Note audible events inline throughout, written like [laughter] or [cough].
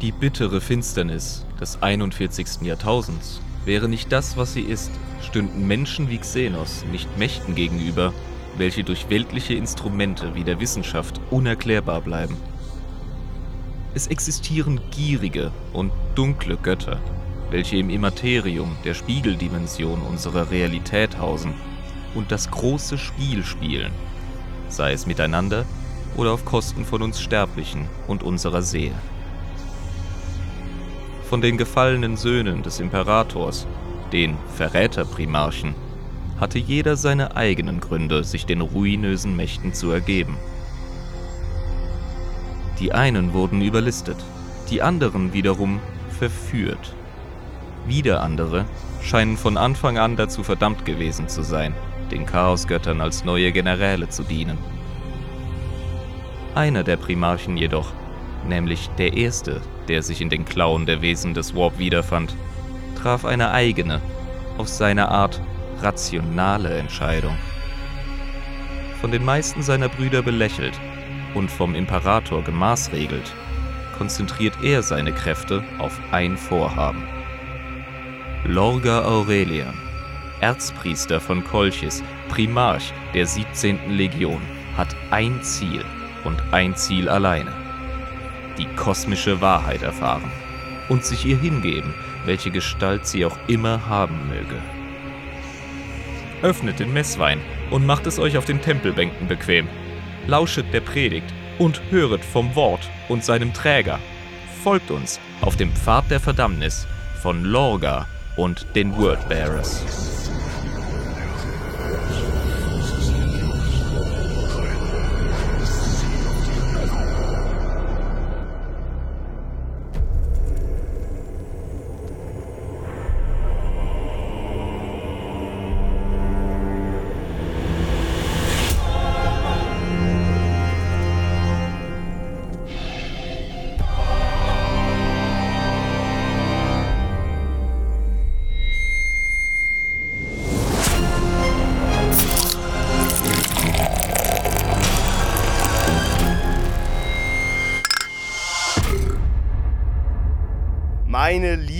Die bittere Finsternis des 41. Jahrtausends wäre nicht das, was sie ist, stünden Menschen wie Xenos nicht Mächten gegenüber, welche durch weltliche Instrumente wie der Wissenschaft unerklärbar bleiben. Es existieren gierige und dunkle Götter, welche im Immaterium der Spiegeldimension unserer Realität hausen und das große Spiel spielen, sei es miteinander oder auf Kosten von uns Sterblichen und unserer Seele. Von den gefallenen Söhnen des Imperators, den Verräterprimarchen, hatte jeder seine eigenen Gründe, sich den ruinösen Mächten zu ergeben. Die einen wurden überlistet, die anderen wiederum verführt. Wieder andere scheinen von Anfang an dazu verdammt gewesen zu sein, den Chaosgöttern als neue Generäle zu dienen. Einer der Primarchen jedoch, nämlich der erste, der sich in den Klauen der Wesen des Warp wiederfand, traf eine eigene, auf seine Art rationale Entscheidung. Von den meisten seiner Brüder belächelt und vom Imperator gemaßregelt, konzentriert er seine Kräfte auf ein Vorhaben. Lorga Aurelian, Erzpriester von Kolchis, Primarch der 17. Legion, hat ein Ziel und ein Ziel alleine. Die kosmische Wahrheit erfahren und sich ihr hingeben, welche Gestalt sie auch immer haben möge. Öffnet den Messwein und macht es euch auf den Tempelbänken bequem. Lauschet der Predigt und höret vom Wort und seinem Träger. Folgt uns auf dem Pfad der Verdammnis von Lorga und den Wordbearers.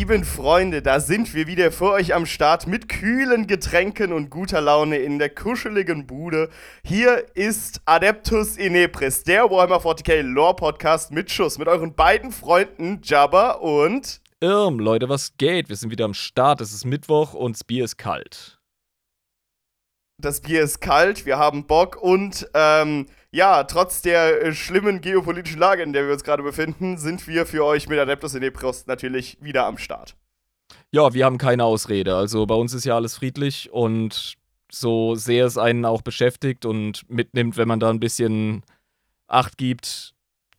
Lieben Freunde, da sind wir wieder für euch am Start mit kühlen Getränken und guter Laune in der kuscheligen Bude. Hier ist Adeptus Inepris, der Warhammer 40k Lore Podcast mit Schuss, mit euren beiden Freunden Jabba und Irm, Leute, was geht? Wir sind wieder am Start. Es ist Mittwoch und das Bier ist kalt. Das Bier ist kalt, wir haben Bock und ähm, ja, trotz der äh, schlimmen geopolitischen Lage, in der wir uns gerade befinden, sind wir für euch mit Adeptus Inepros natürlich wieder am Start. Ja, wir haben keine Ausrede. Also bei uns ist ja alles friedlich und so sehr es einen auch beschäftigt und mitnimmt, wenn man da ein bisschen Acht gibt,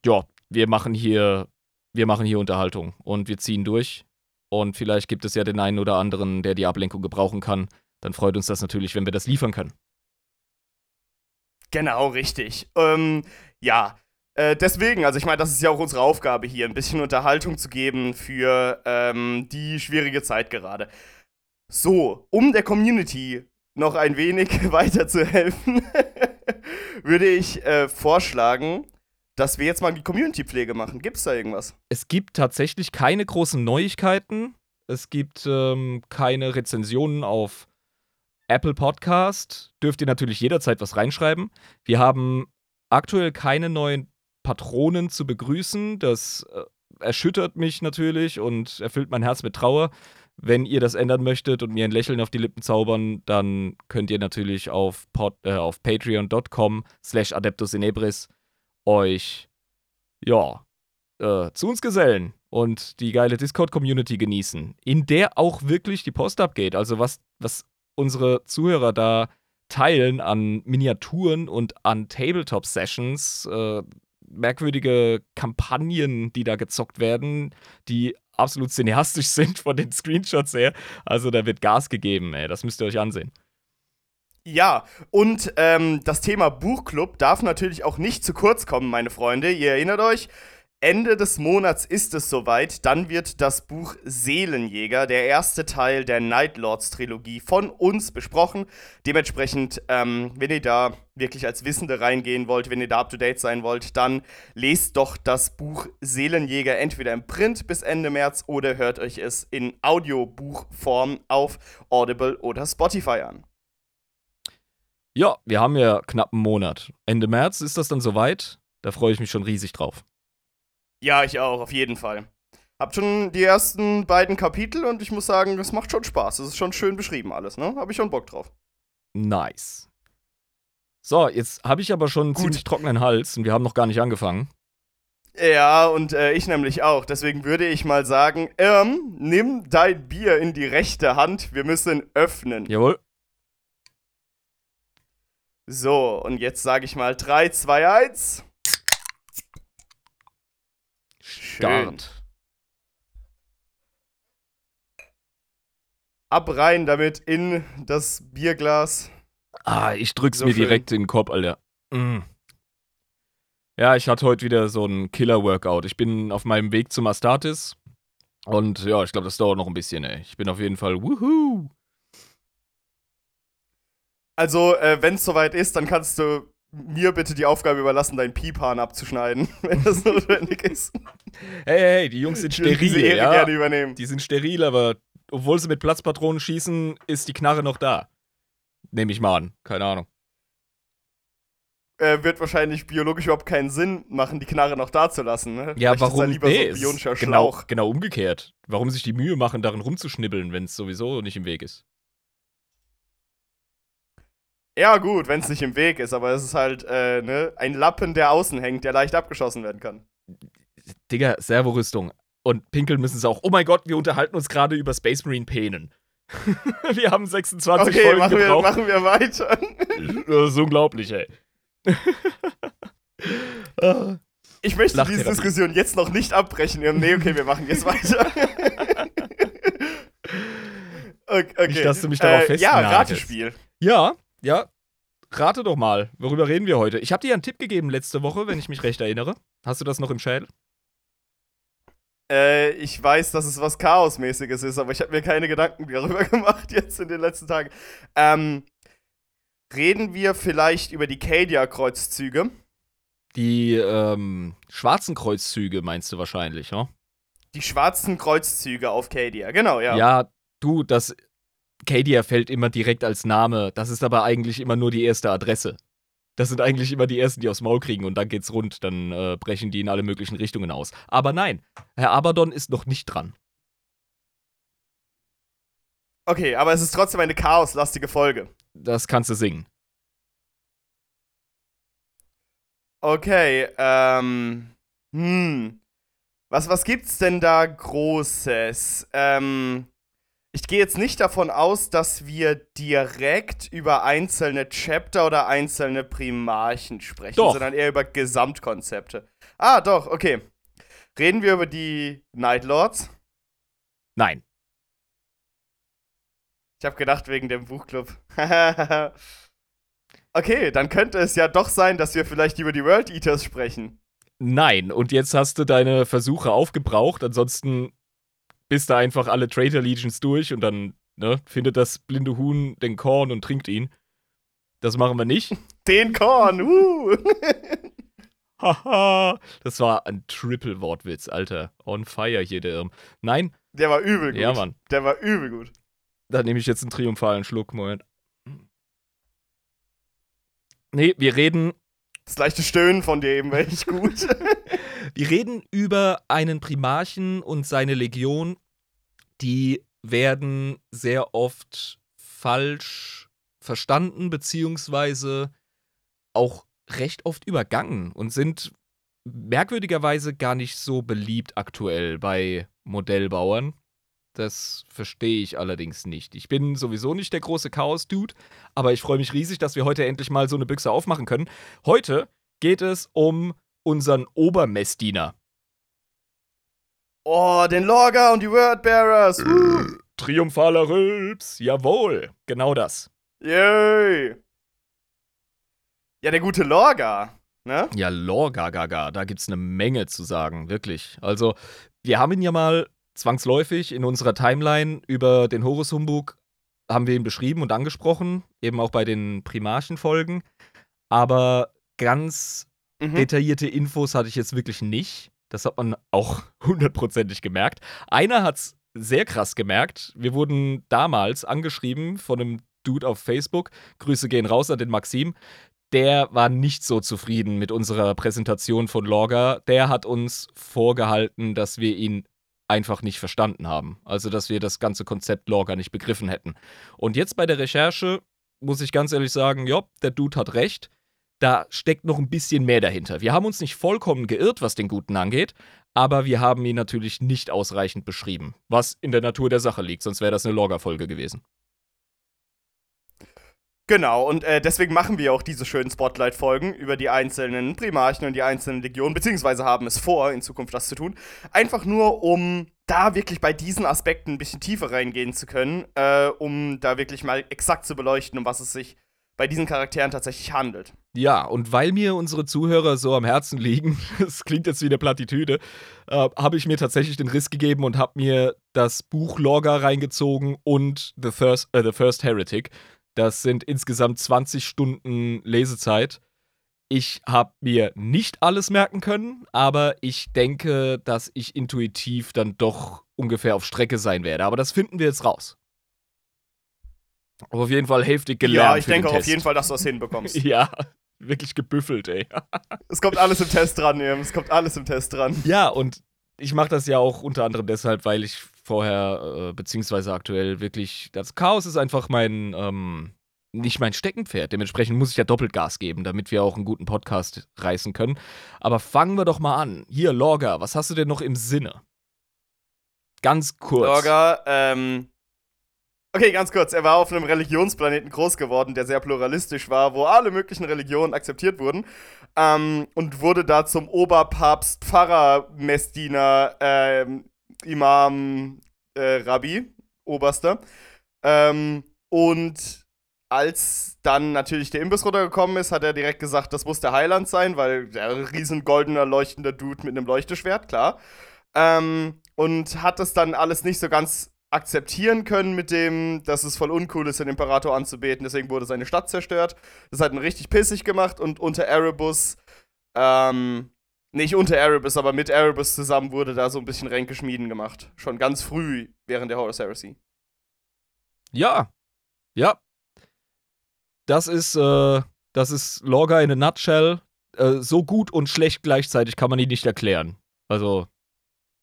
ja, wir machen hier, wir machen hier Unterhaltung und wir ziehen durch. Und vielleicht gibt es ja den einen oder anderen, der die Ablenkung gebrauchen kann. Dann freut uns das natürlich, wenn wir das liefern können. Genau, richtig. Ähm, ja, äh, deswegen, also ich meine, das ist ja auch unsere Aufgabe hier, ein bisschen Unterhaltung zu geben für ähm, die schwierige Zeit gerade. So, um der Community noch ein wenig [laughs] weiterzuhelfen, [laughs] würde ich äh, vorschlagen, dass wir jetzt mal die Community-Pflege machen. Gibt es da irgendwas? Es gibt tatsächlich keine großen Neuigkeiten. Es gibt ähm, keine Rezensionen auf Apple Podcast dürft ihr natürlich jederzeit was reinschreiben. Wir haben aktuell keine neuen Patronen zu begrüßen. Das äh, erschüttert mich natürlich und erfüllt mein Herz mit Trauer. Wenn ihr das ändern möchtet und mir ein Lächeln auf die Lippen zaubern, dann könnt ihr natürlich auf, äh, auf patreon.com slash adeptusinebris euch ja, äh, zu uns gesellen und die geile Discord-Community genießen, in der auch wirklich die Post abgeht. Also was, was unsere Zuhörer da teilen an Miniaturen und an Tabletop-Sessions, äh, merkwürdige Kampagnen, die da gezockt werden, die absolut cineastisch [laughs] sind von den Screenshots her. Also da wird Gas gegeben, ey. Das müsst ihr euch ansehen. Ja, und ähm, das Thema Buchclub darf natürlich auch nicht zu kurz kommen, meine Freunde. Ihr erinnert euch, Ende des Monats ist es soweit. Dann wird das Buch Seelenjäger, der erste Teil der Nightlords-Trilogie, von uns besprochen. Dementsprechend, ähm, wenn ihr da wirklich als Wissende reingehen wollt, wenn ihr da up to date sein wollt, dann lest doch das Buch Seelenjäger entweder im Print bis Ende März oder hört euch es in Audiobuchform auf Audible oder Spotify an. Ja, wir haben ja knapp einen Monat. Ende März ist das dann soweit. Da freue ich mich schon riesig drauf. Ja, ich auch, auf jeden Fall. Hab schon die ersten beiden Kapitel und ich muss sagen, es macht schon Spaß. Es ist schon schön beschrieben alles, ne? Hab ich schon Bock drauf. Nice. So, jetzt habe ich aber schon einen Gut. ziemlich trockenen Hals und wir haben noch gar nicht angefangen. Ja, und äh, ich nämlich auch. Deswegen würde ich mal sagen, ähm, nimm dein Bier in die rechte Hand. Wir müssen öffnen. Jawohl. So, und jetzt sage ich mal 3, 2, 1. Schön. Start. Ab rein damit in das Bierglas. Ah, ich drück's So mir schön. direkt in den Kopf, Alter. Mm. Ja, ich hatte heute wieder so ein Killer-Workout. Ich bin auf meinem Weg zum Astartes. Und ja, ich glaube, das dauert noch ein bisschen, ey. Ich bin auf jeden Fall wuhu. Also, äh, wenn es soweit ist, dann kannst du mir bitte die Aufgabe überlassen, deinen Piepan abzuschneiden, [laughs] wenn das notwendig ist. Hey, hey, die Jungs sind würde diese steril, Ehre ja. gerne übernehmen. Die sind steril, aber obwohl sie mit Platzpatronen schießen, ist die Knarre noch da. Nehme ich mal an. Keine Ahnung. Äh, wird wahrscheinlich biologisch überhaupt keinen Sinn machen, die Knarre noch da zu lassen. Ne? Ja, Vielleicht warum? Ist nee, so ist genau, genau umgekehrt. Warum sich die Mühe machen, darin rumzuschnibbeln, wenn es sowieso nicht im Weg ist? Ja, gut, wenn es nicht im Weg ist, aber es ist halt äh, ne, ein Lappen, der außen hängt, der leicht abgeschossen werden kann. Digga, Servorüstung. Und pinkeln müssen sie auch. Oh mein Gott, wir unterhalten uns gerade über Space Marine Penen. [laughs] wir haben 26 Okay, Folgen machen wir, gebraucht. machen wir weiter. [laughs] Das ist unglaublich, ey. Ich möchte diese Lachtherapie. Diskussion jetzt noch nicht abbrechen. Ja, Nee, okay, wir machen jetzt [laughs] weiter. okay, okay. Nicht, dass du mich darauf äh, Ja, festnagelst. Ratespiel. ja, ja. Rate doch mal, worüber reden wir heute? Ich habe dir einen Tipp gegeben letzte Woche, wenn ich mich recht erinnere. Hast du das noch im Schädel? Äh, ich weiß, dass es was Chaosmäßiges ist, aber ich habe mir keine Gedanken darüber [laughs] gemacht jetzt in den letzten Tagen. Ähm, reden wir vielleicht über die Cadia-Kreuzzüge? Die ähm, schwarzen Kreuzzüge meinst du wahrscheinlich, ja? Die schwarzen Kreuzzüge auf Cadia, genau, ja. Ja, du, das Cadia fällt immer direkt als Name. Das ist aber eigentlich immer nur die erste Adresse. Das sind eigentlich immer die ersten, die aufs Maul kriegen und dann geht's rund. Dann äh, brechen die in alle möglichen Richtungen aus. Aber nein, Herr Abaddon ist noch nicht dran. Okay, aber es ist trotzdem eine chaoslastige Folge. Das kannst du singen. Okay, ähm. Hm. Was, was gibt's denn da Großes? Ähm. Ich gehe jetzt nicht davon aus, dass wir direkt über einzelne Chapter oder einzelne Primarchen sprechen, Doch. sondern eher über Gesamtkonzepte. Ah, doch, okay. Reden wir über die Night Lords? Nein. Ich habe gedacht, wegen dem Buchclub. [laughs] okay, dann könnte es ja doch sein, dass wir vielleicht über die World Eaters sprechen. Nein. Und jetzt hast du deine Versuche aufgebraucht. Ansonsten bist du einfach alle Traitor Legions durch und dann ne, findet das blinde Huhn den Korn und trinkt ihn. Das machen wir nicht. [laughs] Den Korn, uh. [laughs] Haha, das war ein Triple-Wortwitz, Alter. On fire hier, der Irm. Nein, Der war übel gut. ja, Mann. Der war übel gut. Da nehme ich jetzt einen triumphalen Schluck, Moment. Nee, wir reden, Das leichte Stöhnen von dir eben war echt gut. [laughs] wir reden über einen Primarchen und seine Legion. Die werden sehr oft falsch verstanden, beziehungsweise auch recht oft übergangen und sind merkwürdigerweise gar nicht so beliebt aktuell bei Modellbauern. Das verstehe ich allerdings nicht. Ich bin sowieso nicht der große Chaos-Dude, aber ich freue mich riesig, dass wir heute endlich mal so eine Büchse aufmachen können. Heute geht es um unseren Obermessdiener. oh, den Logger und die Wordbearers. Uh. Triumphaler Rülps, jawohl, genau das. Yay. Ja, der gute Lorga. Ne? Ja, Lorga Gaga, da gibt's eine Menge zu sagen, wirklich. Also, wir haben ihn ja mal zwangsläufig in unserer Timeline über den Horus Humbug haben wir ihn beschrieben und angesprochen, eben auch bei den Primarchen-Folgen. Aber ganz Mhm. detaillierte Infos hatte ich jetzt wirklich nicht. Das hat man auch [laughs] hundertprozentig gemerkt. Einer hat's sehr krass gemerkt. Wir wurden damals angeschrieben von einem Dude auf Facebook. Grüße gehen raus an den Maxim. Der war nicht so zufrieden mit unserer Präsentation von Lorga. Der hat uns vorgehalten, dass wir ihn einfach nicht verstanden haben. Also, dass wir das ganze Konzept Lorga nicht begriffen hätten. Und jetzt bei der Recherche muss ich ganz ehrlich sagen, ja, der Dude hat recht. Da steckt noch ein bisschen mehr dahinter. Wir haben uns nicht vollkommen geirrt, was den Guten angeht, aber wir haben ihn natürlich nicht ausreichend beschrieben, was in der Natur der Sache liegt, sonst wäre das eine Lorga-Folge gewesen. Genau, und äh, deswegen machen wir auch diese schönen Spotlight-Folgen über die einzelnen Primarchen und die einzelnen Legionen, beziehungsweise haben es vor, in Zukunft das zu tun. Einfach nur, um da wirklich bei diesen Aspekten ein bisschen tiefer reingehen zu können, äh, um da wirklich mal exakt zu beleuchten, um was es sich bei diesen Charakteren tatsächlich handelt. Ja, und weil mir unsere Zuhörer so am Herzen liegen, [laughs] das klingt jetzt wie eine Plattitüde, äh, habe ich mir tatsächlich den Riss gegeben und habe mir das Buch Lorga reingezogen und The First, äh, The First Heretic. Das sind insgesamt 20 Stunden Lesezeit. Ich habe mir nicht alles merken können, aber ich denke, dass ich intuitiv dann doch ungefähr auf Strecke sein werde. Aber das finden wir jetzt raus. Aber auf jeden Fall heftig gelernt. Ja, ich denke auf jeden Fall, dass du das hinbekommst. [laughs] Ja, wirklich gebüffelt, ey. [laughs] es kommt alles im Test dran, Irm. Es kommt alles im Test dran. Ja, und ich mache das ja auch unter anderem deshalb, weil ich vorher, äh, beziehungsweise aktuell wirklich, das Chaos ist einfach mein, ähm, nicht mein Steckenpferd. Dementsprechend muss ich ja doppelt Gas geben, damit wir auch einen guten Podcast reißen können. Aber fangen wir doch mal an. Hier, Lorga, was hast du denn noch im Sinne? Ganz kurz. Lorga, ähm. Okay, ganz kurz. Er war auf einem Religionsplaneten groß geworden, der sehr pluralistisch war, wo alle möglichen Religionen akzeptiert wurden. Ähm, und wurde da zum Oberpapst, Pfarrer, Messdiener, ähm, Imam, äh, Rabbi, Oberster. Ähm, und als dann natürlich der Imbiss runtergekommen ist, hat er direkt gesagt, das muss der Heiland sein, weil der riesen goldener leuchtender Dude mit einem Leuchteschwert, klar. Ähm, und hat das dann alles nicht so ganz akzeptieren können mit dem, dass es voll uncool ist, den Imperator anzubeten. Deswegen wurde seine Stadt zerstört. Das hat ihn richtig pissig gemacht und unter Erebus, ähm, nicht unter Erebus, aber mit Erebus zusammen wurde da so ein bisschen Ränkeschmieden gemacht. Schon ganz früh während der Horus Heresy. Ja. Ja. Das ist, äh, das ist Lorga in a nutshell. Äh, so gut und schlecht gleichzeitig kann man ihn nicht erklären. Also,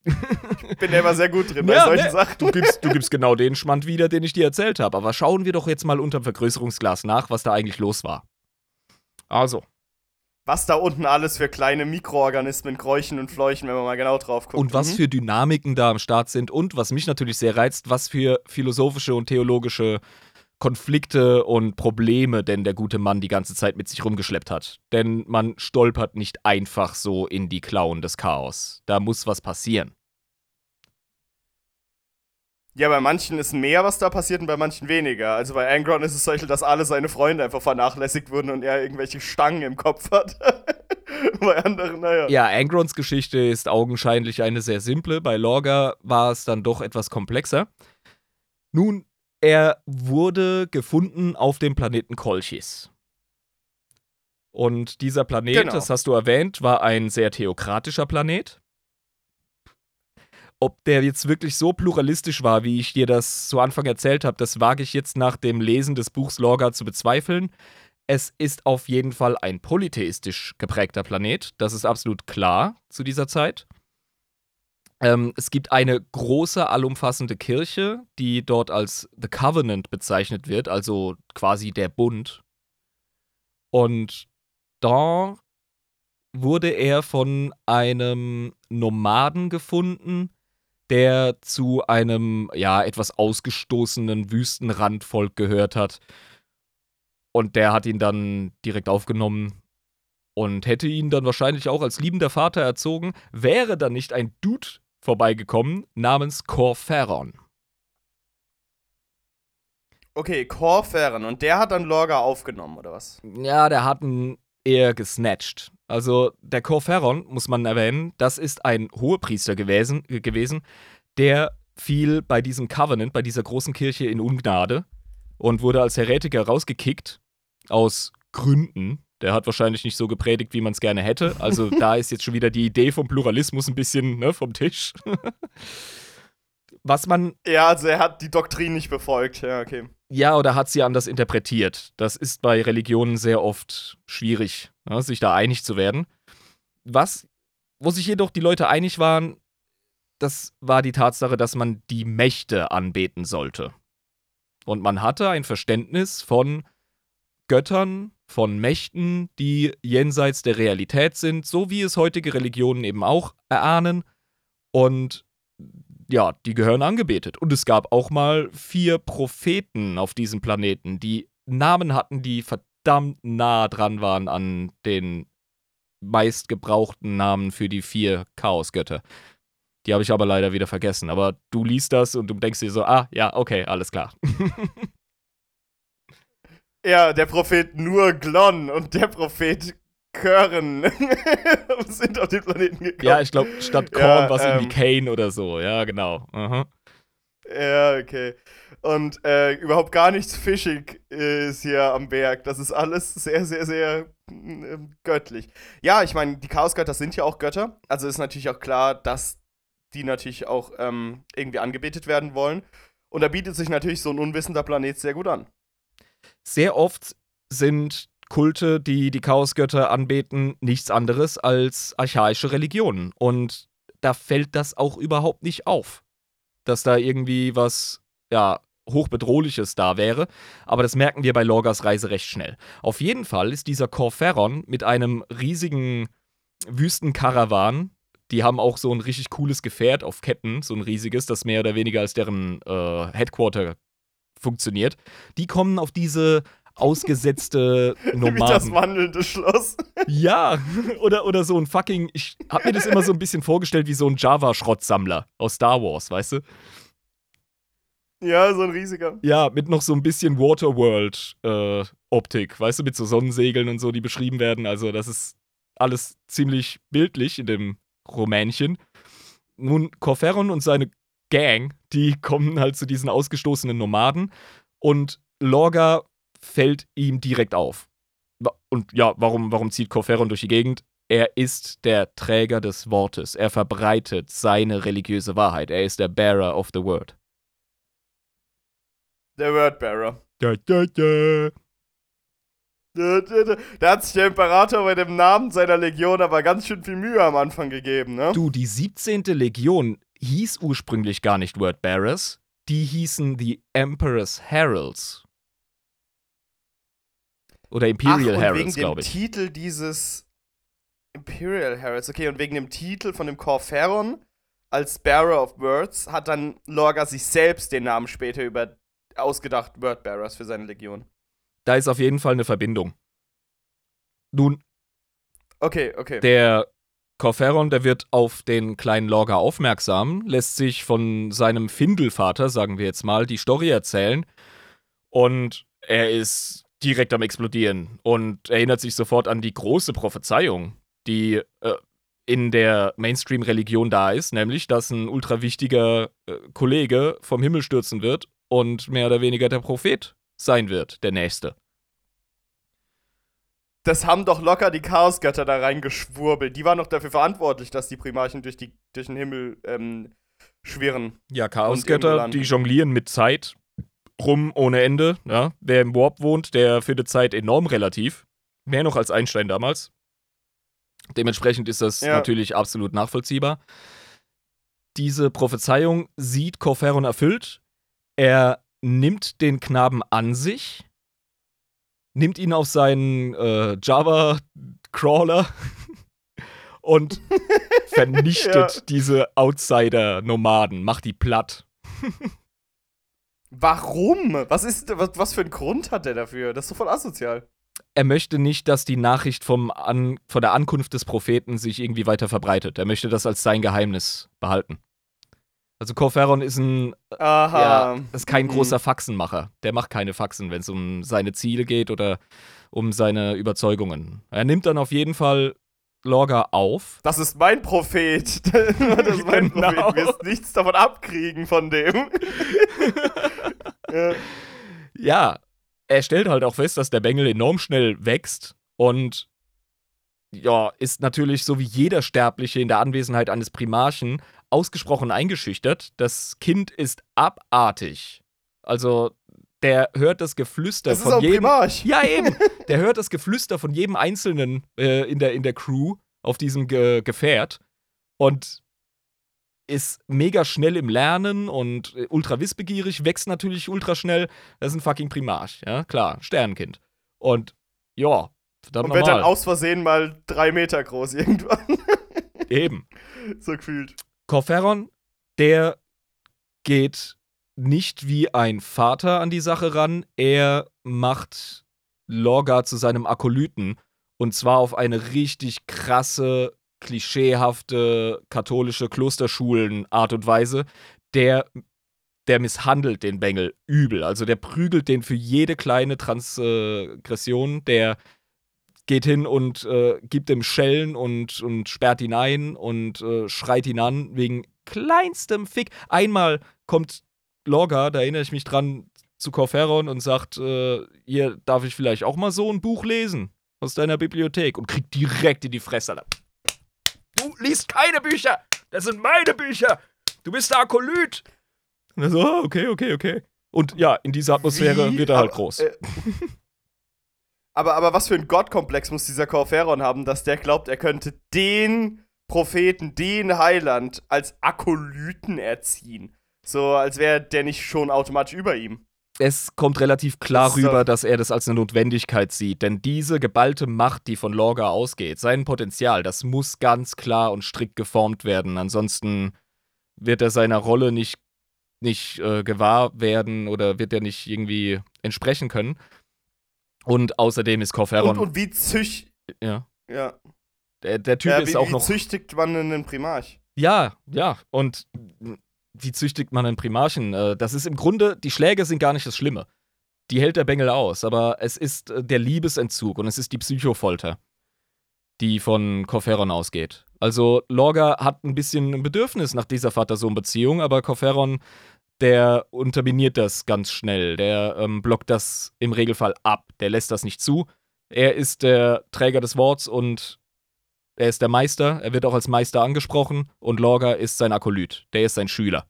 Ich bin ja immer sehr gut drin bei Ja, solchen ne? Sachen. du gibst, du gibst genau den Schmand wieder, den ich dir erzählt habe. Aber schauen wir doch jetzt mal unterm Vergrößerungsglas nach, was da eigentlich los war. Also, Was da unten alles für kleine Mikroorganismen kräuchen und fleuchen, wenn man mal genau drauf guckt. und was Mhm. für Dynamiken da am Start sind und was mich natürlich sehr reizt, was für philosophische und theologische Konflikte und Probleme denn der gute Mann die ganze Zeit mit sich rumgeschleppt hat. Denn man stolpert nicht einfach so in die Klauen des Chaos. Da muss was passieren. Ja, bei manchen ist mehr, was da passiert, und bei manchen weniger. Also bei Angron ist es solche, dass alle seine Freunde einfach vernachlässigt wurden und er irgendwelche Stangen im Kopf hat. [laughs] bei anderen, naja. Ja, Angrons Geschichte ist augenscheinlich eine sehr simple. Bei Lorga war es dann doch etwas komplexer. Nun, er wurde gefunden auf dem Planeten Kolchis. Und dieser Planet, Genau. das hast du erwähnt, war ein sehr theokratischer Planet. Ob der jetzt wirklich so pluralistisch war, wie ich dir das zu Anfang erzählt habe, das wage ich jetzt nach dem Lesen des Buchs Lorga zu bezweifeln. Es ist auf jeden Fall ein polytheistisch geprägter Planet. Das ist absolut klar zu dieser Zeit. Ähm, es gibt eine große, allumfassende Kirche, die dort als The Covenant bezeichnet wird, also quasi der Bund. Und da wurde er von einem Nomaden gefunden, der zu einem, ja, etwas ausgestoßenen Wüstenrandvolk gehört hat. Und der hat ihn dann direkt aufgenommen und hätte ihn dann wahrscheinlich auch als liebender Vater erzogen, wäre dann nicht ein Dude vorbeigekommen namens Corferon. Okay, Corferin. Und der hat dann Lorga aufgenommen, oder was? Ja, der hat ihn eher gesnatcht. Also der Corferon, muss man erwähnen, das ist ein Hohepriester gewesen, gewesen, der fiel bei diesem Covenant, bei dieser großen Kirche in Ungnade und wurde als Heretiker rausgekickt aus Gründen. Der hat wahrscheinlich nicht so gepredigt, wie man es gerne hätte. Also da ist jetzt schon wieder die Idee vom Pluralismus ein bisschen ne, vom Tisch. Was man. Ja, also er hat die Doktrin nicht befolgt. Ja, okay. Ja, oder hat sie anders interpretiert. Das ist bei Religionen sehr oft schwierig, ne, sich da einig zu werden. Was, wo sich jedoch die Leute einig waren, das war die Tatsache, dass man die Mächte anbeten sollte. Und man hatte ein Verständnis von Göttern, von Mächten, die jenseits der Realität sind, so wie es heutige Religionen eben auch erahnen. Und ja, die gehören angebetet. Und es gab auch mal vier Propheten auf diesem Planeten, die Namen hatten, die verdammt nah dran waren an den meistgebrauchten Namen für die vier Chaosgötter. Die habe ich aber leider wieder vergessen. Aber du liest das und du denkst dir so, ah, ja, okay, alles klar. [laughs] ja, der Prophet nur Glon und der Prophet Kören [laughs] sind auf den Planeten gekommen. Ja, ich glaube, statt Korn ja, war es ähm, irgendwie Kane oder so. Ja, genau. Aha. Ja, okay. Und äh, überhaupt gar nichts fischig ist hier am Berg. Das ist alles sehr, sehr, sehr äh, göttlich. Ja, ich meine, die Chaosgötter sind ja auch Götter. Also ist natürlich auch klar, dass die natürlich auch ähm, irgendwie angebetet werden wollen. Und da bietet sich natürlich so ein unwissender Planet sehr gut an. Sehr oft sind Kulte, die die Chaosgötter anbeten, nichts anderes als archaische Religionen. Und da fällt das auch überhaupt nicht auf, dass da irgendwie was, ja, hochbedrohliches da wäre. Aber das merken wir bei Lorgas Reise recht schnell. Auf jeden Fall ist dieser Corferon mit einem riesigen Wüstenkarawan die haben auch so ein richtig cooles Gefährt auf Ketten, so ein riesiges, das mehr oder weniger als deren äh, Headquarter funktioniert. Die kommen auf diese ausgesetzte Nomaden. [laughs] Wie das wandelnde Schloss. ja, oder, oder so ein fucking. Ich hab mir das immer so ein bisschen vorgestellt wie so ein Java-Schrottsammler aus Star Wars, weißt du? Ja, so ein riesiger. Ja, mit noch so ein bisschen Waterworld-Optik, äh, weißt du, mit so Sonnensegeln und so, die beschrieben werden. Also, das ist alles ziemlich bildlich in dem Rumänchen. Nun, Corferon und seine Gang, die [laughs] kommen halt zu diesen ausgestoßenen Nomaden und Lorga fällt ihm direkt auf. Und ja, warum, warum zieht Corferon durch die Gegend? Er ist der Träger des Wortes. Er verbreitet seine religiöse Wahrheit. Er ist der Bearer of the Word. Der Wordbearer. Da, da, da. Da hat sich der Imperator bei dem Namen seiner Legion aber ganz schön viel Mühe am Anfang gegeben, ne? Du, die 17. Legion hieß ursprünglich gar nicht Wordbearers. Die hießen die Emperor's Heralds. Oder Imperial Ach, Heralds, glaube ich. Wegen dem Titel dieses Imperial Heralds, okay, und wegen dem Titel von dem Corferon als Bearer of Words hat dann Lorga sich selbst den Namen später über ausgedacht Wordbearers für seine Legion da ist auf jeden Fall eine Verbindung. Nun. Okay, okay. Der Corferon, der wird auf den kleinen Lorga aufmerksam, lässt sich von seinem Findelvater, sagen wir jetzt mal, die Story erzählen. Und er ist direkt am Explodieren und erinnert sich sofort an die große Prophezeiung, die äh, in der Mainstream-Religion da ist, nämlich, dass ein ultra wichtiger äh, Kollege vom Himmel stürzen wird und mehr oder weniger der Prophet sein wird, der nächste. Das haben doch locker die Chaosgötter da reingeschwurbelt. Die waren doch dafür verantwortlich, dass die Primarchen durch, die, durch den Himmel ähm, schwirren. Ja, Chaosgötter, die jonglieren mit Zeit rum ohne Ende. Ja. Wer im Warp wohnt, der findet Zeit enorm relativ. Mehr noch als Einstein damals. Dementsprechend ist das ja. natürlich absolut nachvollziehbar. Diese Prophezeiung sieht Corferon erfüllt. Er nimmt den Knaben an sich, nimmt ihn auf seinen äh, Java-Crawler [laughs] und [laughs] vernichtet ja. diese Outsider-Nomaden, macht die platt. Warum? Was, ist, was, was für einen Grund hat er dafür? Das ist doch voll asozial. Er möchte nicht, dass die Nachricht vom An von der Ankunft des Propheten sich irgendwie weiter verbreitet. Er möchte das als sein Geheimnis behalten. Also Corferon ist ein Aha. ja, ist kein Mhm. großer Faxenmacher. Der macht keine Faxen, wenn es um seine Ziele geht oder um seine Überzeugungen. Er nimmt dann auf jeden Fall Lorga auf. Das ist mein Prophet. [laughs] das ist mein Genau. Prophet. Du wirst nichts davon abkriegen von dem. [laughs] ja. Ja, er stellt halt auch fest, dass der Bengel enorm schnell wächst und ja, ist natürlich so wie jeder Sterbliche in der Anwesenheit eines Primarchen ausgesprochen eingeschüchtert. Das Kind ist abartig. Also, der hört das Geflüster Das ist von jedem. Primarch. Ja, eben. [laughs] Der hört das Geflüster von jedem Einzelnen äh, in, der, in der Crew auf diesem Ge Gefährt und ist mega schnell im Lernen und äh, ultra wissbegierig, wächst natürlich ultra schnell. Das ist ein fucking Primarch, ja, klar, Sternenkind. Und ja, verdammt Und wird dann normal. aus Versehen mal drei Meter groß irgendwann. Eben. [laughs] so gefühlt. Corferon, der geht nicht wie ein Vater an die Sache ran. Er macht Lorga zu seinem Akolyten. Und zwar auf eine richtig krasse, klischeehafte katholische Klosterschulen-Art und Weise. Der, der misshandelt den Bengel übel. Also der prügelt den für jede kleine Transgression. Der geht hin und äh, gibt ihm Schellen und, und sperrt ihn ein und äh, schreit ihn an wegen kleinstem Fick. Einmal kommt Lorga, da erinnere ich mich dran, zu Corferon und sagt, äh, hier darf ich vielleicht auch mal so ein Buch lesen aus deiner Bibliothek und kriegt direkt in die Fresse. Alter. Du liest keine Bücher, das sind meine Bücher. Du bist der Akolyt. Und er so, ah, okay, okay, okay. Und ja, in dieser Atmosphäre Wie? wird er halt Aber, groß. [laughs] aber, aber was für ein Gottkomplex muss dieser Corferon haben, dass der glaubt, er könnte den Propheten, den Heiland als Akolyten erziehen. So, als wäre der nicht schon automatisch über ihm. es kommt relativ klar ist rüber, dass er das als eine Notwendigkeit sieht. Denn diese geballte Macht, die von Lorga ausgeht, sein Potenzial, das muss ganz klar und strikt geformt werden. Ansonsten wird er seiner Rolle nicht, nicht äh, gewahr werden oder wird er nicht irgendwie entsprechen können. Und außerdem ist Corferon, Und, und wie zücht. ja, Ja. der, der Typ ja ist wie, auch wie noch züchtigt man einen Primarch? Ja, ja. Und wie züchtigt man einen Primarchen? Äh, Das ist im Grunde, die Schläge sind gar nicht das Schlimme. Die hält der Bengel aus, aber es ist äh, der Liebesentzug und es ist die Psychofolter, die von Corferon ausgeht. Also Lorga hat ein bisschen ein Bedürfnis nach dieser Vater-Sohn-Beziehung, aber Corferon, der unterminiert das ganz schnell. Der ähm, blockt das im Regelfall ab. Der lässt das nicht zu. Er ist der Träger des Worts und er ist der Meister, er wird auch als Meister angesprochen und Lorga ist sein Akolyt, der ist sein Schüler.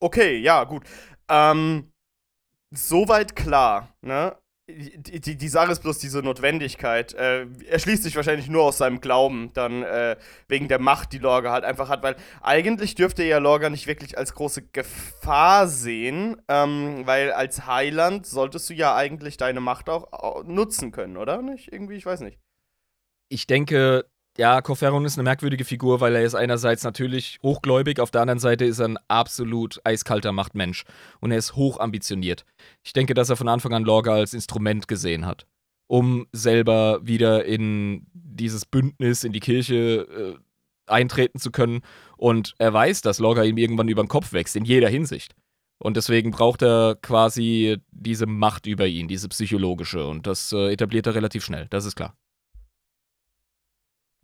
Okay, ja, gut. Ähm, soweit klar, ne? Die, die, die Sache ist bloß diese Notwendigkeit. Äh, er schließt sich wahrscheinlich nur aus seinem Glauben, dann äh, wegen der Macht, die Lorga halt einfach hat, weil eigentlich dürfte er ja Lorga nicht wirklich als große Gefahr sehen, ähm, weil als Heiland solltest du ja eigentlich deine Macht auch, au- nutzen können, oder? Nicht? Irgendwie, ich weiß nicht. Ich denke, ja, Corferon ist eine merkwürdige Figur, weil er ist einerseits natürlich hochgläubig, auf der anderen Seite ist er ein absolut eiskalter Machtmensch und er ist hoch ambitioniert. Ich denke, dass er von Anfang an Lorga als Instrument gesehen hat, um selber wieder in dieses Bündnis, in die Kirche äh, eintreten zu können. Und er weiß, dass Lorga ihm irgendwann über den Kopf wächst, in jeder Hinsicht. Und deswegen braucht er quasi diese Macht über ihn, diese psychologische. Und das äh, etabliert er relativ schnell, das ist klar.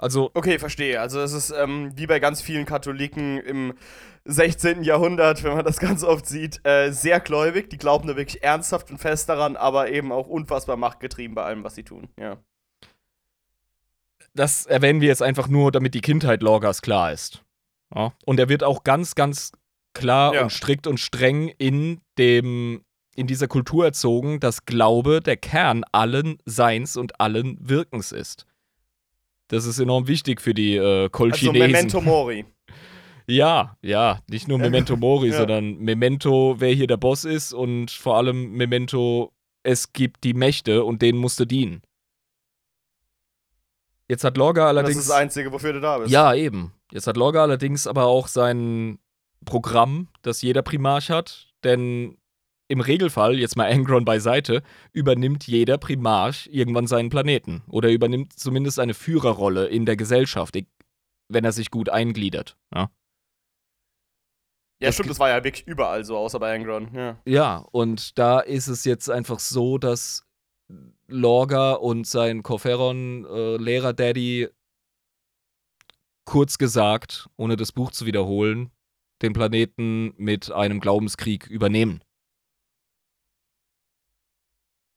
Also, Okay, verstehe. Also es ist ähm, wie bei ganz vielen Katholiken im 16. Jahrhundert, wenn man das [laughs] ganz oft sieht, äh, sehr gläubig. Die glauben da wirklich ernsthaft und fest daran, aber eben auch unfassbar machtgetrieben bei allem, was sie tun. Ja. das erwähnen wir jetzt einfach nur, damit die Kindheit Lorgas klar ist. Ja? Und er wird auch ganz, ganz klar Ja. und strikt und streng in dem in dieser Kultur erzogen, dass Glaube der Kern allen Seins und allen Wirkens ist. Das ist enorm wichtig für die äh, Also Kolchinesen. Memento Mori. [laughs] Ja, ja, nicht nur Memento Mori, [laughs] Ja. sondern Memento, wer hier der Boss ist und vor allem Memento, es gibt die Mächte und denen musst du dienen. Jetzt hat Lorga Das allerdings. ist das Einzige, wofür du da bist. Ja, eben. Jetzt hat Lorga allerdings aber auch sein Programm, das jeder Primarch hat, denn im Regelfall, jetzt mal [laughs] Angron beiseite, übernimmt jeder Primarch irgendwann seinen Planeten oder übernimmt zumindest eine Führerrolle in der Gesellschaft, wenn er sich gut eingliedert. Ja? Ja, Das stimmt, das war ja wirklich überall so, außer bei Angron. Ja. Ja, und da ist es jetzt einfach so, dass Lorga und sein Koferon äh, Lehrer Daddy kurz gesagt, ohne das Buch zu wiederholen, den Planeten mit einem Glaubenskrieg übernehmen.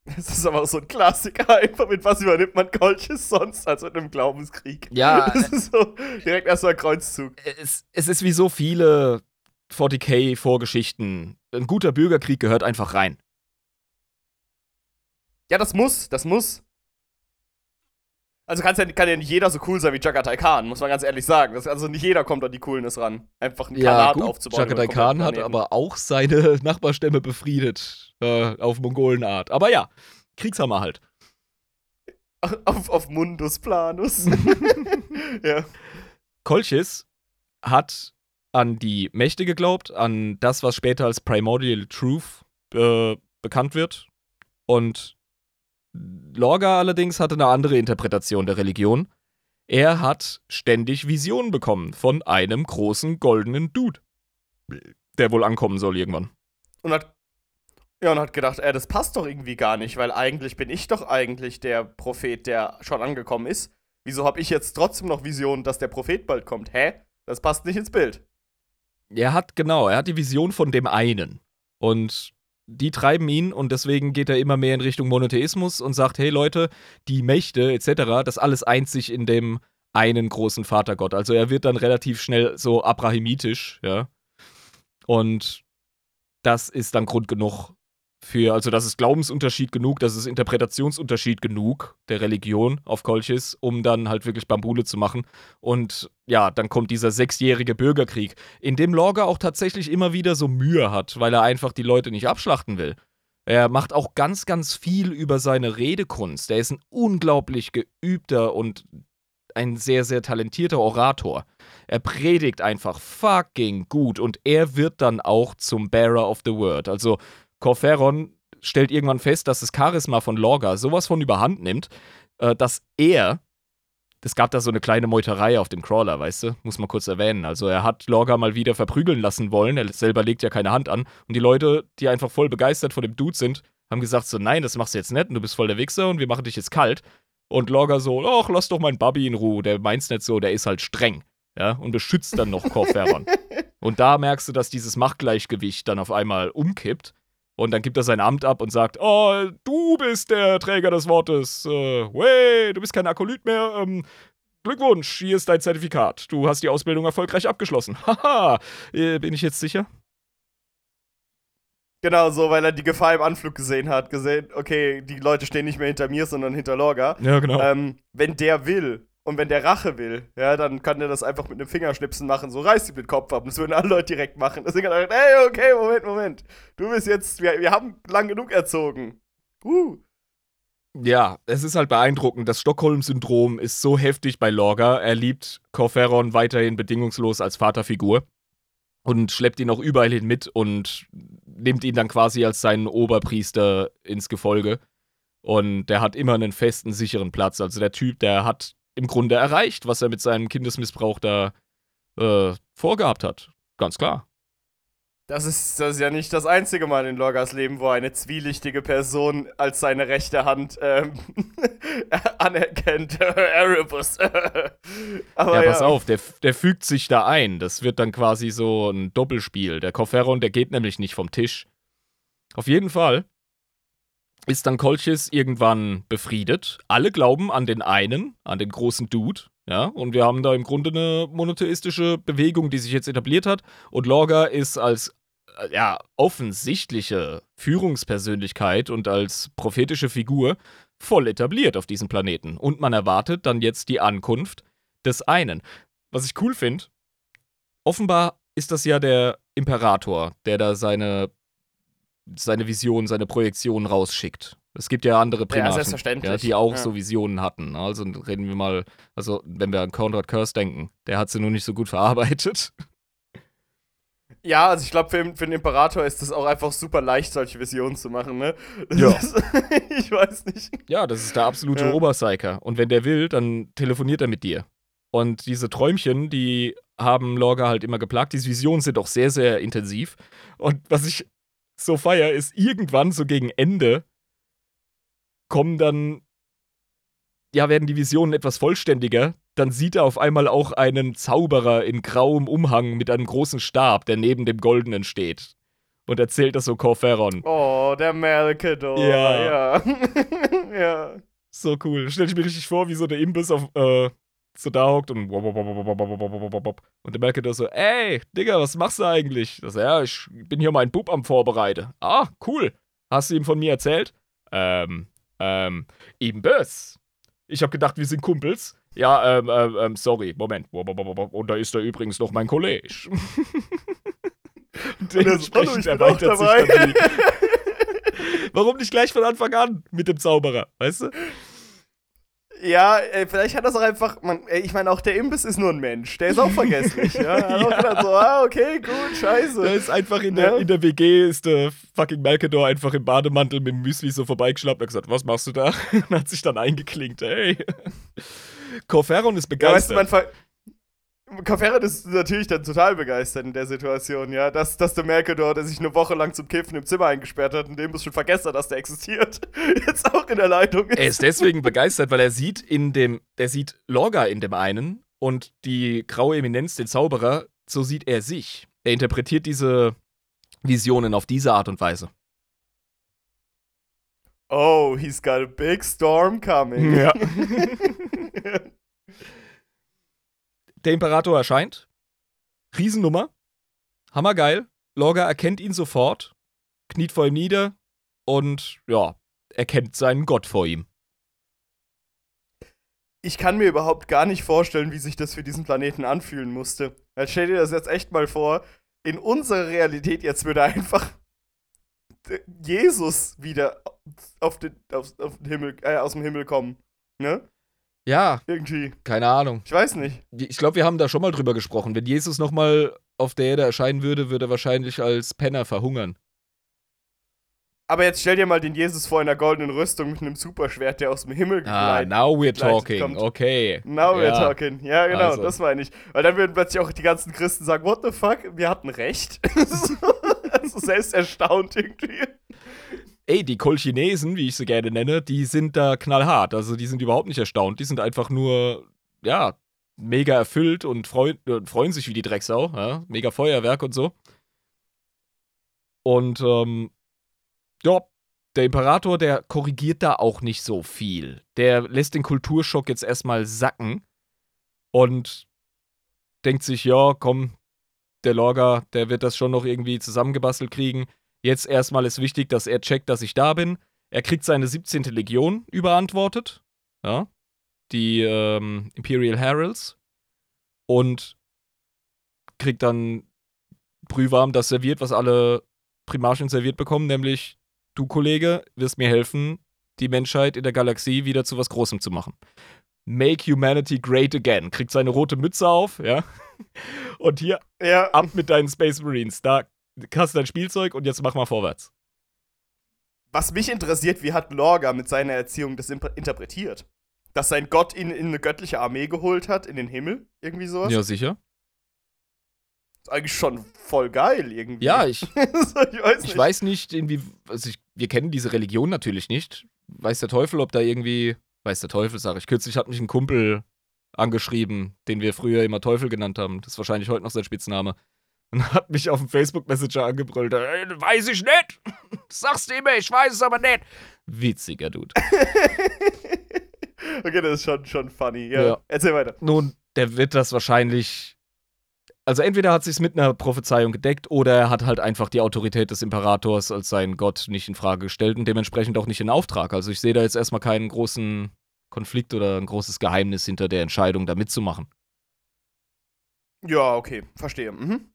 Das ist aber auch so ein Klassiker, [laughs] einfach mit was übernimmt man Kolches sonst als mit einem Glaubenskrieg. Ja, Das ist so direkt erstmal Kreuzzug. es, es ist wie so viele 40k-Vorgeschichten. Ein guter Bürgerkrieg gehört einfach rein. Ja, das muss, das muss. Also kann's ja, kann ja nicht jeder so cool sein wie Jagatai Khan, muss man ganz ehrlich sagen. Das, also nicht jeder kommt an die Coolness ran. Einfach einen Ja, Kanat gut, aufzubauen. Jagatai Khan hat aber auch seine [laughs] Nachbarstämme befriedet. Äh, auf Mongolenart. Aber ja, Kriegshammer halt. [laughs] Auf, auf Mundus Planus. [laughs] ja. Kolchis hat an die Mächte geglaubt, an das, was später als Primordial Truth äh, bekannt wird. Und Lorga allerdings hatte eine andere Interpretation der Religion. Er hat ständig Visionen bekommen von einem großen goldenen Dude, der wohl ankommen soll irgendwann. Und hat, ja, und hat gedacht, äh, das passt doch irgendwie gar nicht, weil eigentlich bin ich doch eigentlich der Prophet, der schon angekommen ist. Wieso habe ich jetzt trotzdem noch Visionen, dass der Prophet bald kommt? Hä? Das passt nicht ins Bild. Er hat, genau, er hat die Vision von dem einen. Und die treiben ihn und deswegen geht er immer mehr in Richtung Monotheismus und sagt, hey Leute, die Mächte etc., das alles eint sich in dem einen großen Vatergott. Also er wird dann relativ schnell so abrahimitisch, ja. Und das ist dann Grund genug für, also das ist Glaubensunterschied genug, das ist Interpretationsunterschied genug der Religion auf Kolchis, um dann halt wirklich Bambule zu machen. Und ja, dann kommt dieser sechsjährige Bürgerkrieg, in dem Lorga auch tatsächlich immer wieder so Mühe hat, weil er einfach die Leute nicht abschlachten will. Er macht auch ganz, ganz viel über seine Redekunst. Er ist ein unglaublich geübter und ein sehr, sehr talentierter Orator. Er predigt einfach fucking gut und er wird dann auch zum Bearer of the Word. Also Corferon stellt irgendwann fest, dass das Charisma von Lorga sowas von überhand nimmt, äh, dass er, es gab da so eine kleine Meuterei auf dem Crawler, weißt du, muss man kurz erwähnen. Also er hat Lorga mal wieder verprügeln lassen wollen, er selber legt ja keine Hand an. Und die Leute, die einfach voll begeistert von dem Dude sind, haben gesagt so, nein, das machst du jetzt nicht und du bist voll der Wichser und wir machen dich jetzt kalt. Und Lorga so, ach, lass doch meinen Bubby in Ruhe, der meint's nicht so, der ist halt streng. Ja, und beschützt dann noch Corferon. [laughs] und da merkst du, dass dieses Machtgleichgewicht dann auf einmal umkippt. Und dann gibt er sein Amt ab und sagt, oh, du bist der Träger des Wortes. Äh, wey, du bist kein Akolyt mehr. Ähm, Glückwunsch, hier ist dein Zertifikat. Du hast die Ausbildung erfolgreich abgeschlossen. [laughs] Haha, äh, bin ich jetzt sicher? Genau so, weil er die Gefahr im Anflug gesehen hat. Gesehen, okay, die Leute stehen nicht mehr hinter mir, sondern hinter Lorga. Ja, genau. Ähm, wenn der will und wenn der Rache will, ja, dann kann der das einfach mit einem Fingerschnipsen machen. So reißt ihm den Kopf ab. Und das würden alle Leute direkt machen. Deswegen hat er gedacht, hey, okay, Moment, Moment. Du bist jetzt, wir, wir haben lang genug erzogen. Uh. Ja, es ist halt beeindruckend. Das Stockholm-Syndrom ist so heftig bei Lorga. Er liebt Corferon weiterhin bedingungslos als Vaterfigur und schleppt ihn auch überall hin mit und nimmt ihn dann quasi als seinen Oberpriester ins Gefolge. Und der hat immer einen festen, sicheren Platz. Also der Typ, der hat im Grunde erreicht, was er mit seinem Kindesmissbrauch da äh, vorgehabt hat. Ganz klar. Das ist, das ist ja nicht das einzige Mal in Lorgas Leben, wo eine zwielichtige Person als seine rechte Hand ähm, [laughs] anerkennt. [laughs] Erebus. [laughs] Aber Ja, ja, pass auf, der, der fügt sich da ein. Das wird dann quasi so ein Doppelspiel. Der Corferon, der geht nämlich nicht vom Tisch. Auf jeden Fall ist dann Kolchis irgendwann befriedet. Alle glauben an den einen, an den großen Dude. Ja, und wir haben da im Grunde eine monotheistische Bewegung, die sich jetzt etabliert hat. Und Lorga ist als äh, ja, offensichtliche Führungspersönlichkeit und als prophetische Figur voll etabliert auf diesem Planeten. Und man erwartet dann jetzt die Ankunft des einen. Was ich cool finde, offenbar ist das ja der Imperator, der da seine, seine Vision, seine Projektion rausschickt. Es gibt ja andere Primaten, selbstverständlich. ja, die auch Ja. so Visionen hatten. Also reden wir mal, also wenn wir an Conrad Curse denken, der hat sie nur nicht so gut [laughs] verarbeitet. Ja, also ich glaube, für, für den Imperator ist es auch einfach super leicht, solche Visionen zu machen, ne? Das Ja. Ist, [laughs] ich weiß nicht. Ja, das ist der absolute Ja. Oberpsyker. Und wenn der will, dann telefoniert er mit dir. Und diese Träumchen, die haben Lorga halt immer geplagt. Diese Visionen sind auch sehr, sehr intensiv. Und was ich so feier, ist irgendwann so gegen Ende kommen dann, ja, werden die Visionen etwas vollständiger. Dann sieht er auf einmal auch einen Zauberer in grauem Umhang mit einem großen Stab, der neben dem goldenen steht. Und erzählt das so Corferon. Oh, der Melkedor. Ja. Ja. [laughs] ja. So cool. Stell ich mir richtig vor, wie so der Imbiss auf, äh, so da hockt und und der merke da so, ey, Digga, was machst du eigentlich? Das, ja, ich bin hier meinen Bub am Vorbereiten. Ah, cool. Hast du ihm von mir erzählt? Ähm, ähm, ihm bös. Ich hab gedacht, wir sind Kumpels. Ja, ähm, ähm, sorry, Moment. Und da ist da übrigens noch mein Kollege. Dementsprechend erweitert sich dann die. Warum nicht gleich von Anfang an mit dem Zauberer, weißt du? Ja, ey, vielleicht hat das auch einfach, man, ey, ich meine, auch der Imbiss ist nur ein Mensch, der ist auch vergesslich, ja. [laughs] Hat auch Ja. gedacht so, ah, okay, gut, Der scheiße. ist einfach in der, Ja. in der WG, ist der fucking Melkedor einfach im Bademantel mit dem Müsli so vorbeigeschlappt und hat gesagt, was machst du da? [laughs] Und hat sich dann eingeklinkt, ey. [laughs] Corferon ist Ja, weißt du, begeistert. man ver Conferent ist natürlich dann total begeistert in der Situation, ja. Dass, dass der Mercador, der sich eine Woche lang zum Kiffen im Zimmer eingesperrt hat und dem ist schon vergessen, hat, dass der existiert, [laughs] jetzt auch in der Leitung ist. er ist deswegen begeistert, weil er sieht in dem, der sieht Lorga in dem einen und die graue Eminenz, den Zauberer, so sieht er sich. Er interpretiert diese Visionen auf diese Art und Weise. Oh, he's got a big storm coming. Ja. [laughs] [laughs] Der Imperator erscheint. Riesennummer. Hammergeil. Lorga erkennt ihn sofort, kniet vor ihm nieder und ja, erkennt seinen Gott vor ihm. ich kann mir überhaupt gar nicht vorstellen, wie sich das für diesen Planeten anfühlen musste. Weil stell dir das jetzt echt mal vor, in unserer Realität jetzt würde einfach Jesus wieder auf den, auf, auf den Himmel, äh, aus dem Himmel kommen. Ne? Ja, Irgendwie. keine Ahnung. Ich weiß nicht. Ich glaube, wir haben da schon mal drüber gesprochen. Wenn Jesus nochmal auf der Erde erscheinen würde, würde er wahrscheinlich als Penner verhungern. Aber jetzt stell dir mal den Jesus vor in einer goldenen Rüstung mit einem Superschwert, der aus dem Himmel Ah, now we're talking. kommt. Okay. Now we're Ja. talking. Ja, genau, Also. das meine ich. Weil dann würden plötzlich auch die ganzen Christen sagen, what the fuck, wir hatten recht. [laughs] so selbst erstaunt irgendwie. Ey, die Kolchinesen, wie ich sie gerne nenne, die sind da knallhart. Also die sind überhaupt nicht erstaunt. Die sind einfach nur, ja, mega erfüllt und freuen, äh, freuen sich wie die Drecksau. Ja? Mega Feuerwerk und so. Und, ähm, ja, der Imperator, der korrigiert da auch nicht so viel. Der lässt den Kulturschock jetzt erstmal sacken und denkt sich, ja, komm, der Lorga, der wird das schon noch irgendwie zusammengebastelt kriegen. Jetzt erstmal ist wichtig, dass er checkt, dass ich da bin. Er kriegt seine 17. Legion überantwortet. Ja. Die ähm, Imperial Heralds. Und kriegt dann brühwarm das serviert, was alle Primarchen serviert bekommen, nämlich du, Kollege, wirst mir helfen, die Menschheit in der Galaxie wieder zu was Großem zu machen. Make humanity great again. Kriegt seine rote Mütze auf, ja. [laughs] Und hier Ja, ab mit deinen Space Marines. Da hast dein Spielzeug und jetzt mach mal vorwärts. was mich interessiert, wie hat Lorga mit seiner Erziehung das interpretiert? Dass sein Gott ihn in eine göttliche Armee geholt hat, in den Himmel? Irgendwie sowas? Ja, sicher. Ist eigentlich schon voll geil irgendwie. Ja, [laughs] ich, ich weiß nicht. ich weiß nicht, irgendwie, also ich, wir kennen diese Religion natürlich nicht. Weiß der Teufel, ob da irgendwie, weiß der Teufel, sag ich. Kürzlich hat mich ein Kumpel angeschrieben, den wir früher immer Teufel genannt haben. Das ist wahrscheinlich heute noch sein Spitzname. Und hat mich auf dem Facebook-Messenger angebrüllt. Ey, weiß ich nicht. [laughs] Sagst du immer, ich weiß es aber nicht. Witziger Dude. [laughs] okay, das ist schon, schon funny. Ja. Ja. Erzähl weiter. Nun, der wird das wahrscheinlich. Also entweder hat sich's mit einer Prophezeiung gedeckt oder er hat halt einfach die Autorität des Imperators als seinen Gott nicht in Frage gestellt und dementsprechend auch nicht in Auftrag. Also ich sehe da jetzt erstmal keinen großen Konflikt oder ein großes Geheimnis hinter der Entscheidung, da mitzumachen. Ja, okay, verstehe. Mhm.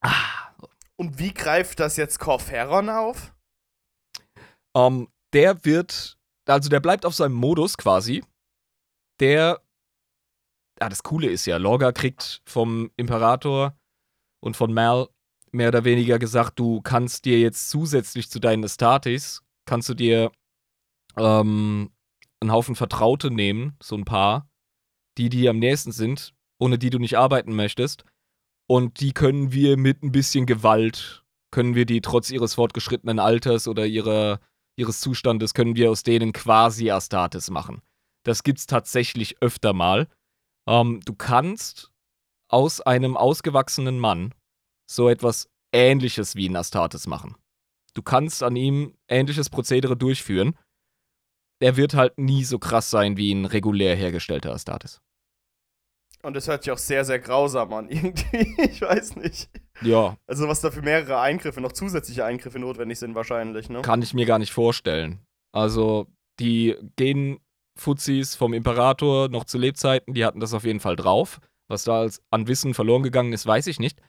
Ah. Und wie greift das jetzt Corferon auf? Ähm, der wird, also der bleibt auf seinem Modus quasi. Der, ah, das Coole ist ja, Lorga kriegt vom Imperator und von Mal mehr oder weniger gesagt, du kannst dir jetzt zusätzlich zu deinen Estatis, kannst du dir ähm, einen Haufen Vertraute nehmen, so ein paar, die dir am nächsten sind, ohne die du nicht arbeiten möchtest. Und die können wir mit ein bisschen Gewalt, können wir die trotz ihres fortgeschrittenen Alters oder ihrer, ihres Zustandes, können wir aus denen quasi Astartes machen. Das gibt's tatsächlich öfter mal. Ähm, du kannst aus einem ausgewachsenen Mann so etwas Ähnliches wie ein Astartes machen. Du kannst an ihm ähnliches Prozedere durchführen. Er wird halt nie so krass sein wie ein regulär hergestellter Astartes. Und das hört sich auch sehr, sehr grausam an, [laughs] irgendwie. Ich weiß nicht. Ja. Also, was da für mehrere Eingriffe, noch zusätzliche Eingriffe notwendig sind, wahrscheinlich, ne? Kann ich mir gar nicht vorstellen. Also, die Gen-Fuzis vom Imperator noch zu Lebzeiten, die hatten das auf jeden Fall drauf. Was da als an Wissen verloren gegangen ist, weiß ich nicht.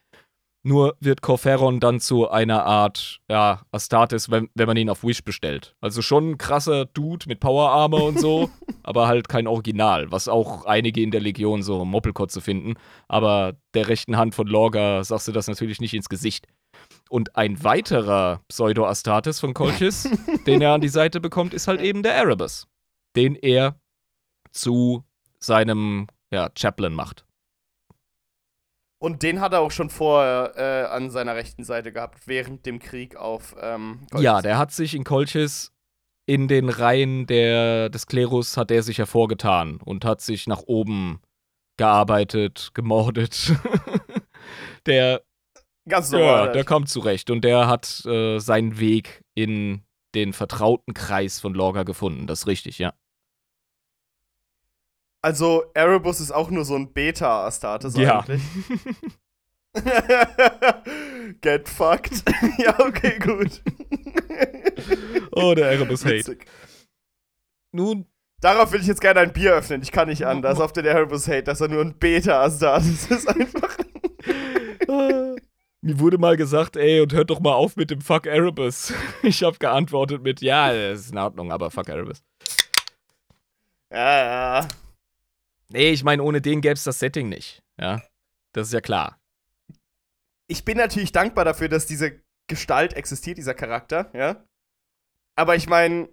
Nur wird Corferon dann zu einer Art, ja, Astartes, wenn, wenn man ihn auf Wish bestellt. Also schon ein krasser Dude mit Power Armor und so, [laughs] aber halt kein Original, was auch einige in der Legion so Moppelkotze finden. Aber der rechten Hand von Lorga sagst du das natürlich nicht ins Gesicht. Und ein weiterer Pseudo-Astartes von Kolchis, [laughs] den er an die Seite bekommt, ist halt eben der Erebus, den er zu seinem ja, Chaplain macht. Und den hat er auch schon vorher äh, an seiner rechten Seite gehabt, während dem Krieg auf ähm, Kolchis. Ja, der hat sich in Kolchis in den Reihen der, des Klerus hat er sich hervorgetan und hat sich nach oben gearbeitet, gemordet. [laughs] der Ganz normal. Ja, der halt. kommt zurecht und der hat äh, seinen Weg in den vertrauten Kreis von Lorga gefunden. Das ist richtig, ja. Also, Erebus ist auch nur so ein Beta-Astartes ja. eigentlich. [laughs] Get fucked. [laughs] ja, okay, gut. oh, der Erebus-Hate. Nun. Darauf will ich jetzt gerne ein Bier öffnen. Ich kann nicht anders. Auf den Erebus-Hate, dass er nur ein Beta-Astartes ist einfach. [laughs] Mir wurde mal gesagt, ey, und hört doch mal auf mit dem Fuck Erebus. Ich habe geantwortet mit, ja, das ist in Ordnung, aber Fuck Erebus. Ja, ja. Nee, ich meine, ohne den gäbe es das Setting nicht. Ja, das ist ja klar. Ich bin natürlich dankbar dafür, dass diese Gestalt existiert, dieser Charakter, ja. Aber ich meine,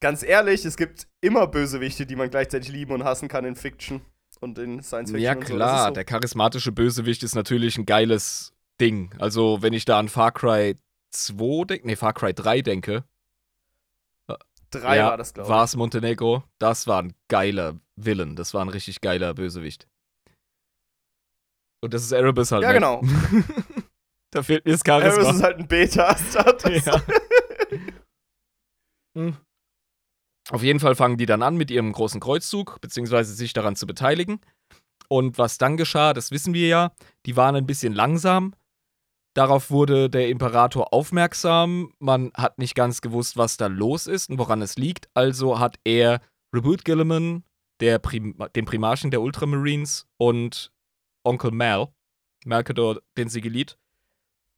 ganz ehrlich, es gibt immer Bösewichte, die man gleichzeitig lieben und hassen kann in Fiction und in Science Fiction. Ja, klar, so. so. der charismatische Bösewicht ist natürlich ein geiles Ding. Also, wenn ich da an Far Cry 2 denke, nee, Far Cry 3 denke, 3 ja, war das, glaube ich. War es Montenegro? Das war ein geiler Villain. Das war ein richtig geiler Bösewicht. Und das ist Erebus halt. Ja, nicht. genau. [laughs] da fehlt mir das Charisma. Erebus ist halt ein Beta-Status. Ja. [laughs] hm. Auf jeden Fall fangen die dann an mit ihrem großen Kreuzzug, beziehungsweise sich daran zu beteiligen. Und was dann geschah, das wissen wir ja, die waren ein bisschen langsam, Darauf wurde der Imperator aufmerksam. Man hat nicht ganz gewusst, was da los ist und woran es liegt. Also hat er Reboot Gilliman, der Prim den Primarchen der Ultramarines, und Onkel Mal, Malkador, den Sigilit.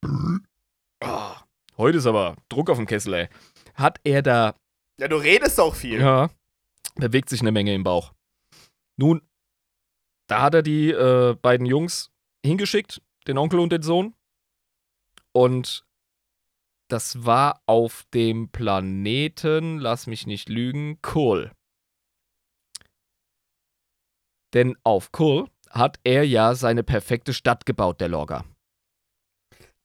Oh, heute ist aber Druck auf dem Kessel, ey. Hat er da. Ja, du redest auch viel. Ja. Bewegt sich eine Menge im Bauch. Nun, da hat er die äh, beiden Jungs hingeschickt, den Onkel und den Sohn. Und das war auf dem Planeten, lass mich nicht lügen, Kul. Denn auf Kul hat er ja seine perfekte Stadt gebaut, der Logger.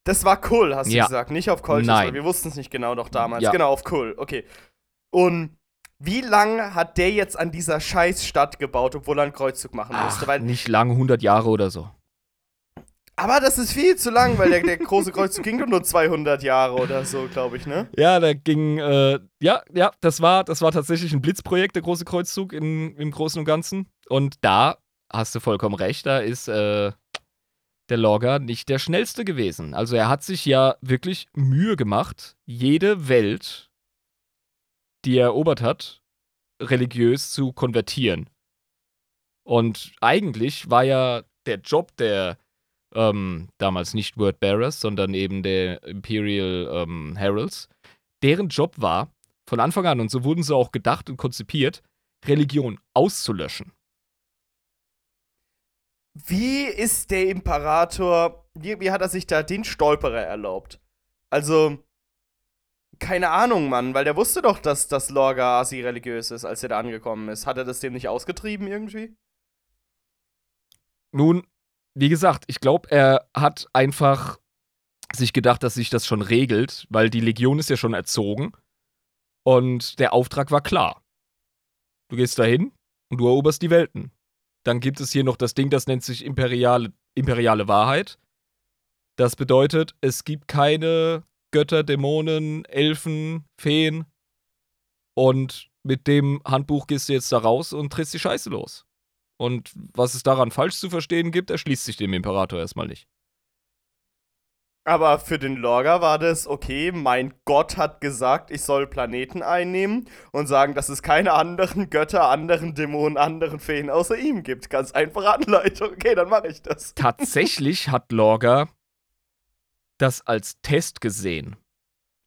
Das war Kul, hast ja. du gesagt, nicht auf Kolchis, Nein. wir wussten es nicht genau doch damals. Ja. Genau, auf Kul, okay. Und wie lange hat der jetzt an dieser Scheißstadt gebaut, obwohl er einen Kreuzzug machen musste? Ach, nicht lang, 100 Jahre oder so. Aber das ist viel zu lang, weil der, der große Kreuzzug ging nur 200 Jahre oder so, glaube ich, ne? Ja, der ging, äh, ja, ja, das war, das war tatsächlich ein Blitzprojekt, der große Kreuzzug in, im Großen und Ganzen. Und da hast du vollkommen recht, da ist äh, der Logger nicht der schnellste gewesen. Also er hat sich ja wirklich Mühe gemacht, jede Welt, die er erobert hat, religiös zu konvertieren. Und eigentlich war ja der Job der ähm, damals nicht Word Bearers, sondern eben der Imperial ähm, Heralds, deren Job war, von Anfang an, und so wurden sie auch gedacht und konzipiert, Religion auszulöschen. Wie ist der Imperator, wie, wie hat er sich da den Stolperer erlaubt? Also, keine Ahnung, Mann, weil der wusste doch, dass das Lorga Asi religiös ist, als er da angekommen ist. Hat er das dem nicht ausgetrieben irgendwie? Nun, wie gesagt, ich glaube, er hat einfach sich gedacht, dass sich das schon regelt, weil die Legion ist ja schon erzogen und der Auftrag war klar. Du gehst dahin und du eroberst die Welten. Dann gibt es hier noch das Ding, das nennt sich imperiale, imperiale Wahrheit. Das bedeutet, es gibt keine Götter, Dämonen, Elfen, Feen. Und mit dem Handbuch gehst du jetzt da raus und trittst die Scheiße los. Und was es daran falsch zu verstehen gibt, erschließt sich dem Imperator erstmal nicht. Aber für den Lorger war das, okay, mein Gott hat gesagt, ich soll Planeten einnehmen und sagen, dass es keine anderen Götter, anderen Dämonen, anderen Feen außer ihm gibt. Ganz einfache Anleitung. Okay, dann mache ich das. Tatsächlich [laughs] hat Lorger das als Test gesehen.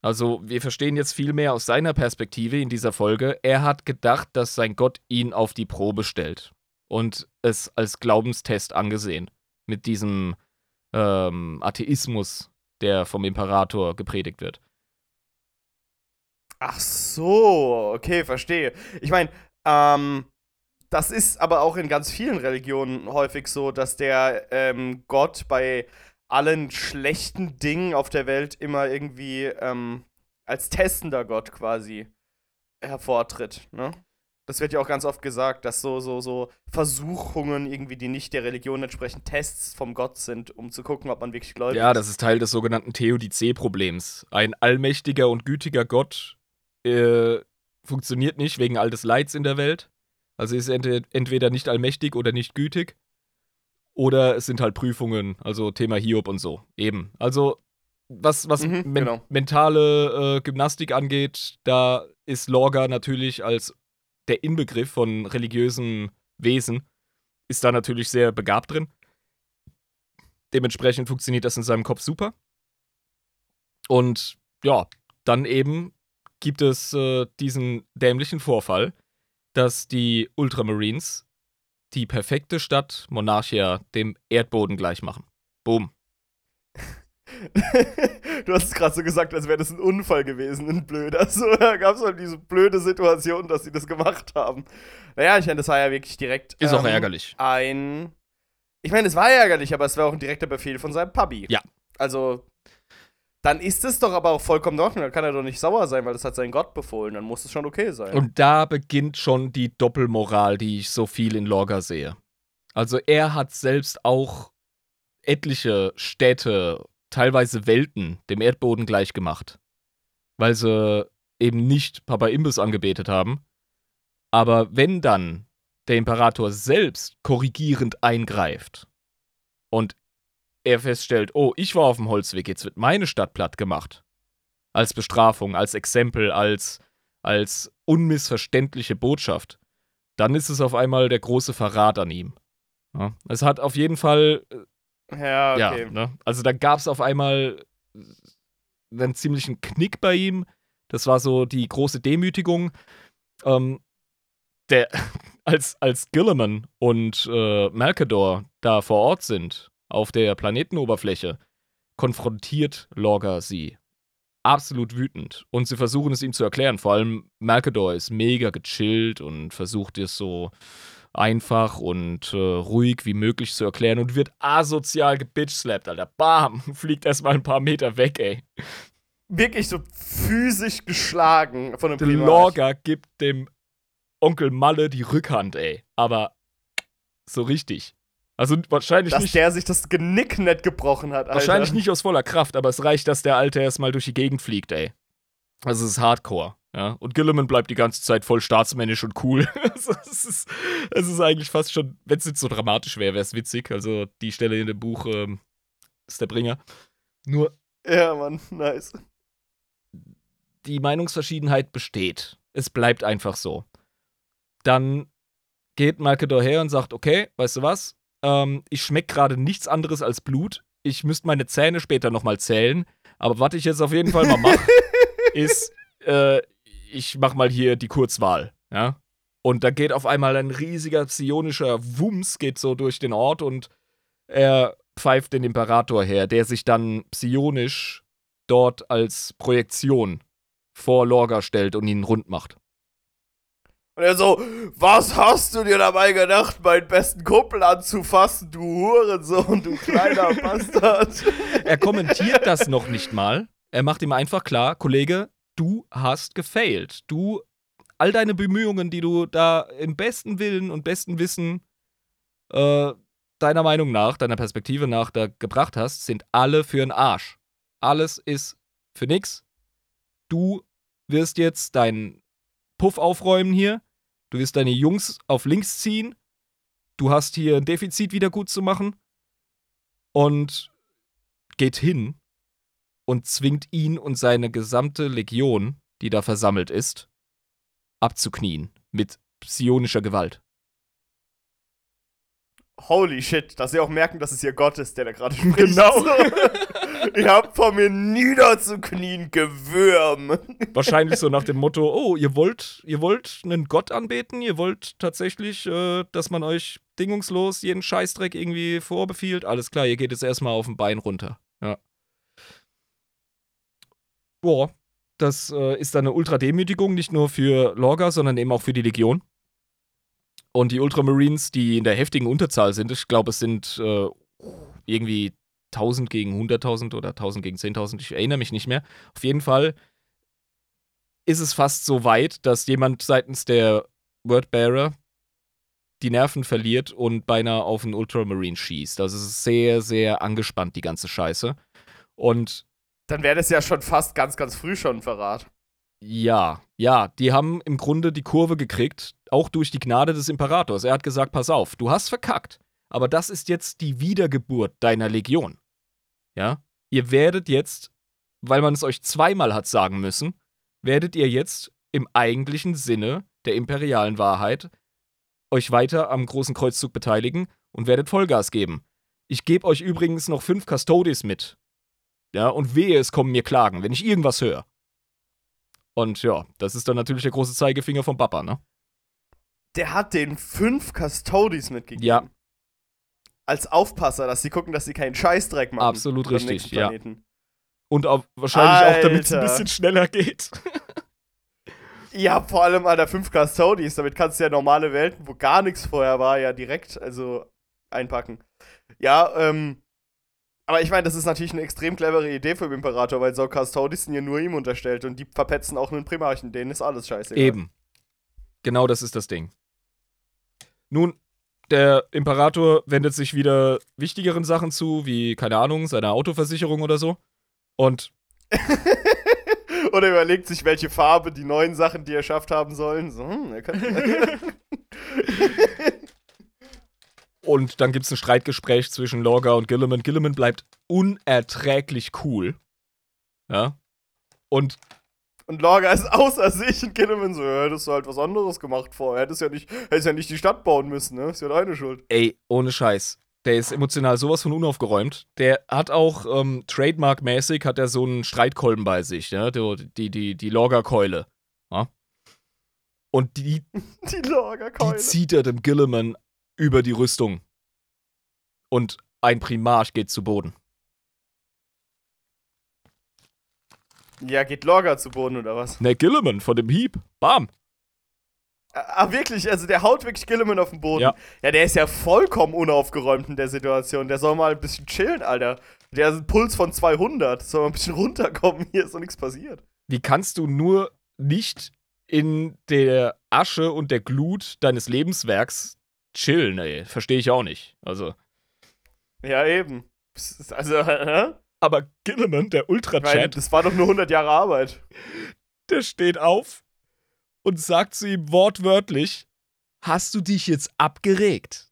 Also wir verstehen jetzt viel mehr aus seiner Perspektive in dieser Folge. Er hat gedacht, dass sein Gott ihn auf die Probe stellt und es als Glaubenstest angesehen. Mit diesem ähm, Atheismus, der vom Imperator gepredigt wird. Ach so, okay, verstehe. Ich meine, ähm, das ist aber auch in ganz vielen Religionen häufig so, dass der ähm, Gott bei allen schlechten Dingen auf der Welt immer irgendwie ähm, als testender Gott quasi hervortritt. Ne? Das wird ja auch ganz oft gesagt, dass so, so, so Versuchungen irgendwie, die nicht der Religion entsprechen, Tests vom Gott sind, um zu gucken, ob man wirklich gläubig ist. Ja, das ist Teil des sogenannten Theodizee-Problems. Ein allmächtiger und gütiger Gott äh, funktioniert nicht wegen all des Leids in der Welt. Also ist ent entweder nicht allmächtig oder nicht gütig. Oder es sind halt Prüfungen, also Thema Hiob und so. Eben. Also, was, was Mhm, men genau. mentale äh, Gymnastik angeht, da ist Lorga natürlich als der Inbegriff von religiösem Wesen, ist da natürlich sehr begabt drin. Dementsprechend funktioniert das in seinem Kopf super. Und ja, dann eben gibt es äh, diesen dämlichen Vorfall, dass die Ultramarines die perfekte Stadt Monarchia dem Erdboden gleich machen. Boom. [laughs] du hast es gerade so gesagt, als wäre das ein Unfall gewesen, ein blöder. So, [laughs] da gab es halt diese blöde Situation, dass sie das gemacht haben. Naja, ich meine, das war ja wirklich direkt. Ist auch ähm, ärgerlich. Ein. Ich meine, es war ärgerlich, aber es war auch ein direkter Befehl von seinem Papi. Ja. Also, dann ist es doch aber auch vollkommen in Ordnung. Dann kann er doch nicht sauer sein, weil das hat sein Gott befohlen. Dann muss es schon okay sein. Und da beginnt schon die Doppelmoral, die ich so viel in Lorga sehe. Also er hat selbst auch etliche Städte, teilweise Welten, dem Erdboden gleichgemacht. Weil sie eben nicht Papa Imbus angebetet haben. Aber wenn dann der Imperator selbst korrigierend eingreift und er feststellt, oh, ich war auf dem Holzweg, jetzt wird meine Stadt platt gemacht. Als Bestrafung, als Exempel, als, als unmissverständliche Botschaft, dann ist es auf einmal der große Verrat an ihm. Ja, es hat auf jeden Fall, äh, ja, okay. ja, ne? also da gab es auf einmal einen ziemlichen Knick bei ihm. Das war so die große Demütigung. Ähm, der, [laughs] als, als Gilliman und äh, Malkador da vor Ort sind, auf der Planetenoberfläche, konfrontiert Lorga sie. Absolut wütend. Und sie versuchen es ihm zu erklären. Vor allem Malkador ist mega gechillt und versucht es so einfach und äh, ruhig wie möglich zu erklären und wird asozial gebitchslappt, Alter. Bam! [laughs] Fliegt erstmal ein paar Meter weg, ey. Wirklich so physisch geschlagen von einem Der. Lorga gibt dem Onkel Malle die Rückhand, ey. Aber so richtig. Also wahrscheinlich Dass nicht. der sich das Genick nicht gebrochen hat, Alter. Wahrscheinlich nicht aus voller Kraft, aber es reicht, dass der Alte erstmal durch die Gegend fliegt, ey. Also es ist Hardcore, ja. Und Gilliman bleibt die ganze Zeit voll staatsmännisch und cool. [laughs] also es, ist, es ist eigentlich fast schon, wenn es nicht so dramatisch wäre, wäre es witzig. Also die Stelle in dem Buch ähm, ist der Bringer. Nur Ja, Mann, nice. die Meinungsverschiedenheit besteht. Es bleibt einfach so. Dann geht Malkedor her und sagt, okay, weißt du was? Ähm, ich schmecke gerade nichts anderes als Blut. Ich müsste meine Zähne später nochmal zählen. Aber was ich jetzt auf jeden Fall mal mache, [laughs] ist, äh, ich mach mal hier die Kurzwahl, ja? Und da geht auf einmal ein riesiger psionischer Wumms geht so durch den Ort und er pfeift den Imperator her, der sich dann psionisch dort als Projektion vor Lorga stellt und ihn rund macht. Und er so, was hast du dir dabei gedacht, meinen besten Kumpel anzufassen, du Hurensohn, du kleiner [laughs] Bastard? Er kommentiert das noch nicht mal. Er macht ihm einfach klar, Kollege, du hast gefailt. Du, all deine Bemühungen, die du da im besten Willen und besten Wissen äh, deiner Meinung nach, deiner Perspektive nach da gebracht hast, sind alle für den Arsch. Alles ist für nix. Du wirst jetzt deinen Puff aufräumen hier. Du wirst deine Jungs auf links ziehen. Du hast hier ein Defizit wieder gut zu machen. Und geht hin und zwingt ihn und seine gesamte Legion, die da versammelt ist, abzuknien mit psionischer Gewalt. Holy shit, dass sie auch merken, dass es ihr Gott ist, der da gerade [laughs] spricht. Genau. [laughs] Ihr habt vor mir niederzuknien, Gewürm. [laughs] Wahrscheinlich so nach dem Motto: Oh, ihr wollt, ihr wollt einen Gott anbeten, ihr wollt tatsächlich, äh, dass man euch dingungslos jeden Scheißdreck irgendwie vorbefiehlt. Alles klar, ihr geht jetzt erstmal auf ein Bein runter. Boah, das äh, ist eine Ultra-Demütigung, nicht nur für Lorga, sondern eben auch für die Legion. Und die Ultramarines, die in der heftigen Unterzahl sind, ich glaube, es sind äh, irgendwie 1000 gegen 100.000 oder 1000 gegen 10.000, ich erinnere mich nicht mehr. Auf jeden Fall ist es fast so weit, dass jemand seitens der Wordbearer die Nerven verliert und beinahe auf einen Ultramarine schießt. Also es ist sehr, sehr angespannt, die ganze Scheiße. Und Dann wäre das ja schon fast ganz, ganz früh schon ein Verrat. ja, ja, die haben im Grunde die Kurve gekriegt, auch durch die Gnade des Imperators. Er hat gesagt, pass auf, du hast verkackt, aber das ist jetzt die Wiedergeburt deiner Legion. Ja? Ihr werdet jetzt, weil man es euch zweimal hat sagen müssen, werdet ihr jetzt im eigentlichen Sinne der imperialen Wahrheit euch weiter am großen Kreuzzug beteiligen und werdet Vollgas geben. Ich gebe euch übrigens noch fünf Custodes mit. Ja, und wehe, es kommen mir Klagen, wenn ich irgendwas höre. Und ja, das ist dann natürlich der große Zeigefinger vom Papa, ne? Der hat den fünf Custodies mitgegeben. Ja. Als Aufpasser, dass sie gucken, dass sie keinen Scheißdreck machen. Absolut richtig, ja. Und auch, wahrscheinlich auch, damit es ein Alter. bisschen schneller geht. [laughs] Ja, vor allem an der 5 Custodies. Damit kannst du ja normale Welten, wo gar nichts vorher war, ja direkt also einpacken. Ja, ähm. Aber ich meine, das ist natürlich eine extrem clevere Idee für den Imperator, weil so Custodies sind ja nur ihm unterstellt und die verpetzen auch einen Primarchen. Denen ist alles scheißegal. Eben. Genau das ist das Ding. Nun, der Imperator wendet sich wieder wichtigeren Sachen zu, wie, keine Ahnung, seiner Autoversicherung oder so. Und [laughs] Oder überlegt sich, welche Farbe die neuen Sachen, die er schafft haben sollen. So, hm, er könnte. [laughs] Und dann gibt es ein Streitgespräch zwischen Lorga und Gilliman. Gilliman bleibt unerträglich cool. Ja. Und Und Lorga ist außer sich und Kinneman so, ja, hättest du halt was anderes gemacht vorher. Hättest ja nicht, hättest ja nicht die Stadt bauen müssen, ne? Ist ja deine Schuld. ey, ohne Scheiß. Der ist emotional sowas von unaufgeräumt. Der hat auch ähm, Trademark-mäßig hat er so einen Streitkolben bei sich, ja? Die, die, die, die Lorga-Keule. Ja? Und die, [laughs] Die die zieht er dem Gilliman über die Rüstung. Und ein Primarch geht zu Boden. Ja, geht Lorga zu Boden oder was? Ne, Gilliman von dem Hieb. Bam. Ah, wirklich? Also der haut wirklich Gilliman auf den Boden. Ja. ja, der ist ja vollkommen unaufgeräumt in der Situation. Der soll mal ein bisschen chillen, Alter. Der hat einen Puls von 200. Soll mal ein bisschen [laughs] runterkommen. Hier ist doch nichts passiert. Wie kannst du nur nicht in der Asche und der Glut deines Lebenswerks chillen, ey? Verstehe ich auch nicht. Also. Ja, eben. Also, [laughs] hä? Aber Gilliman, der Ultra-Chat, das war doch nur 100 Jahre Arbeit. der steht auf und sagt zu ihm wortwörtlich: Hast du dich jetzt abgeregt?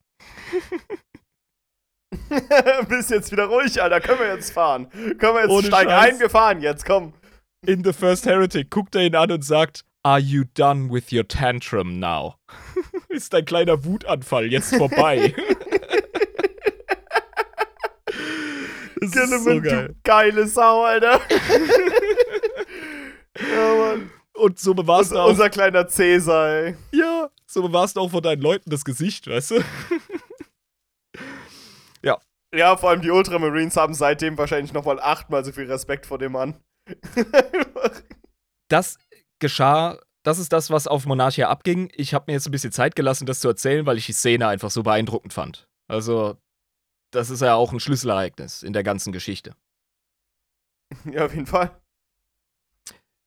[laughs] Bist jetzt wieder ruhig, Alter. Können wir jetzt fahren? Können wir jetzt Ohne steig Scheiß. ein, wir fahren jetzt, komm. In The First Heretic guckt er ihn an und sagt: Are you done with your tantrum now? Ist dein kleiner Wutanfall jetzt vorbei? [laughs] das ist Gilliman, so geil. du geile Sau, Alter. [laughs] ja, Mann. Und so bewahrst du Unser, auch, unser kleiner Cäsar, ey. ja, so bewahrst du auch von deinen Leuten das Gesicht, weißt du? Ja, vor allem die Ultramarines haben seitdem wahrscheinlich nochmal achtmal so viel Respekt vor dem Mann. Das geschah das ist das, was auf Monarchia abging. Ich habe mir jetzt ein bisschen Zeit gelassen, das zu erzählen, weil ich die Szene einfach so beeindruckend fand. Also, das ist ja auch ein Schlüsselereignis in der ganzen Geschichte. [laughs] Ja, auf jeden Fall.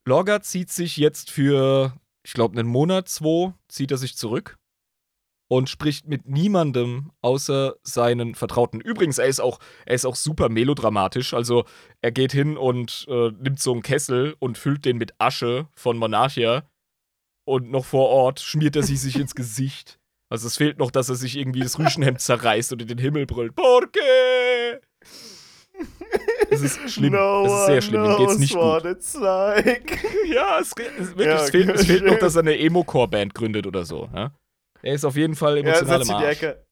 Lorga zieht sich jetzt für, ich glaube, einen Monat, zwei, zieht er sich zurück und spricht mit niemandem außer seinen Vertrauten. Übrigens, er ist auch, er ist auch super melodramatisch. Also er geht hin und äh, nimmt so einen Kessel und füllt den mit Asche von Monarchia und noch vor Ort schmiert er sie sich ins Gesicht. Also es fehlt noch, dass er sich irgendwie das Rüschenhemd zerreißt und in den Himmel brüllt. Porque! Es ist schlimm. No es ist sehr schlimm. Ihm geht's nicht gut. Like. [laughs] Ja, es, es, wirklich, Ja, es, fehlt, es fehlt noch, dass er eine Emo-Core-Band gründet oder so. Ja? Er ist auf jeden Fall Ja, emotional setzt im in die Arsch. Ecke.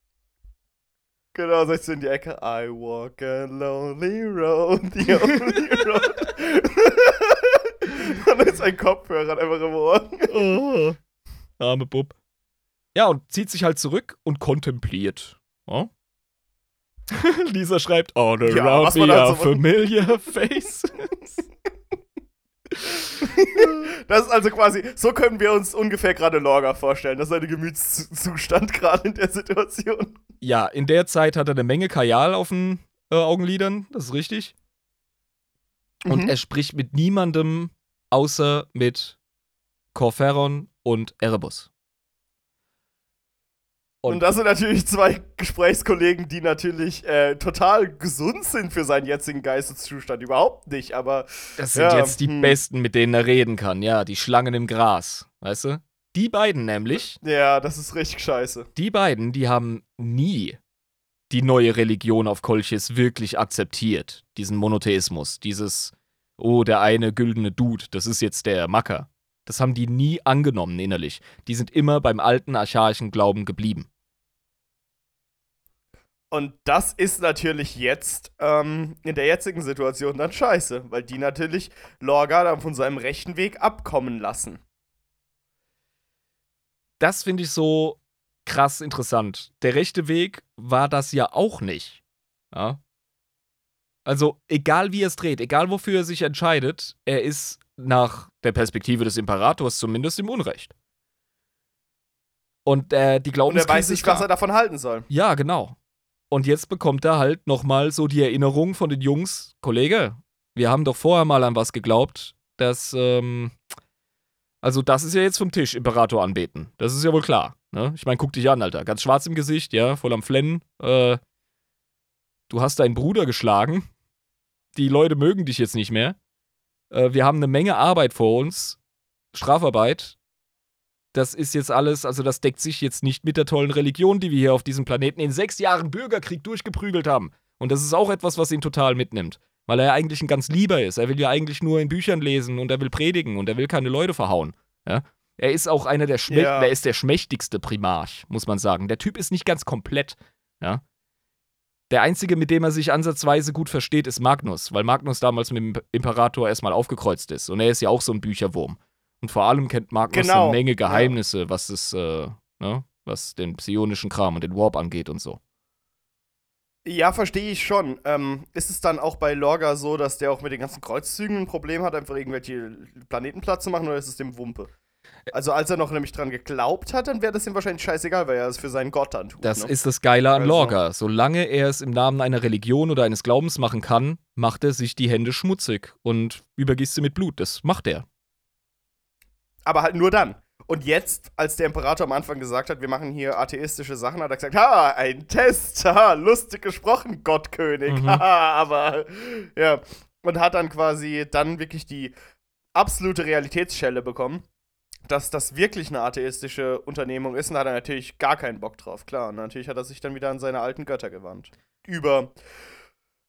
Genau, setzt in die Ecke. I walk a lonely road, the only road. [laughs] Und ist ein Kopfhörer einfach im Ohr. Oh. Arme Bub. Ja, und zieht sich halt zurück und kontempliert. Ja? [laughs] Lisa schreibt, All Ja, around was man me are so- familiar [laughs] faces. [laughs] Das ist also quasi, so können wir uns ungefähr gerade Lorga vorstellen. Das ist sein Gemütszustand gerade in der Situation. ja, in der Zeit hat er eine Menge Kajal auf den äh, Augenlidern, das ist richtig. Und Mhm. er spricht mit niemandem außer mit Corferon und Erebus. Und das sind natürlich zwei Gesprächskollegen, die natürlich äh, total gesund sind für seinen jetzigen Geisteszustand. Überhaupt nicht, aber Das sind Ja, jetzt die hm. Besten, mit denen er reden kann. Ja, die Schlangen im Gras. Weißt du? Die beiden nämlich, ja, das ist richtig scheiße. die beiden, die haben nie die neue Religion auf Kolchis wirklich akzeptiert. Diesen Monotheismus. Dieses, oh, der eine güldene Dude, das ist jetzt der Macker. Das haben die nie angenommen innerlich. Die sind immer beim alten archaischen Glauben geblieben. Und das ist natürlich jetzt ähm, in der jetzigen Situation dann scheiße, weil die natürlich Lorga dann von seinem rechten Weg abkommen lassen. das finde ich so krass interessant. Der rechte Weg war das ja auch nicht. Ja? Also, egal wie er es dreht, egal wofür er sich entscheidet, er ist nach der Perspektive des Imperators zumindest im Unrecht. Und äh, die Und er Glaubenskrise weiß nicht, was er davon halten soll. Ja, genau. Und jetzt bekommt er halt nochmal so die Erinnerung von den Jungs, Kollege, wir haben doch vorher mal an was geglaubt, dass, ähm, also das ist ja jetzt vom Tisch, Imperator anbeten. Das ist ja wohl klar. Ne? Ich meine, guck dich an, Alter. Ganz schwarz im Gesicht, ja, voll am Flennen. Äh, du hast deinen Bruder geschlagen. Die Leute mögen dich jetzt nicht mehr. Äh, wir haben eine Menge Arbeit vor uns. Strafarbeit das ist jetzt alles, also das deckt sich jetzt nicht mit der tollen Religion, die wir hier auf diesem Planeten in sechs Jahren Bürgerkrieg durchgeprügelt haben. Und das ist auch etwas, was ihn total mitnimmt. Weil er ja eigentlich ein ganz Lieber ist. Er will ja eigentlich nur in Büchern lesen und er will predigen und er will keine Leute verhauen. Ja? Er ist auch einer der Schmä Ja. er ist der schmächtigste Primarch, muss man sagen. Der Typ ist nicht ganz komplett. Ja? Der einzige, mit dem er sich ansatzweise gut versteht, ist Magnus, weil Magnus damals mit dem Imperator erstmal aufgekreuzt ist. Und er ist ja auch so ein Bücherwurm. Und vor allem kennt Magnus Genau, eine Menge ja. Geheimnisse, was das, äh, ne, was den psionischen Kram und den Warp angeht und so. Ja, verstehe ich schon. Ähm, ist es dann auch bei Lorga so, dass der auch mit den ganzen Kreuzzügen ein Problem hat, einfach irgendwelche Planeten platt zu machen, oder ist es dem Wumpe? Also, als er noch nämlich dran geglaubt hat, dann wäre das ihm wahrscheinlich scheißegal, weil er es für seinen Gott dann tut. Das ne? ist das Geile an Also- Lorga. Solange er es im Namen einer Religion oder eines Glaubens machen kann, macht er sich die Hände schmutzig und übergießt sie mit Blut. Das macht er. Aber halt nur dann. Und jetzt, als der Imperator am Anfang gesagt hat, wir machen hier atheistische Sachen, hat er gesagt, ha, ein Test, ha, lustig gesprochen, Gottkönig, Mhm. [laughs] haha, aber, ja. Und hat dann quasi dann wirklich die absolute Realitätsschelle bekommen, dass das wirklich eine atheistische Unternehmung ist und da hat er natürlich gar keinen Bock drauf, klar. Und natürlich hat er sich dann wieder an seine alten Götter gewandt. Über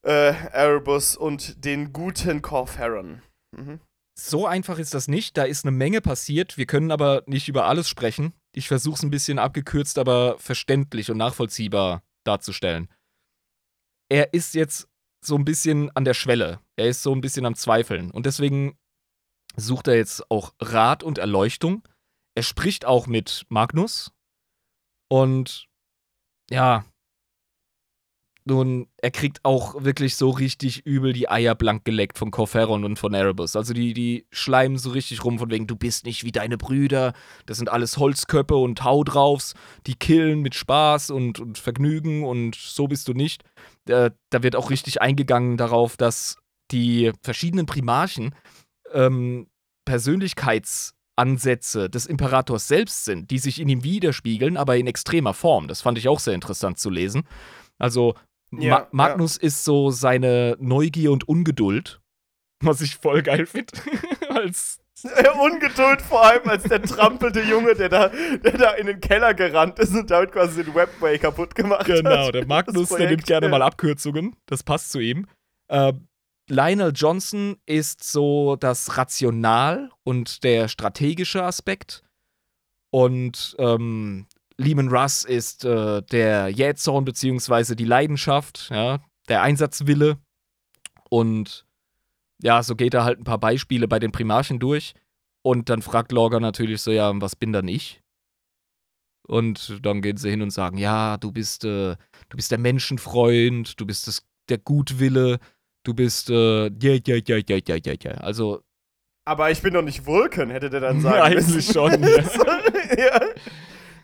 äh, Erebus und den guten Corferon. Mhm. So einfach ist das nicht. Da ist eine Menge passiert. Wir können aber nicht über alles sprechen. Ich versuche es ein bisschen abgekürzt, aber verständlich und nachvollziehbar darzustellen. Er ist jetzt so ein bisschen an der Schwelle. Er ist so ein bisschen am Zweifeln. Und deswegen sucht er jetzt auch Rat und Erleuchtung. Er spricht auch mit Magnus. Und ja, Nun, er kriegt auch wirklich so richtig übel die Eier blank geleckt von Corferon und von Erebus. Also die, die schleimen so richtig rum von wegen, du bist nicht wie deine Brüder. Das sind alles Holzköpfe und Hau draufs. Die killen mit Spaß und, und Vergnügen und so bist du nicht. Äh, da wird auch richtig eingegangen darauf, dass die verschiedenen Primarchen ähm, Persönlichkeitsansätze des Imperators selbst sind, die sich in ihm widerspiegeln, aber in extremer Form. Das fand ich auch sehr interessant zu lesen. Also ja, Ma Magnus ja. ist so seine Neugier und Ungeduld, [laughs] was ich voll geil finde. [laughs] als Ungeduld vor allem als der trampelte Junge, der da, der da in den Keller gerannt ist und damit quasi den Webway kaputt gemacht genau, hat. Genau, der Magnus, der nimmt gerne mal Abkürzungen. Das passt zu ihm. Äh, Lionel Johnson ist so das Rational und der strategische Aspekt. Und ähm, Lehman Russ ist äh, der Jähzorn beziehungsweise die Leidenschaft, ja, der Einsatzwille. Und ja, so geht er halt ein paar Beispiele bei den Primarchen durch. Und dann fragt Lorga natürlich so, ja, was bin dann ich? Und dann gehen sie hin und sagen, ja, du bist, äh, du bist der Menschenfreund, du bist das, der Gutwille, du bist, äh, ja, ja, ja, ja, ja, ja, ja. Also. Aber ich bin doch nicht Vulcan, hätte der dann [laughs] sagen Eigentlich schon, [laughs] ja. [laughs] ja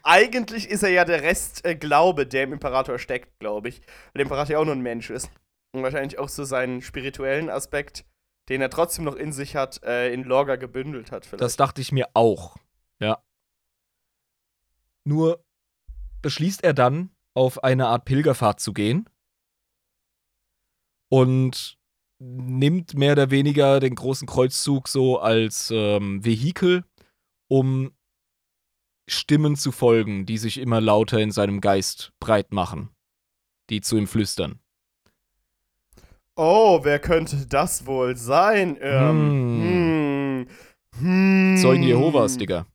eigentlich ist er ja der Rest äh, Glaube, der im Imperator steckt, glaube ich. Weil der Imperator ja auch nur ein Mensch ist. Und wahrscheinlich auch so seinen spirituellen Aspekt, den er trotzdem noch in sich hat, äh, in Lorga gebündelt hat. Vielleicht. Das dachte ich mir auch. Ja. Nur beschließt er dann, auf eine Art Pilgerfahrt zu gehen. Und nimmt mehr oder weniger den großen Kreuzzug so als ähm, Vehikel, um Stimmen zu folgen, die sich immer lauter in seinem Geist breit machen, die zu ihm flüstern. Oh, wer könnte das wohl sein? Ähm, hm. Hm. Zeugen Jehovas, Digga.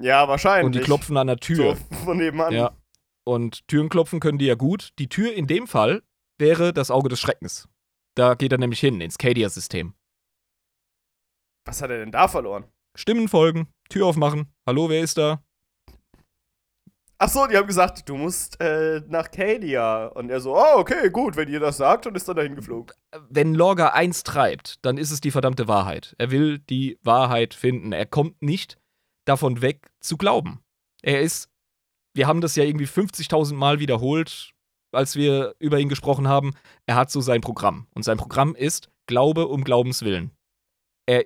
Ja, wahrscheinlich. Und die klopfen an der Tür. So, von nebenan. Ja. Und Türen klopfen können die ja gut. Die Tür in dem Fall wäre das Auge des Schreckens. Da geht er nämlich hin, ins Cadia-System. Was hat er denn da verloren? Stimmen folgen, Tür aufmachen. Hallo, wer ist da? Ach so, die haben gesagt, du musst äh, nach Cadia. Und er so, oh, okay, gut, wenn ihr das sagt, und ist dann dahin geflogen. Wenn Lorga eins treibt, dann ist es die verdammte Wahrheit. Er will die Wahrheit finden. Er kommt nicht davon weg zu glauben. Er ist, wir haben das ja irgendwie 50.000 Mal wiederholt, als wir über ihn gesprochen haben. Er hat so sein Programm. Und sein Programm ist Glaube um Glaubens willen. Er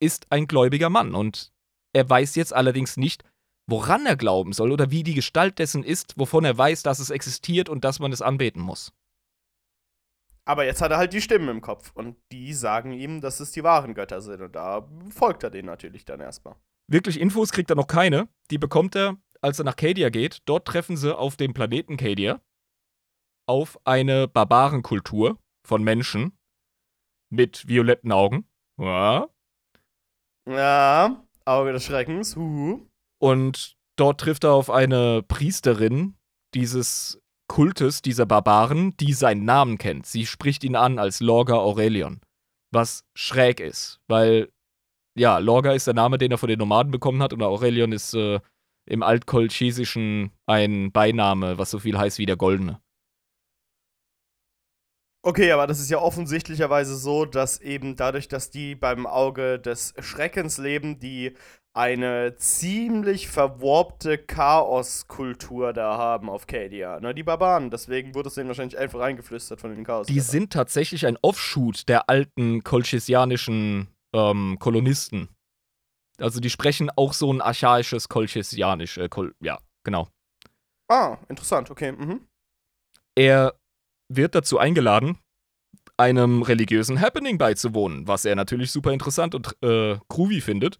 ist ein gläubiger Mann und er weiß jetzt allerdings nicht, woran er glauben soll oder wie die Gestalt dessen ist, wovon er weiß, dass es existiert und dass man es anbeten muss. Aber jetzt hat er halt die Stimmen im Kopf und die sagen ihm, dass es die wahren Götter sind und da folgt er denen natürlich dann erstmal. Wirklich Infos kriegt er noch keine. Die bekommt er, als er nach Cadia geht. Dort treffen sie auf dem Planeten Cadia auf eine Barbarenkultur von Menschen mit violetten Augen. Ja. Ja, Auge des Schreckens. Huhu. Und dort trifft er auf eine Priesterin dieses Kultes, dieser Barbaren, die seinen Namen kennt. Sie spricht ihn an als Lorga Aurelion. Was schräg ist, weil, ja, Lorga ist der Name, den er von den Nomaden bekommen hat, und Aurelion ist äh, im Altkolchesischen ein Beiname, was so viel heißt wie der Goldene. Okay, aber das ist ja offensichtlicherweise so, dass eben dadurch, dass die beim Auge des Schreckens leben, die eine ziemlich verworbte Chaoskultur da haben auf Cadia. Ne, die Barbaren. Deswegen wurde es denen wahrscheinlich einfach eingeflüstert von den Chaos. Die sind tatsächlich ein Offshoot der alten kolchesianischen ähm, Kolonisten. Also die sprechen auch so ein archaisches kolchesianisch. Äh, Kol ja, genau. Ah, interessant, okay. Mhm. Er wird dazu eingeladen, einem religiösen Happening beizuwohnen, was er natürlich super interessant und äh, groovy findet.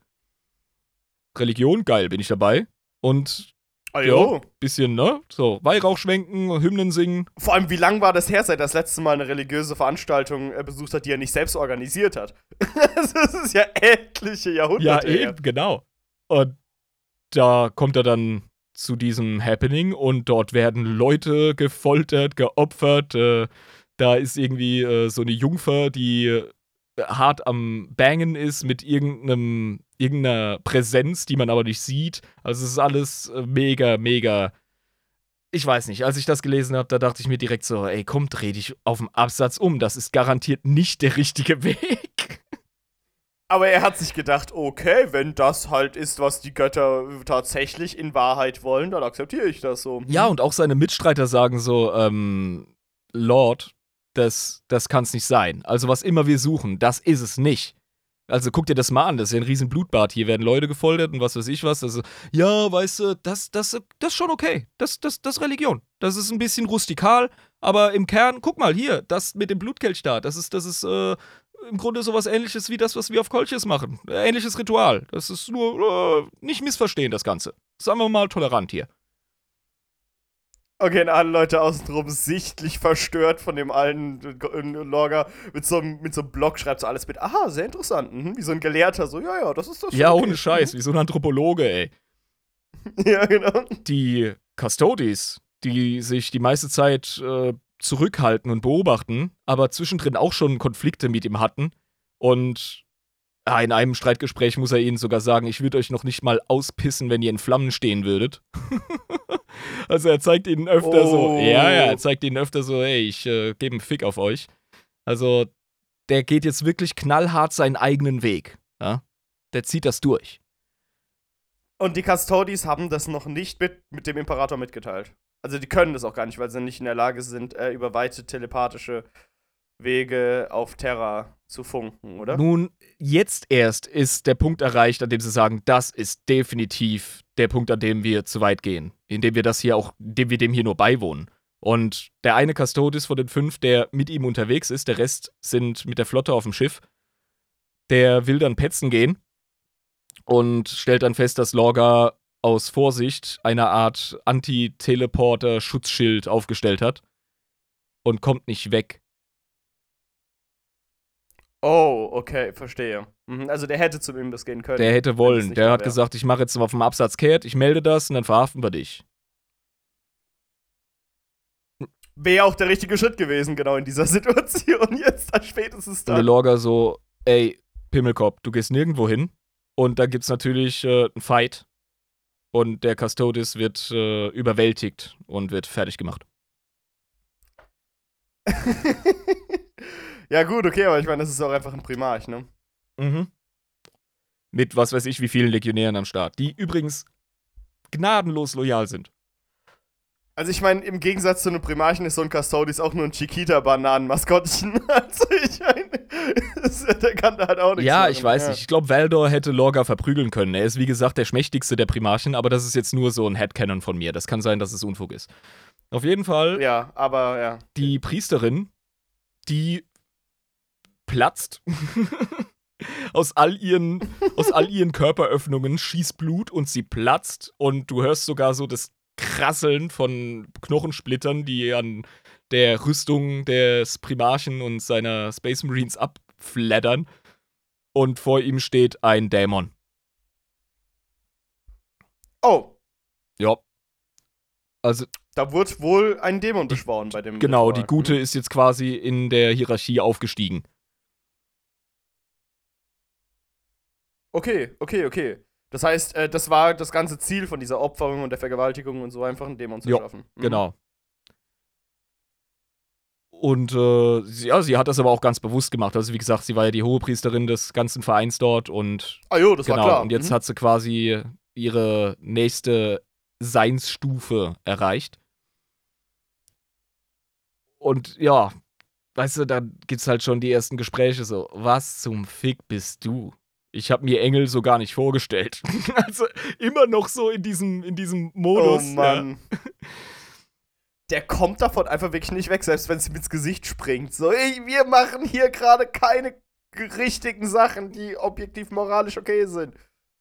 Religion, geil, bin ich dabei. Und ah, ja, bisschen, ne? So, Weihrauch schwenken, Hymnen singen. Vor allem, wie lang war das her, seit das letzte Mal eine religiöse Veranstaltung äh, besucht hat, die er nicht selbst organisiert hat? [laughs] das ist ja etliche Jahrhunderte. Ja, eben, her. genau. Und da kommt er dann zu diesem Happening und dort werden Leute gefoltert, geopfert. Äh, da ist irgendwie äh, so eine Jungfer, die äh, hart am Bangen ist mit irgendeinem, irgendeiner Präsenz, die man aber nicht sieht. Also es ist alles äh, mega, mega ich weiß nicht, als ich das gelesen habe, da dachte ich mir direkt so, ey, komm, dreh dich auf dem Absatz um. Das ist garantiert nicht der richtige [laughs] Weg. Aber er hat sich gedacht, okay, wenn das halt ist, was die Götter tatsächlich in Wahrheit wollen, dann akzeptiere ich das so. Ja, und auch seine Mitstreiter sagen so, ähm, Lord, das, das kann es nicht sein. Also was immer wir suchen, das ist es nicht. Also guck dir das mal an, das ist ja ein riesen Blutbad. Hier werden Leute gefoltert und was weiß ich was. Also, ja, weißt du, das, das, das ist schon okay. Das, das, das ist Religion. Das ist ein bisschen rustikal, aber im Kern, guck mal, hier, das mit dem Blutkelch da, das ist, das ist äh, im Grunde sowas ähnliches wie das, was wir auf Kolches machen. Ähnliches Ritual. Das ist nur äh, nicht missverstehen, das Ganze. Sagen wir mal tolerant hier. Okay, und alle Leute außenrum sichtlich verstört von dem alten Logger mit so, einem, mit so einem Blog schreibt so alles mit. Aha, sehr interessant. Mhm, wie so ein Gelehrter, so, ja, ja, das ist das. Ja, okay. ohne Scheiß, wie so ein Anthropologe, ey. [laughs] ja, genau. Die Custodies, die sich die meiste Zeit äh, zurückhalten und beobachten, aber zwischendrin auch schon Konflikte mit ihm hatten. Und ja, in einem Streitgespräch muss er ihnen sogar sagen, ich würde euch noch nicht mal auspissen, wenn ihr in Flammen stehen würdet. [laughs] also er zeigt ihnen öfter oh. so, ja, ja, er zeigt ihnen öfter so, hey, ich äh, gebe einen Fick auf euch. Also der geht jetzt wirklich knallhart seinen eigenen Weg. Ja? Der zieht das durch. Und die Custodies haben das noch nicht mit, mit dem Imperator mitgeteilt. Also die können das auch gar nicht, weil sie nicht in der Lage sind, äh, über weite telepathische Wege auf Terra zu funken, oder? Nun, jetzt erst ist der Punkt erreicht, an dem sie sagen, das ist definitiv der Punkt, an dem wir zu weit gehen. Indem wir das hier auch, indem wir dem hier nur beiwohnen. Und der eine Custodis von den fünf, der mit ihm unterwegs ist, der Rest sind mit der Flotte auf dem Schiff, der will dann petzen gehen und stellt dann fest, dass Lorga aus Vorsicht eine Art Anti-Teleporter-Schutzschild aufgestellt hat und kommt nicht weg. Oh, okay, verstehe. Mhm, also der hätte zum Imbiss gehen können. Der hätte wollen. Der hat gesagt, ich mache jetzt auf dem Absatz kehrt, ich melde das und dann verhaften wir dich. Wäre auch der richtige Schritt gewesen, genau in dieser [laughs] Situation. Jetzt dann spätestens dann. Und der Lorga so, ey, Pimmelkopf, du gehst nirgendwo hin. Und da gibt's natürlich äh, einen Fight. Und der Custodis wird äh, überwältigt und wird fertig gemacht. [laughs] Ja, gut, okay, aber ich meine, das ist auch einfach ein Primarch, ne? Mhm. Mit was weiß ich, wie vielen Legionären am Start, die übrigens gnadenlos loyal sind. Also ich meine, im Gegensatz zu einem Primarchen ist so ein Custodis auch nur ein Chiquita-Bananen-Maskottchen. [laughs] Also ich meine, der kann da halt auch nichts Ja, machen. ich weiß ja. nicht. Ich glaube, Valdor hätte Lorga verprügeln können. Er ist, wie gesagt, der schmächtigste der Primarchen, aber das ist jetzt nur so ein Headcanon von mir. Das kann sein, dass es Unfug ist. Auf jeden Fall. Ja, aber ja. Die Priesterin, die platzt. [laughs] aus all ihren aus all ihren Körperöffnungen schießt Blut und sie platzt und du hörst sogar so das Krasseln von Knochensplittern, die an der Rüstung des Primarchen und seiner Space Marines abflattern und vor ihm steht ein Dämon. Oh. Ja. Also da wird wohl ein Dämon beschworen bei dem. Genau, Ritual. die Gute ist jetzt quasi in der Hierarchie aufgestiegen. Okay, okay, okay. Das heißt, äh, das war das ganze Ziel von dieser Opferung und der Vergewaltigung und so einfach einen Dämon zu jo, schaffen. Mhm. Genau. Und äh, sie, ja, sie hat das aber auch ganz bewusst gemacht. Also wie gesagt, sie war ja die Hohepriesterin des ganzen Vereins dort und ah, jo, das genau, war klar. Und jetzt mhm. hat sie quasi ihre nächste Seinsstufe erreicht. Und ja, weißt du, da gibt's halt schon die ersten Gespräche so, was zum Fick bist du? Ich habe mir Engel so gar nicht vorgestellt. [laughs] also immer noch so in diesem, in diesem Modus. Oh Mann. Ja. Der kommt davon einfach wirklich nicht weg, selbst wenn es ihm ins Gesicht springt. So, ey, wir machen hier gerade keine richtigen Sachen, die objektiv moralisch okay sind.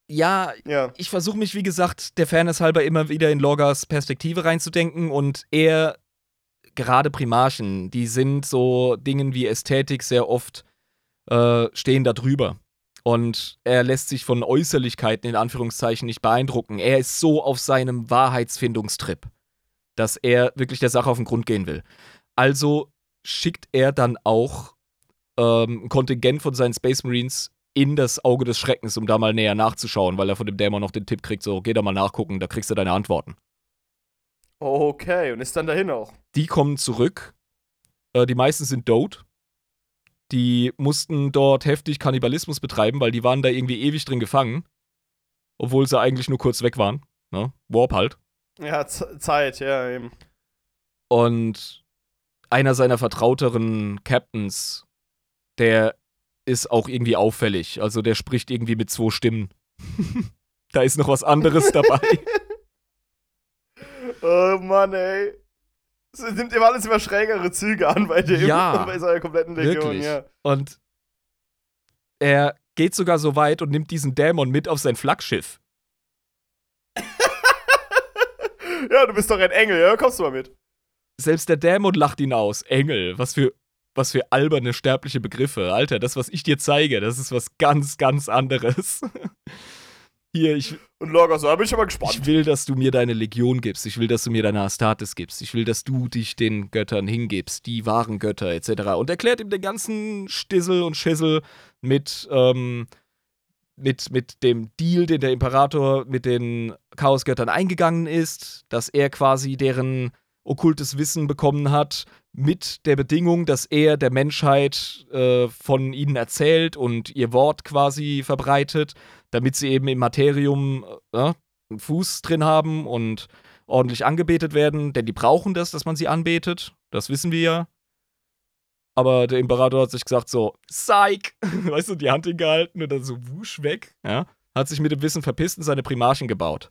Ja, ja. ich versuche mich, wie gesagt, der Fairness halber immer wieder in Loggers Perspektive reinzudenken und er, gerade Primarchen, die sind so Dingen wie Ästhetik sehr oft äh, stehen da drüber. Und er lässt sich von Äußerlichkeiten in Anführungszeichen nicht beeindrucken. Er ist so auf seinem Wahrheitsfindungstrip, dass er wirklich der Sache auf den Grund gehen will. Also schickt er dann auch ähm, ein Kontingent von seinen Space Marines in das Auge des Schreckens, um da mal näher nachzuschauen, weil er von dem Dämon noch den Tipp kriegt, so, geh da mal nachgucken, da kriegst du deine Antworten. Okay, und ist dann dahin auch. Die kommen zurück. Äh, die meisten sind Dote. Die mussten dort heftig Kannibalismus betreiben, weil die waren da irgendwie ewig drin gefangen. Obwohl sie eigentlich nur kurz weg waren. Ne? Warp halt. Ja, Zeit, ja, eben. Und einer seiner vertrauteren Captains, der ist auch irgendwie auffällig. Also der spricht irgendwie mit zwei Stimmen. [laughs] da ist noch was anderes dabei. [laughs] oh Mann, ey. Es nimmt immer alles immer schrägere Züge an bei dem. Ja, [laughs] bei seiner kompletten Legion, Wirklich. ja. Und er geht sogar so weit und nimmt diesen Dämon mit auf sein Flaggschiff. [laughs] Ja, du bist doch ein Engel, ja? Kommst du mal mit. Selbst der Dämon lacht ihn aus. Engel, was für, was für alberne sterbliche Begriffe. Alter, das, was ich dir zeige, das ist was ganz, ganz anderes. [laughs] Hier, ich, Und Lorga so, da bin ich aber gespannt. ich will, dass du mir deine Legion gibst. Ich will, dass du mir deine Astartes gibst. Ich will, dass du dich den Göttern hingibst, die wahren Götter, etc. Und erklärt ihm den ganzen Stissel und Schissel mit, ähm, mit, mit dem Deal, den der Imperator mit den Chaosgöttern eingegangen ist, dass er quasi deren okkultes Wissen bekommen hat, mit der Bedingung, dass er der Menschheit äh, von ihnen erzählt und ihr Wort quasi verbreitet, damit sie eben im Materium äh, einen Fuß drin haben und ordentlich angebetet werden, denn die brauchen das, dass man sie anbetet. Das wissen wir ja. Aber der Imperator hat sich gesagt so, Psych! [laughs] Weißt du, die Hand hingehalten und dann so wusch weg. Ja? Hat sich mit dem Wissen verpisst und seine Primarchen gebaut.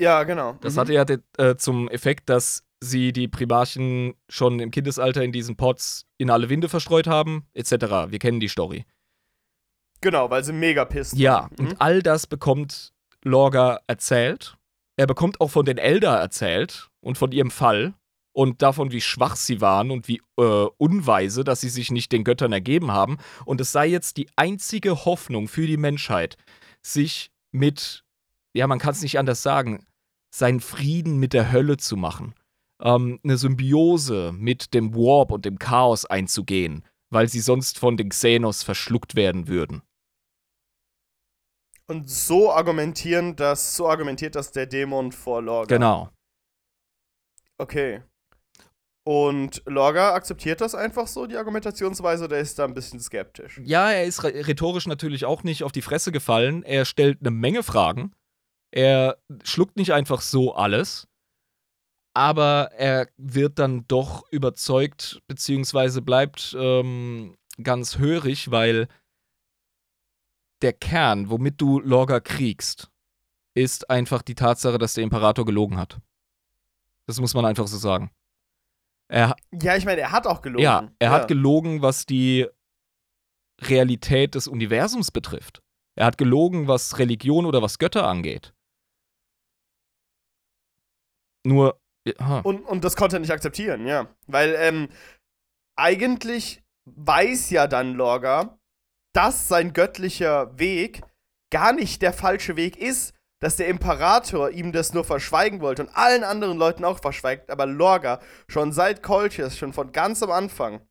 Ja, genau. Das Mhm. hatte ja äh, zum Effekt, dass sie die Primarchen schon im Kindesalter in diesen Pots in alle Winde verstreut haben, etc. Wir kennen die Story. Genau, weil sie mega pisst. Ja. Mhm. und all das bekommt Lorga erzählt. Er bekommt auch von den Elder erzählt und von ihrem Fall und davon, wie schwach sie waren und wie äh, unweise, dass sie sich nicht den Göttern ergeben haben. Und es sei jetzt die einzige Hoffnung für die Menschheit, sich mit, ja, man kann es nicht anders sagen, seinen Frieden mit der Hölle zu machen. Ähm, eine Symbiose mit dem Warp und dem Chaos einzugehen, weil sie sonst von den Xenos verschluckt werden würden. Und so argumentieren, dass, so argumentiert das der Dämon vor Lorga. Genau. Okay. Und Lorga akzeptiert das einfach so, die Argumentationsweise, oder ist da ein bisschen skeptisch? Ja, er ist rhe- rhetorisch natürlich auch nicht auf die Fresse gefallen. Er stellt eine Menge Fragen. Er schluckt nicht einfach so alles. Aber er wird dann doch überzeugt, beziehungsweise bleibt ähm, ganz hörig, weil der Kern, womit du Lorga kriegst, ist einfach die Tatsache, dass der Imperator gelogen hat. Das muss man einfach so sagen. Er, Ja, ich meine, er hat auch gelogen. ja, er hat gelogen, was die Realität des Universums betrifft. Er hat gelogen, was Religion oder was Götter angeht. Nur, ha, Und, und das konnte er nicht akzeptieren, ja. Weil, ähm, eigentlich weiß ja dann Lorga, dass sein göttlicher Weg gar nicht der falsche Weg ist, dass der Imperator ihm das nur verschweigen wollte und allen anderen Leuten auch verschweigt, aber Lorga schon seit Kolchis, schon von ganz am Anfang,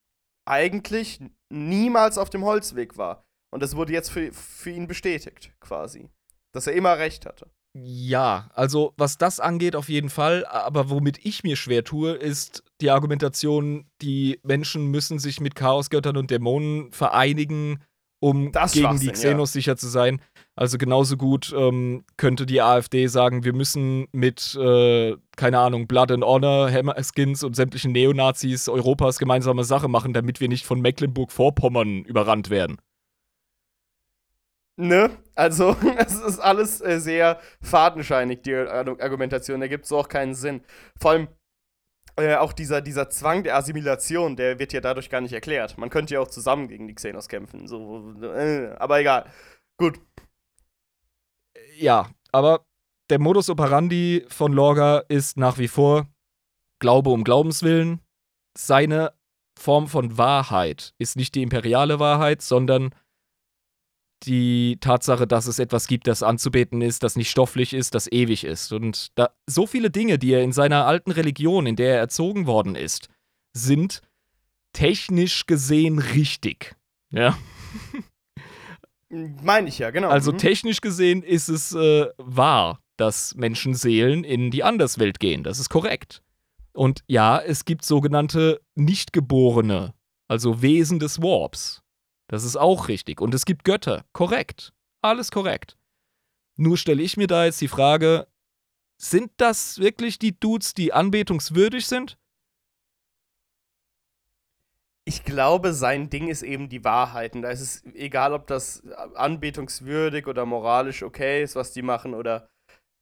eigentlich niemals auf dem Holzweg war. Und das wurde jetzt für, für ihn bestätigt, quasi. Dass er immer recht hatte. Ja, also was das angeht, auf jeden Fall. Aber womit ich mir schwer tue, ist die Argumentation, die Menschen müssen sich mit Chaosgöttern und Dämonen vereinigen, um Das gegen die Xenos sicher zu sein. Also genauso gut ähm, könnte die AfD sagen, wir müssen mit, äh, keine Ahnung, Blood and Honor, Hammerskins und sämtlichen Neonazis Europas gemeinsame Sache machen, damit wir nicht von Mecklenburg-Vorpommern überrannt werden. Ne? Also, [laughs] es ist alles äh, sehr fadenscheinig, die Ar- Argumentation. Da gibt es auch keinen Sinn. Vor allem äh, auch dieser, dieser Zwang der Assimilation, der wird ja dadurch gar nicht erklärt. Man könnte ja auch zusammen gegen die Xenos kämpfen. So, äh, aber egal. Gut. Ja, aber der Modus operandi von Lorga ist nach wie vor Glaube um Glaubenswillen. Seine Form von Wahrheit ist nicht die imperiale Wahrheit, sondern die Tatsache, dass es etwas gibt, das anzubeten ist, das nicht stofflich ist, das ewig ist. Und da, so viele Dinge, die er in seiner alten Religion, in der er erzogen worden ist, sind technisch gesehen richtig. Ja. [laughs] Meine ich ja, genau. Also Mhm. technisch gesehen ist es äh, wahr. dass Menschenseelen in die Anderswelt gehen. Das ist korrekt. Und ja, es gibt sogenannte Nichtgeborene, also Wesen des Warps. Das ist auch richtig. Und es gibt Götter. Korrekt. Alles korrekt. Nur stelle ich mir da jetzt die Frage, sind das wirklich die Dudes, die anbetungswürdig sind? Ich glaube, sein Ding ist eben die Wahrheit. Und da ist es egal, ob das anbetungswürdig oder moralisch okay ist, was die machen, oder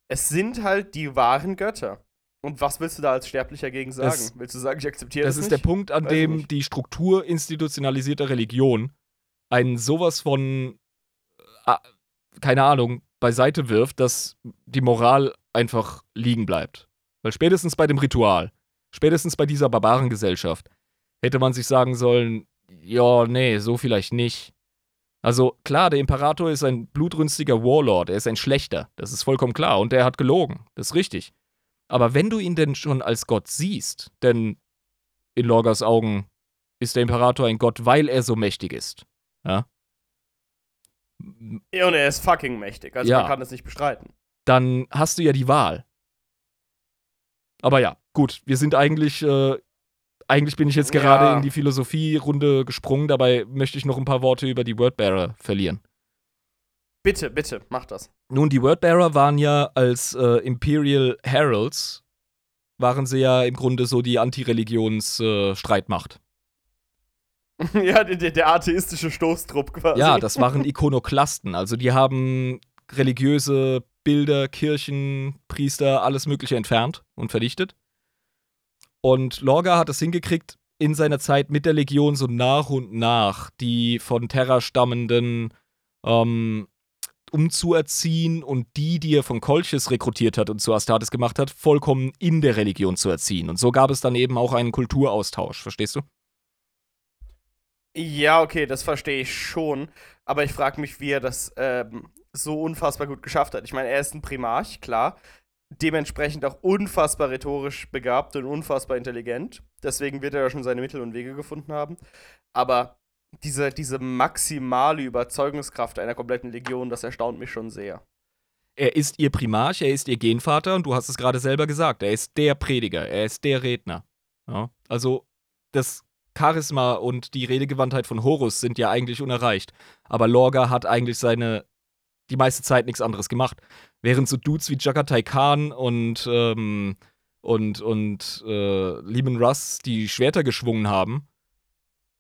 es sind halt die wahren Götter. Und was willst du da als Sterblicher gegen sagen? Das, willst du sagen, ich akzeptiere das? Das ist nicht? der Punkt, an Weiß dem die Struktur institutionalisierter Religion einen sowas von, äh, keine Ahnung, beiseite wirft, dass die Moral einfach liegen bleibt. Weil spätestens bei dem Ritual, spätestens bei dieser Barbarengesellschaft, hätte man sich sagen sollen, ja, nee, so vielleicht nicht. Also klar, der Imperator ist ein blutrünstiger Warlord, er ist ein Schlechter, das ist vollkommen klar, und er hat gelogen, das ist richtig. Aber wenn du ihn denn schon als Gott siehst, denn in Lorgas Augen ist der Imperator ein Gott, weil er so mächtig ist, ja, und er ist fucking mächtig, also ja. man kann das nicht bestreiten. Dann hast du ja die Wahl. Aber ja, gut, wir sind eigentlich, äh, eigentlich bin ich jetzt gerade ja. in die Philosophie-Runde gesprungen, dabei möchte ich noch ein paar Worte über die Wordbearer verlieren. Bitte, bitte, mach das. Nun, die Wordbearer waren ja als äh, Imperial Heralds, waren sie ja im Grunde so die Antireligions-Streitmacht. Äh, [laughs] ja, der, der atheistische Stoßtrupp quasi. Ja, das waren Ikonoklasten. Also die haben religiöse Bilder, Kirchen, Priester, alles Mögliche entfernt und verdichtet. Und Lorga hat es hingekriegt, in seiner Zeit mit der Legion so nach und nach die von Terra stammenden ähm, umzuerziehen und die, die er von Kolchis rekrutiert hat und zu Astartes gemacht hat, vollkommen in der Religion zu erziehen. Und so gab es dann eben auch einen Kulturaustausch, verstehst du? Ja, okay, das verstehe ich schon. Aber ich frage mich, wie er das ähm, so unfassbar gut geschafft hat. Ich meine, er ist ein Primarch, klar. Dementsprechend auch unfassbar rhetorisch begabt und unfassbar intelligent. Deswegen wird er ja schon seine Mittel und Wege gefunden haben. Aber diese, diese maximale Überzeugungskraft einer kompletten Legion, das erstaunt mich schon sehr. Er ist ihr Primarch, er ist ihr Genvater und du hast es gerade selber gesagt, er ist der Prediger, er ist der Redner. Ja? Also das Charisma und die Redegewandtheit von Horus sind ja eigentlich unerreicht. Aber Lorga hat eigentlich seine die meiste Zeit nichts anderes gemacht. Während so Dudes wie Jagatai Khan und, ähm, und, und äh, Lehman Russ die Schwerter geschwungen haben,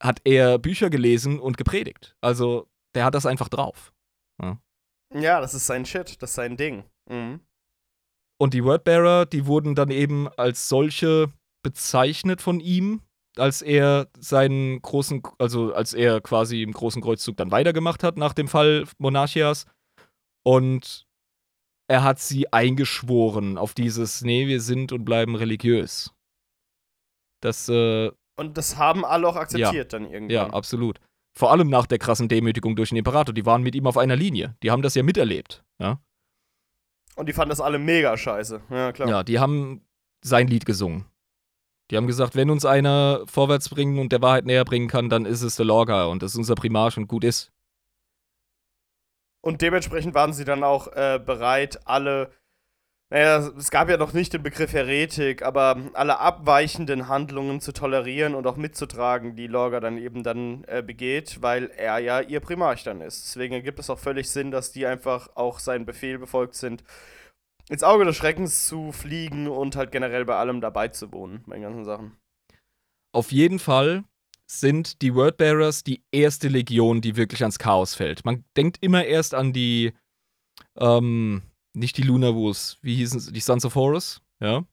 hat er Bücher gelesen und gepredigt. Also der hat das einfach drauf. Ja, ja das ist sein Shit, das ist sein Ding. Mhm. Und die Wordbearer, die wurden dann eben als solche bezeichnet von ihm, als er seinen großen, also als er quasi im großen Kreuzzug dann weitergemacht hat nach dem Fall Monarchias. Und er hat sie eingeschworen auf dieses, nee, wir sind und bleiben religiös. Das, äh, Und das haben alle auch akzeptiert ja, dann irgendwann. Ja, absolut. Vor allem nach der krassen Demütigung durch den Imperator. Die waren mit ihm auf einer Linie. Die haben das ja miterlebt, ja. Und die fanden das alle mega scheiße. Ja, klar. Ja, die haben sein Lied gesungen. Die haben gesagt, wenn uns einer vorwärts bringen und der Wahrheit näher bringen kann, dann ist es der Lorga und das ist unser Primarch und gut ist. Und dementsprechend waren sie dann auch äh, bereit, alle, naja, es gab ja noch nicht den Begriff Heretik, aber alle abweichenden Handlungen zu tolerieren und auch mitzutragen, die Lorga dann eben dann äh, begeht, weil er ja ihr Primarch dann ist. Deswegen ergibt es auch völlig Sinn, dass die einfach auch seinen Befehl befolgt sind ins Auge des Schreckens zu fliegen und halt generell bei allem dabei zu wohnen, bei den ganzen Sachen. Auf jeden Fall sind die Wordbearers die erste Legion, die wirklich ans Chaos fällt. Man denkt immer erst an die, ähm, nicht die Lunarwus, wie hießen sie, die Sons of Horus, ja.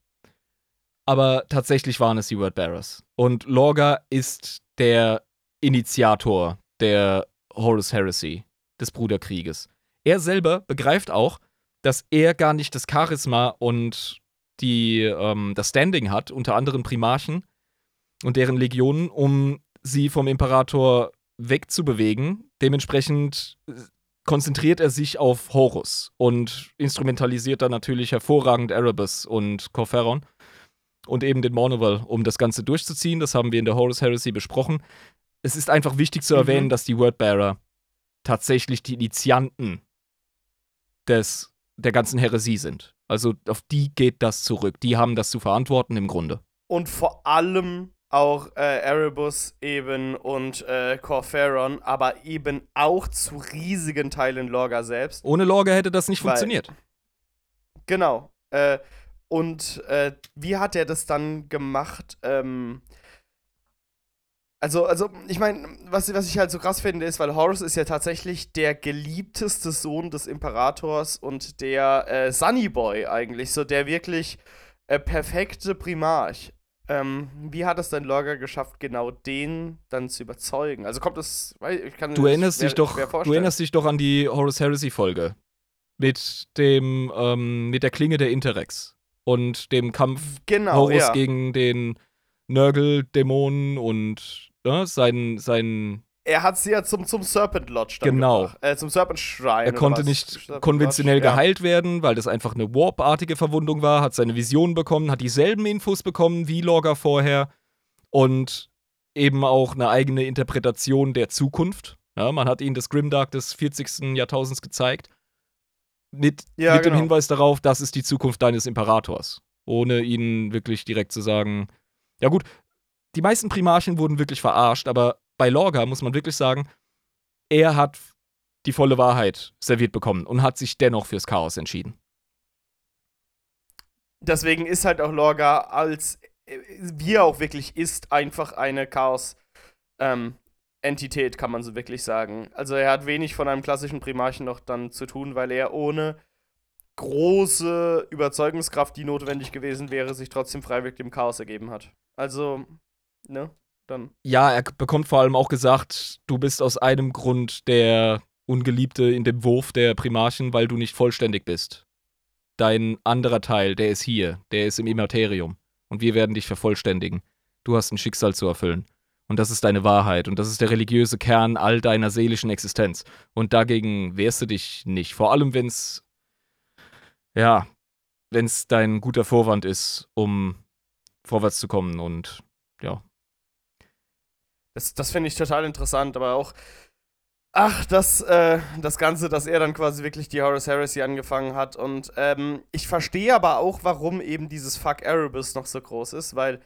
Aber tatsächlich waren es die Wordbearers. Und Lorga ist der Initiator der Horus Heresy, des Bruderkrieges. Er selber begreift auch, dass er gar nicht das Charisma und die, ähm, das Standing hat, unter anderen Primarchen und deren Legionen, um sie vom Imperator wegzubewegen. Dementsprechend äh, konzentriert er sich auf Horus und instrumentalisiert dann natürlich hervorragend Erebus und Corferon und eben den Monoval, um das Ganze durchzuziehen. Das haben wir in der Horus Heresy besprochen. Es ist einfach wichtig zu erwähnen, mhm. dass die Wordbearer tatsächlich die Initianten des der ganzen Häresie sind. Also auf die geht das zurück. Die haben das zu verantworten im Grunde. Und vor allem auch äh, Erebus eben und äh, Corferon, aber eben auch zu riesigen Teilen Lorga selbst. Ohne Lorga hätte das nicht Weil- funktioniert. Genau. Äh, und äh, wie hat er das dann gemacht? Ähm, also, also, ich meine, was, was ich halt so krass finde, ist, weil Horus ist ja tatsächlich der geliebteste Sohn des Imperators und der äh, Sunny Boy eigentlich, so der wirklich äh, perfekte Primarch. Ähm, wie hat es denn Lorga geschafft, genau den dann zu überzeugen? Also kommt es, weil ich kann Du das erinnerst dich doch, schwer du vorstellen. erinnerst dich doch an die Horus Heresy Folge mit dem, ähm, mit der Klinge der Interrex und dem Kampf genau, Horus ja. gegen den Nörgel-Dämonen und ne, seinen, seinen Er hat sie ja zum, zum Serpent Lodge Genau. gebracht. Äh, zum Serpent Shrine. Er konnte nicht Serpent konventionell Lodge, ja. geheilt werden, weil das einfach eine Warp-artige Verwundung war, hat seine Vision bekommen, hat dieselben Infos bekommen wie Lorga vorher und eben auch eine eigene Interpretation der Zukunft. Ja, man hat ihnen das Grimdark des 40. Jahrtausends gezeigt. Mit, Ja, mit dem genau. Hinweis darauf, das ist die Zukunft deines Imperators. Ohne ihnen wirklich direkt zu sagen. Ja, gut, die meisten Primarchen wurden wirklich verarscht, aber bei Lorga muss man wirklich sagen, er hat die volle Wahrheit serviert bekommen und hat sich dennoch fürs Chaos entschieden. Deswegen ist halt auch Lorga als, wie er auch wirklich ist, einfach eine Chaos-Entität, kann man so wirklich sagen. Also er hat wenig von einem klassischen Primarchen noch dann zu tun, weil er ohne große Überzeugungskraft, die notwendig gewesen wäre, sich trotzdem freiwillig dem Chaos ergeben hat. Also, ne, dann. Ja, er bekommt vor allem auch gesagt, du bist aus einem Grund der Ungeliebte in dem Wurf der Primarchen, weil du nicht vollständig bist. Dein anderer Teil, der ist hier, der ist im Immaterium. Und wir werden dich vervollständigen. Du hast ein Schicksal zu erfüllen. Und das ist deine Wahrheit. Und das ist der religiöse Kern all deiner seelischen Existenz. Und dagegen wehrst du dich nicht. Vor allem, wenn es, ja, wenn es dein guter Vorwand ist, um vorwärts zu kommen. Und ja, Das, das finde ich total interessant, aber auch. Ach, das, äh, das Ganze, dass er dann quasi wirklich die Horus Heresy angefangen hat. Und ähm, ich verstehe aber auch, warum eben dieses Fuck Erebus noch so groß ist, weil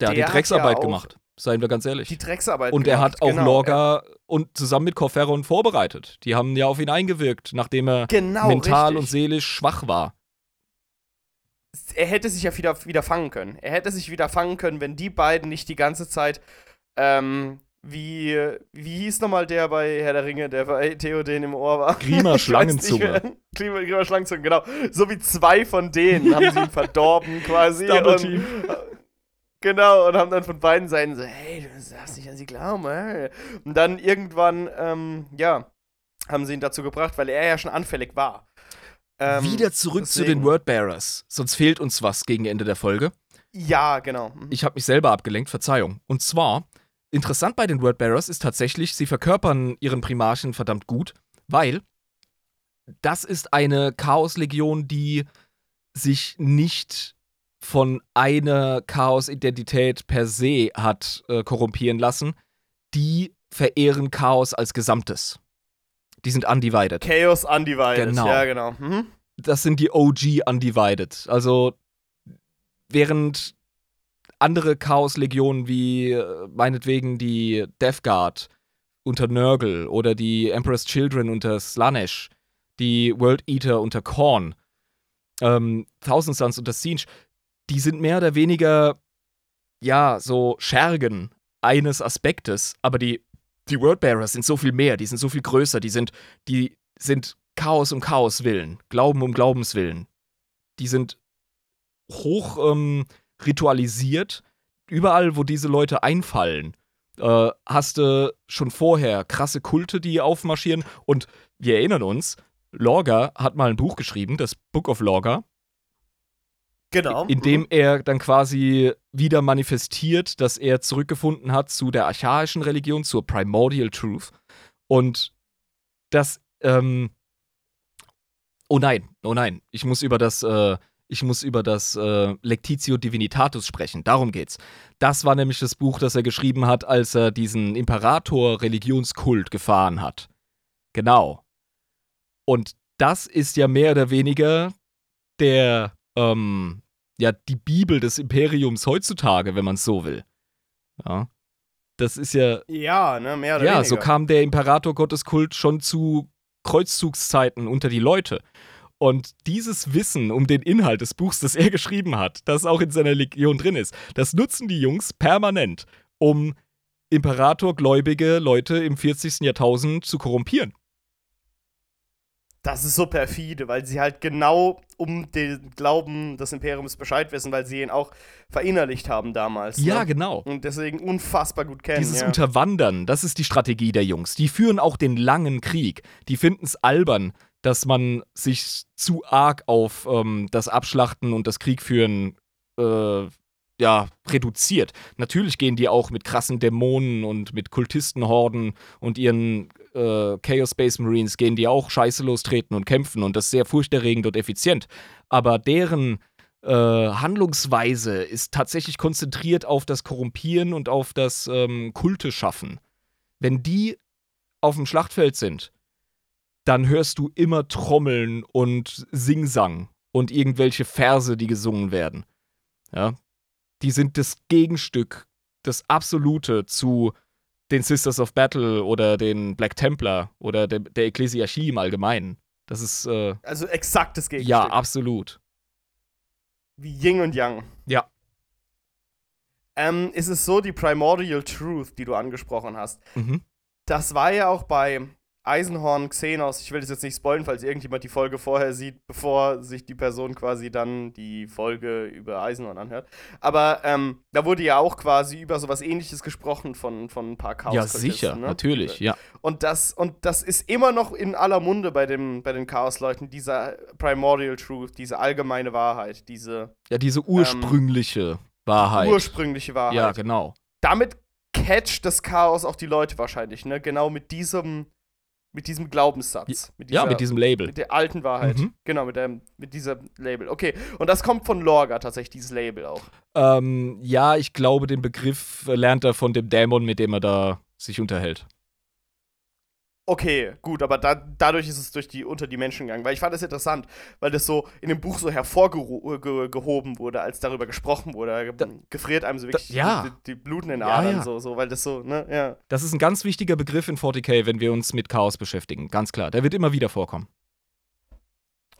Der, hat Der die hat Drecksarbeit ja gemacht, seien wir ganz ehrlich. die Drecksarbeit und er hat auch genau. Lorga und zusammen mit Corferon vorbereitet. Die haben ja auf ihn eingewirkt, nachdem er Er, genau, mental richtig. und seelisch schwach war. er hätte sich ja wieder, wieder fangen können. Er hätte sich wieder fangen können, wenn die beiden nicht die ganze Zeit, ähm, wie, wie hieß nochmal der bei Herr der Ringe, der bei Theoden im Ohr war? Grima [laughs] Schlangenzunge. Grima, Grima Schlangenzunge, genau. So wie zwei von denen [laughs] haben sie ihn verdorben quasi. Double Team. [laughs] Genau, und haben dann von beiden Seiten so, hey, du darfst nicht an sie glauben, ey. Und dann irgendwann, ähm, ja, haben sie ihn dazu gebracht, weil er ja schon anfällig war. Ähm, Wieder zurück zu deswegen- den Wordbearers. Sonst fehlt uns was gegen Ende der Folge. Ja, genau. Mhm. Ich habe mich selber abgelenkt, Verzeihung. Und zwar, interessant bei den Wordbearers ist tatsächlich, sie verkörpern ihren Primarchen verdammt gut, weil das ist eine Chaoslegion, die sich nicht von einer Chaos-Identität per se hat äh, korrumpieren lassen. Die verehren Chaos als Gesamtes. Die sind undivided. Chaos Undivided. Genau. Ja, genau. Mhm. das sind die OG Undivided. Also während andere Chaos-Legionen wie äh, meinetwegen die Death Guard unter Nurgle oder die Emperor's Children unter Slanesh, die World Eater unter Korn, ähm, Thousand Suns unter Siege, die sind mehr oder weniger, ja, so Schergen eines Aspektes, aber die, die Wordbearers sind so viel mehr, die sind so viel größer, die sind, die sind Chaos um Chaos willen, Glauben um Glaubens willen. Die sind hoch ähm, ritualisiert. Überall, wo diese Leute einfallen, äh, hast du schon vorher krasse Kulte, die aufmarschieren. Und wir erinnern uns, Lorga hat mal ein Buch geschrieben, das Book of Lorga, Genau. in dem er dann quasi wieder manifestiert, dass er zurückgefunden hat zu der archaischen Religion, zur Primordial Truth. Und das, ähm, oh nein, oh nein, ich muss über das, äh, ich muss über das äh, Lectitio Divinitatus sprechen. Darum geht's. Das war nämlich das Buch, das er geschrieben hat, als er diesen Imperator-Religionskult gefahren hat. Genau. Und das ist ja mehr oder weniger der, ähm, ja, die Bibel des Imperiums heutzutage, wenn man es so will. Ja. Das ist ja. Ja, ne, mehr oder ja, weniger. so kam der Imperator-Gotteskult schon zu Kreuzzugszeiten unter die Leute. Und dieses Wissen um den Inhalt des Buchs, das er geschrieben hat, das auch in seiner Legion drin ist, das nutzen die Jungs permanent, um Imperatorgläubige Leute im 40. Jahrtausend zu korrumpieren. Das ist so perfide, weil sie halt genau um den Glauben des Imperiums Bescheid wissen, weil sie ihn auch verinnerlicht haben damals. Ja, ne? genau. Und deswegen unfassbar gut kennen. Dieses ja. Unterwandern, das ist die Strategie der Jungs. Die führen auch den langen Krieg. Die finden es albern, dass man sich zu arg auf ähm, das Abschlachten und das Kriegführen äh, ja, reduziert. Natürlich gehen die auch mit krassen Dämonen und mit Kultistenhorden und ihren äh, Chaos Space Marines gehen die auch scheiße lostreten und kämpfen und das sehr furchterregend und effizient. Aber deren äh, Handlungsweise ist tatsächlich konzentriert auf das Korrumpieren und auf das ähm, Kulte schaffen. Wenn die auf dem Schlachtfeld sind, dann hörst du immer Trommeln und Singsang und irgendwelche Verse, die gesungen werden. Ja, die sind das Gegenstück, das Absolute zu den Sisters of Battle oder den Black Templar oder der, der Ekklesiarchie im Allgemeinen. Das ist, äh, Also exaktes Gegenstück. ja, absolut. Wie Yin und Yang. Ja. Ähm, ist es so, die Primordial Truth, die du angesprochen hast, Mhm. das war ja auch bei Eisenhorn Xenos, ich will das jetzt nicht spoilen, falls irgendjemand die Folge vorher sieht, bevor sich die Person quasi dann die Folge über Eisenhorn anhört. Aber ähm, da wurde ja auch quasi über sowas ähnliches gesprochen von, von ein paar chaos Ja, sicher, ne? natürlich, ja. Und das, und das ist immer noch in aller Munde bei, dem, bei den Chaos-Leuten, dieser Primordial Truth, diese allgemeine Wahrheit, diese Ja, diese ursprüngliche Wahrheit. ursprüngliche Wahrheit. ja, genau. Damit catcht das Chaos auch die Leute wahrscheinlich, ne? Genau mit diesem, mit diesem Glaubenssatz. Mit ja, dieser- mit diesem Label. mit der alten Wahrheit. Mhm. Genau, mit, dem, mit diesem Label. Okay, und das kommt von Lorga tatsächlich, dieses Label auch. Ähm, ja, ich glaube, den Begriff lernt er von dem Dämon, mit dem er da sich unterhält. Okay, gut, aber da, dadurch ist es durch die, unter die Menschen gegangen. Weil ich fand das interessant, weil das so in dem Buch so hervorgehoben wurde, als darüber gesprochen wurde. Da, gefriert einem so wirklich ja. die, die Bluten in den Ja, Adern, ja. So, so, weil das so, ne, ja. Das ist ein ganz wichtiger Begriff in 40k, wenn wir uns mit Chaos beschäftigen. Ganz klar. Der wird immer wieder vorkommen.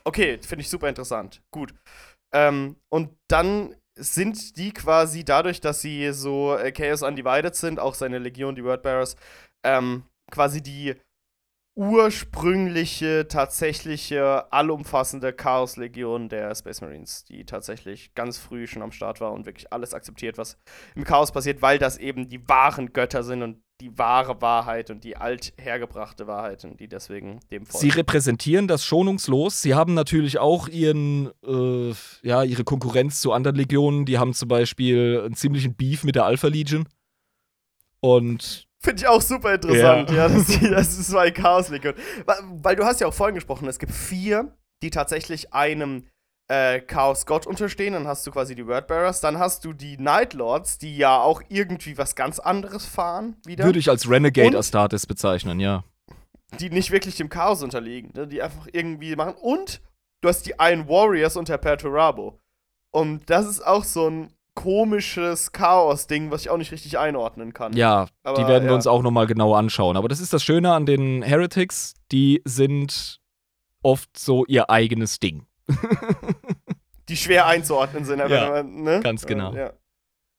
Okay, finde ich super interessant. Gut. Ähm, und dann sind die quasi dadurch, dass sie so äh, Chaos Undivided sind, auch seine Legion, die Wordbearers, ähm, quasi die ursprüngliche, tatsächliche, allumfassende Chaos-Legion der Space Marines, die tatsächlich ganz früh schon am Start war und wirklich alles akzeptiert, was im Chaos passiert, weil das eben die wahren Götter sind und die wahre Wahrheit und die althergebrachte Wahrheit und die deswegen dem folgen. Sie repräsentieren das schonungslos. Sie haben natürlich auch ihren, äh, ja, ihre Konkurrenz zu anderen Legionen. Die haben zum Beispiel einen ziemlichen Beef mit der Alpha Legion. Und Finde ich auch super interessant, Ja. ja, dass die, das ist so ein Chaos-Legion. Weil, weil du hast ja auch vorhin gesprochen, es gibt vier, die tatsächlich einem äh, Chaos-Gott unterstehen. Dann hast du quasi die Wordbearers. Dann hast du die Night Lords, die ja auch irgendwie was ganz anderes fahren wieder. würde ich als Renegade Und- Astartes bezeichnen, ja. die nicht wirklich dem Chaos unterliegen, ne? die einfach irgendwie machen. Und du hast die Iron Warriors unter Perturabo. Und das ist auch so ein komisches Chaos-Ding, was ich auch nicht richtig einordnen kann. Ja, Aber, die werden wir ja. uns auch nochmal genau anschauen. Aber das ist das Schöne an den Heretics, die sind oft so ihr eigenes Ding. [laughs] Die schwer einzuordnen sind, aber Ja, man, ne? ganz genau. Ja.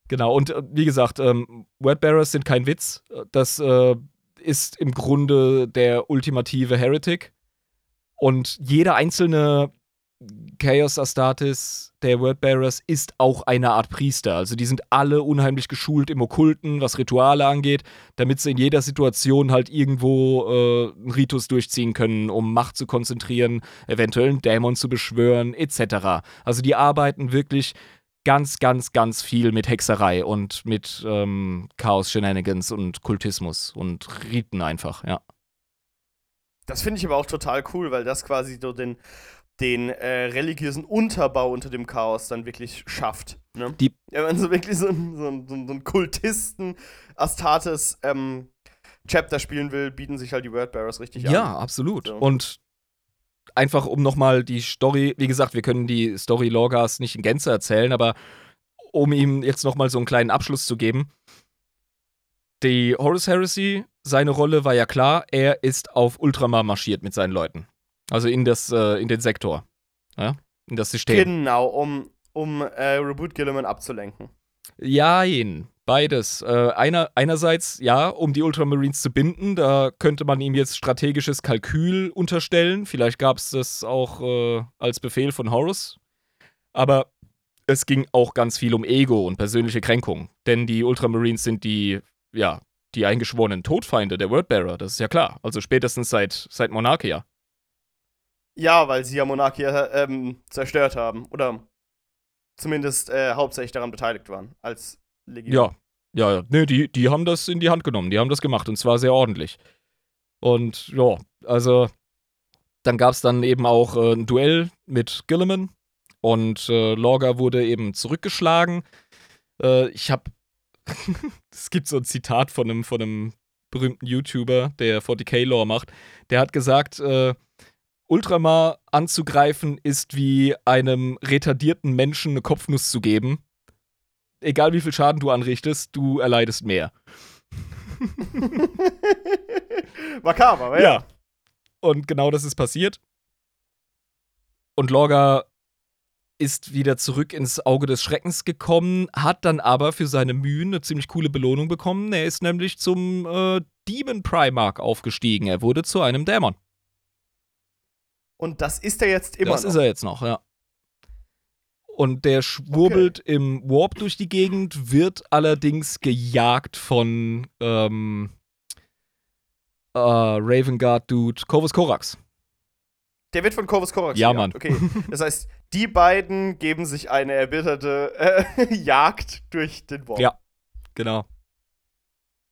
Genau, und äh, wie gesagt, ähm, Wordbearers sind kein Witz. Das äh, ist im Grunde der ultimative Heretic. Und jeder einzelne Chaos Astartes der Wordbearers ist auch eine Art Priester. Also die sind alle unheimlich geschult im Okkulten, was Rituale angeht, damit sie in jeder Situation halt irgendwo äh, einen Ritus durchziehen können, um Macht zu konzentrieren, eventuell einen Dämon zu beschwören, etc. Also die arbeiten wirklich ganz, ganz, ganz viel mit Hexerei und mit ähm, Chaos-Shenanigans und Kultismus und Riten einfach, ja. Das finde ich aber auch total cool, weil das quasi so den, den äh, religiösen Unterbau unter dem Chaos dann wirklich schafft. Ne? Die- ja, wenn so wirklich so ein, so so so ein Kultisten Astartes ähm, Chapter spielen will, bieten sich halt die Wordbearers richtig an. Ja, absolut. So. Und einfach um nochmal die Story, wie gesagt, wir können die Story Lorgas nicht in Gänze erzählen, aber um ihm jetzt nochmal so einen kleinen Abschluss zu geben. Die Horus Heresy, seine Rolle war ja klar, er ist auf Ultramar marschiert mit seinen Leuten. Also in, das, äh, in den Sektor. Ja? In das System. Genau, um, um äh, Reboot Gilliman abzulenken. Ja. Beides. Äh, einer, einerseits, ja, um die Ultramarines zu binden, da könnte man ihm jetzt strategisches Kalkül unterstellen. Vielleicht gab es das auch äh, als Befehl von Horus. Aber es ging auch ganz viel um Ego und persönliche Kränkung. Denn die Ultramarines sind die, ja, die eingeschworenen Todfeinde der Wordbearer, das ist ja klar. Also spätestens seit, seit Monarchia. Ja, weil sie ja Monarchia ähm, zerstört haben. Oder zumindest äh, hauptsächlich daran beteiligt waren, als Legion. Ja, ja, ja. Nee, die, die haben das in die Hand genommen. Die haben das gemacht und zwar sehr ordentlich. Und ja, also dann gab es dann eben auch äh, ein Duell mit Gilliman und äh, Lorga wurde eben zurückgeschlagen. Äh, ich habe, [laughs] es gibt so ein Zitat von einem, von einem berühmten YouTuber, der 40k-Lore macht. Der hat gesagt, äh, Ultramar anzugreifen ist wie einem retardierten Menschen eine Kopfnuss zu geben egal wie viel Schaden du anrichtest, du erleidest mehr. [laughs] Makaber, ja. ja. Und genau das ist passiert. Und Lorga ist wieder zurück ins Auge des Schreckens gekommen, hat dann aber für seine Mühen eine ziemlich coole Belohnung bekommen. Er ist nämlich zum äh, Demon Primarch aufgestiegen. Er wurde zu einem Dämon. Und das ist er jetzt immer das noch. Ist er jetzt noch, ja und der schwurbelt okay. im Warp durch die Gegend, wird allerdings gejagt von ähm, äh, Raven Guard Dude Corvus Corax. Der wird von Corvus Corax Ja, Mann. Okay. Das heißt, die beiden geben sich eine erbitterte äh, [laughs] Jagd durch den Warp. Ja, genau.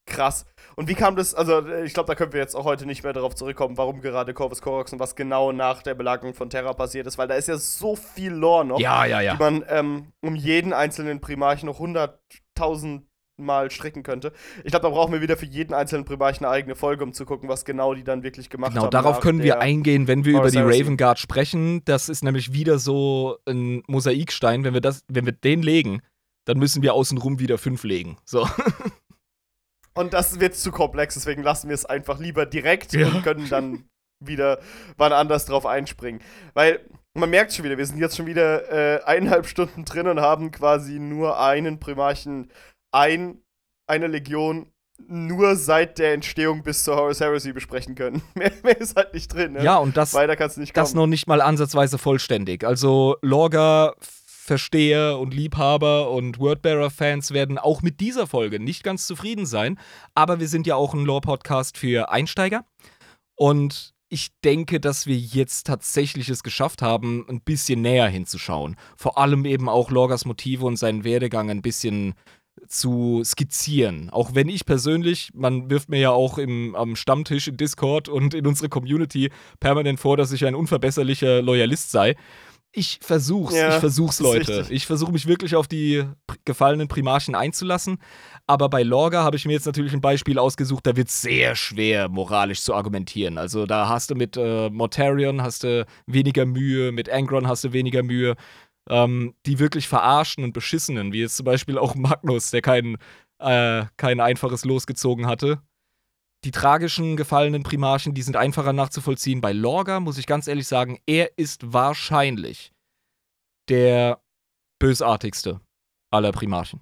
Krass. Und wie kam das, also ich glaube, da können wir jetzt auch heute nicht mehr darauf zurückkommen, warum gerade Corvus Corax und was genau nach der Belagerung von Terra passiert ist, weil da ist ja so viel Lore noch, ja, ja, ja. die man ähm, um jeden einzelnen Primarch noch hunderttausend Mal stricken könnte. Ich glaube, da brauchen wir wieder für jeden einzelnen Primarch eine eigene Folge, um zu gucken, was genau die dann wirklich gemacht genau, haben. Genau, darauf können wir eingehen, wenn wir über die Raven Guard sprechen. Das ist nämlich wieder so ein Mosaikstein. Wenn wir, das, wenn wir den legen, dann müssen wir außenrum wieder fünf legen. So. [laughs] Und das wird zu komplex, deswegen lassen wir es einfach lieber direkt ja. und können dann wieder wann anders drauf einspringen. Weil man merkt schon wieder, wir sind jetzt schon wieder äh, eineinhalb Stunden drin und haben quasi nur einen Primarchen, ein, eine Legion nur seit der Entstehung bis zur Horus Heresy besprechen können. [laughs] mehr, mehr, ist halt nicht drin. Ne? Ja, und das, Weiter kannst du nicht das noch nicht mal ansatzweise vollständig. Also Lorga Versteher und Liebhaber und Wordbearer-Fans werden auch mit dieser Folge nicht ganz zufrieden sein. Aber wir sind ja auch ein Lore-Podcast für Einsteiger. Und ich denke, dass wir jetzt tatsächlich es geschafft haben, ein bisschen näher hinzuschauen. Vor allem eben auch Lorgas Motive und seinen Werdegang ein bisschen zu skizzieren. Auch wenn ich persönlich, man wirft mir ja auch im, am Stammtisch in Discord und in unsere Community permanent vor, dass ich ein unverbesserlicher Loyalist sei ich versuch's, ja, ich versuch's, Leute. Ich versuche mich wirklich auf die gefallenen Primarchen einzulassen. Aber bei Lorga habe ich mir jetzt natürlich ein Beispiel ausgesucht, da wird es sehr schwer, moralisch zu argumentieren. Also da hast du mit äh, Mortarion hast du weniger Mühe, mit Angron hast du weniger Mühe. Ähm, die wirklich verarschen und beschissenen, wie jetzt zum Beispiel auch Magnus, der kein, äh, kein einfaches losgezogen hatte die tragischen gefallenen Primarchen, die sind einfacher nachzuvollziehen. Bei Lorga muss ich ganz ehrlich sagen, er ist wahrscheinlich der bösartigste aller Primarchen.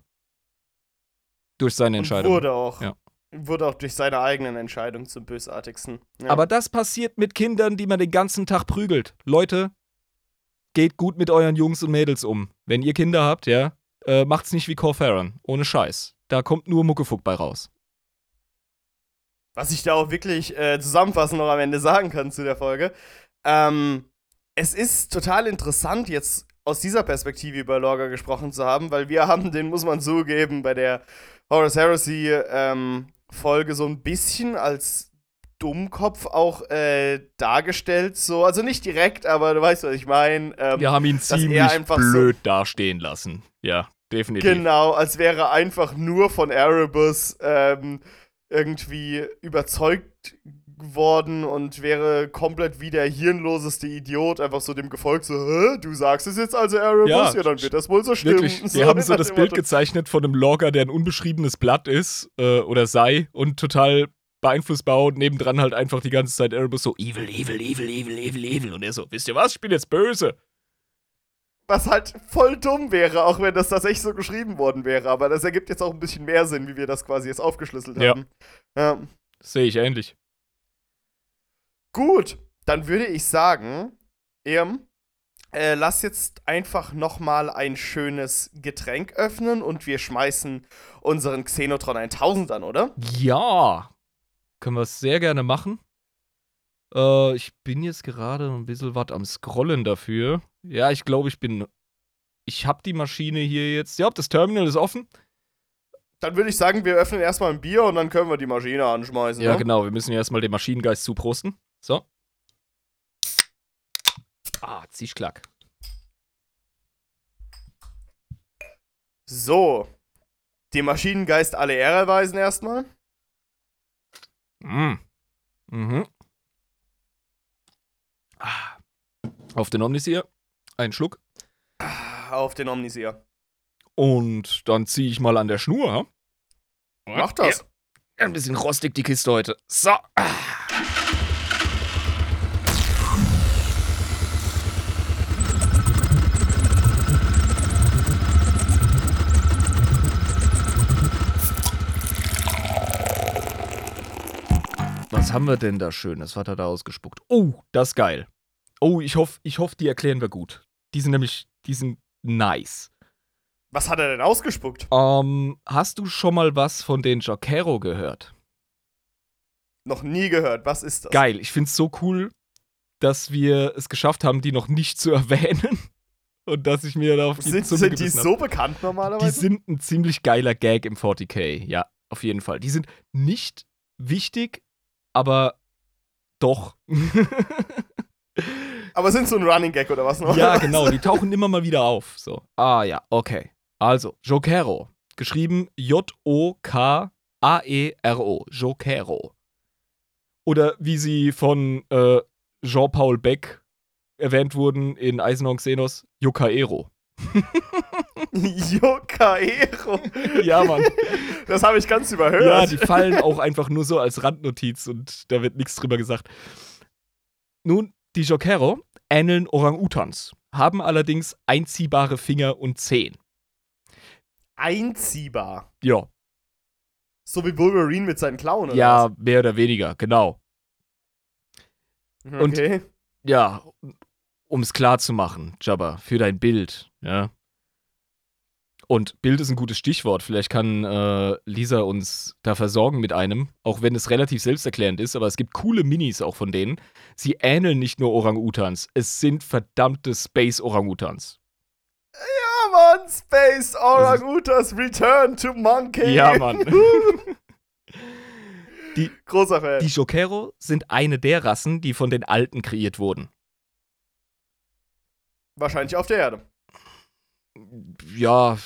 Durch seine Entscheidung. Und wurde auch. Ja. Wurde auch durch seine eigenen Entscheidungen zum bösartigsten. Ja. Aber das passiert mit Kindern, die man den ganzen Tag prügelt. Leute, geht gut mit euren Jungs und Mädels um. Wenn ihr Kinder habt, ja, äh, macht's nicht wie Corferan. Ohne Scheiß. Da kommt nur Muckefuck bei raus. Was ich da auch wirklich äh, zusammenfassend noch am Ende sagen kann zu der Folge. Ähm, es ist total interessant, jetzt aus dieser Perspektive über Lorga gesprochen zu haben, weil wir [laughs] haben den, muss man zugeben, bei der Horus Heresy ähm, Folge so ein bisschen als Dummkopf auch äh, dargestellt, so, also nicht direkt, aber du weißt, was ich meine. Ähm, wir haben ihn ziemlich blöd so dastehen lassen. Ja, definitiv. Genau, als wäre einfach nur von Erebus ähm, irgendwie überzeugt geworden und wäre komplett wie der hirnloseste Idiot, einfach so dem gefolgt, so, Hä, du sagst es jetzt also, Erebus? Ja, Ja, dann wird das wohl so stimmen. Wirklich, [laughs] wir haben so das Bild gezeichnet von einem Logger, der ein unbeschriebenes Blatt ist äh, oder sei und total beeinflussbar und nebendran halt einfach die ganze Zeit Erebus so evil, evil, evil, evil, evil, evil und er so, wisst ihr was, ich bin jetzt böse. Was halt voll dumm wäre, auch wenn das tatsächlich so geschrieben worden wäre. Aber das ergibt jetzt auch ein bisschen mehr Sinn, wie wir das quasi jetzt aufgeschlüsselt Ja. haben. Ja. Sehe ich ähnlich. Gut, dann würde ich sagen, Irm, äh, lass jetzt einfach noch mal ein schönes Getränk öffnen und wir schmeißen unseren Xenotron 1000 an, oder? Ja, können wir es sehr gerne machen. Äh, ich bin jetzt gerade ein bisschen was am Scrollen dafür. Ja, ich glaube, ich bin. Ich habe die Maschine hier jetzt. Ja, das Terminal ist offen. Dann würde ich sagen, wir öffnen erstmal ein Bier und dann können wir die Maschine anschmeißen. Ja, ne? genau. Wir müssen ja erstmal dem Maschinengeist zuprosten. So. Ah, Zischklack. So. Dem Maschinengeist alle Ehre erweisen erstmal. Mm. Mhm. Auf den Omnisier. Einen Schluck. Auf den Omnisier. Und dann ziehe ich mal an der Schnur. Mach das. Ja, ein bisschen rostig die Kiste heute. So. Was haben wir denn da Schönes? Was hat er da ausgespuckt? Oh, das ist geil. Oh, ich hoffe, ich hoff, die erklären wir gut. Die sind nämlich, die sind nice. Was hat er denn ausgespuckt? Ähm, hast du schon mal was von den Jokero gehört? Noch nie gehört. Was ist das? Geil, ich find's so cool, dass wir es geschafft haben, die noch nicht zu [laughs] erwähnen. Und dass ich mir da auf die Sind, Zunge sind die hab. so bekannt Die normalerweise? sind ein ziemlich geiler Gag im 40k, ja, auf jeden Fall. Die sind nicht wichtig, aber doch. [laughs] Aber sind so ein Running Gag oder was noch? ja, genau, die tauchen immer mal wieder auf. So. Ah ja, okay. Also, Jokero. Geschrieben J-O-K-A-E-R-O. Jokero. Oder wie sie von äh, Jean-Paul Beck erwähnt wurden in Eisenhorn Xenos, Yokaero. [laughs] Yokaero. Ja, Mann. Das habe ich ganz ja, überhört. die fallen auch einfach nur so als Randnotiz und da wird nichts drüber gesagt. Nun, die Jokero ähneln Orang-Utans, haben allerdings einziehbare Finger und Zehen. Einziehbar. Ja, So wie Wolverine mit seinen Klauen oder ja, mehr oder weniger, genau. was? und- Okay. Ja, um es klar zu machen, Jabba, für dein Bild, ja. Und Bild ist ein gutes Stichwort. Vielleicht kann äh, Lisa uns da versorgen mit einem, auch wenn es relativ selbsterklärend ist, aber es gibt coole Minis auch von denen. Sie ähneln nicht nur Orang-Utans, es sind verdammte Space-Orang-Utans. Ja, Mann, Space Orangutas Return to Monkey. Ja, Mann. [laughs] [laughs] Großer Fan. Die Jokero sind eine der Rassen, die von den Alten kreiert wurden. Wahrscheinlich auf der Erde. Ja,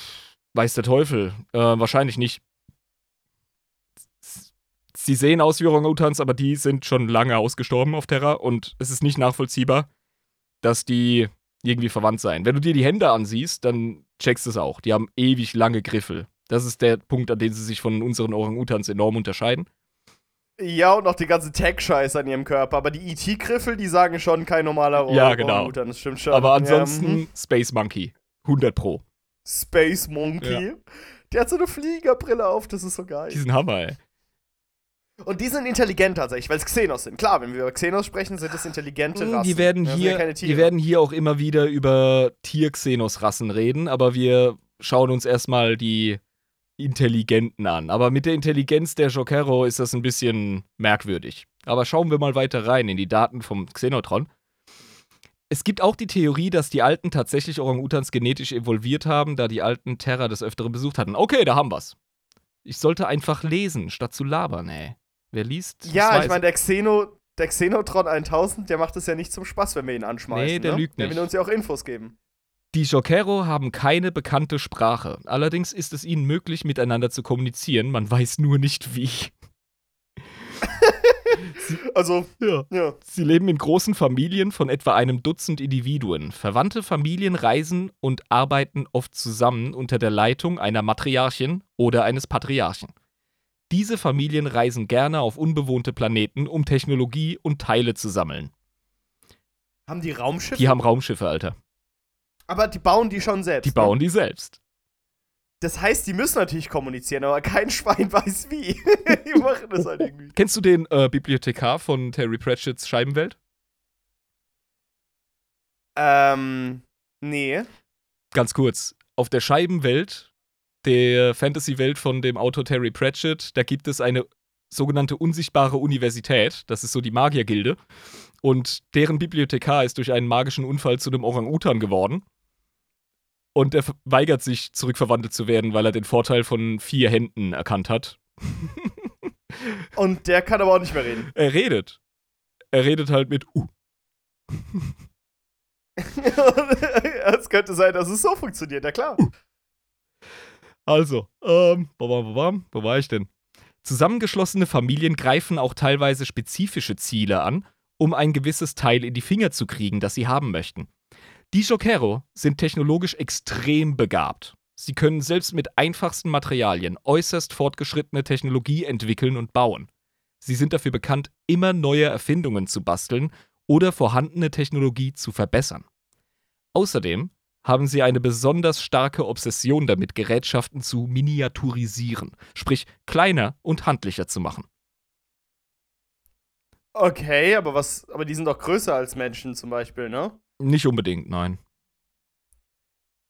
weiß der Teufel. Äh, wahrscheinlich nicht. Sie sehen aus wie Orang-Utans, aber die sind schon lange ausgestorben auf Terra und es ist nicht nachvollziehbar, dass die irgendwie verwandt seien. Wenn du dir die Hände ansiehst, dann checkst du es auch. Die haben ewig lange Griffel. Das ist der Punkt, an dem sie sich von unseren Orang-Utans enorm unterscheiden. Ja, und noch die ganze Tech-Scheiß an ihrem Körper. Aber die ET-Griffel, die sagen schon kein normaler Orang- Ja, genau. Orangutan. Das stimmt schon. Aber Ja, ansonsten mhm. Space Monkey. 100 Pro. Space Monkey. Der hat so eine Fliegerbrille auf, das ist so geil. Diesen Hammer, ey. Und die sind intelligent tatsächlich, weil es Xenos sind. Klar, wenn wir über Xenos sprechen, sind es intelligente Rassen. Die werden, sind hier, ja die werden hier auch immer wieder über Tier-Xenos-Rassen reden, aber wir schauen uns erstmal die Intelligenten an. Aber mit der Intelligenz der Jokero ist das ein bisschen merkwürdig. Aber schauen wir mal weiter rein in die Daten vom Xenotron. Es gibt auch die Theorie, dass die Alten tatsächlich Orang-Utans genetisch evolviert haben, da die Alten Terra des Öfteren besucht hatten. Okay, da haben wir's. Ich sollte einfach lesen, statt zu labern, ey. Wer liest? Ja, ich meine, der Xeno, der Xenotron 1000, der macht es ja nicht zum Spaß, wenn wir ihn anschmeißen. Nee, der ne? lügt Der will nicht. uns ja auch Infos geben. Die Jokero haben keine bekannte Sprache. Allerdings ist es ihnen möglich, miteinander zu kommunizieren. Man weiß nur nicht wie. [laughs] also, Ja. ja. Sie leben in großen Familien von etwa einem Dutzend Individuen. Verwandte Familien reisen und arbeiten oft zusammen unter der Leitung einer Matriarchin oder eines Patriarchen. Diese Familien reisen gerne auf unbewohnte Planeten, um Technologie und Teile zu sammeln. Haben die Raumschiffe? Die haben Raumschiffe, Alter. aber die bauen die schon selbst. Die bauen die selbst. Das heißt, die müssen natürlich kommunizieren, aber kein [laughs] Schwein weiß wie. [laughs] die machen das halt irgendwie. Kennst du den äh, Bibliothekar von Terry Pratchett's Scheibenwelt? Ähm, nee. Ganz kurz. Auf der Scheibenwelt, der Fantasy-Welt von dem Autor Terry Pratchett, da gibt es eine sogenannte unsichtbare Universität. Das ist so die Magiergilde. Und deren Bibliothekar ist durch einen magischen Unfall zu einem Orang-Utan geworden. Und er weigert sich, zurückverwandelt zu werden, weil er den Vorteil von vier Händen erkannt hat. Und der kann aber auch nicht mehr reden. [laughs] Er redet. Er redet halt mit U. [laughs] es könnte sein, dass es so funktioniert, ja klar. Also, ähm, wo war ich denn? Zusammengeschlossene Familien greifen auch teilweise spezifische Ziele an, um ein gewisses Teil in die Finger zu kriegen, das sie haben möchten. Die Jokero sind technologisch extrem begabt. Sie können selbst mit einfachsten Materialien äußerst fortgeschrittene Technologie entwickeln und bauen. Sie sind dafür bekannt, immer neue Erfindungen zu basteln oder vorhandene Technologie zu verbessern. Außerdem haben sie eine besonders starke Obsession damit, Gerätschaften zu miniaturisieren, sprich kleiner und handlicher zu machen. Okay, aber was, aber die sind doch größer als Menschen zum Beispiel, ne? Nicht unbedingt, nein.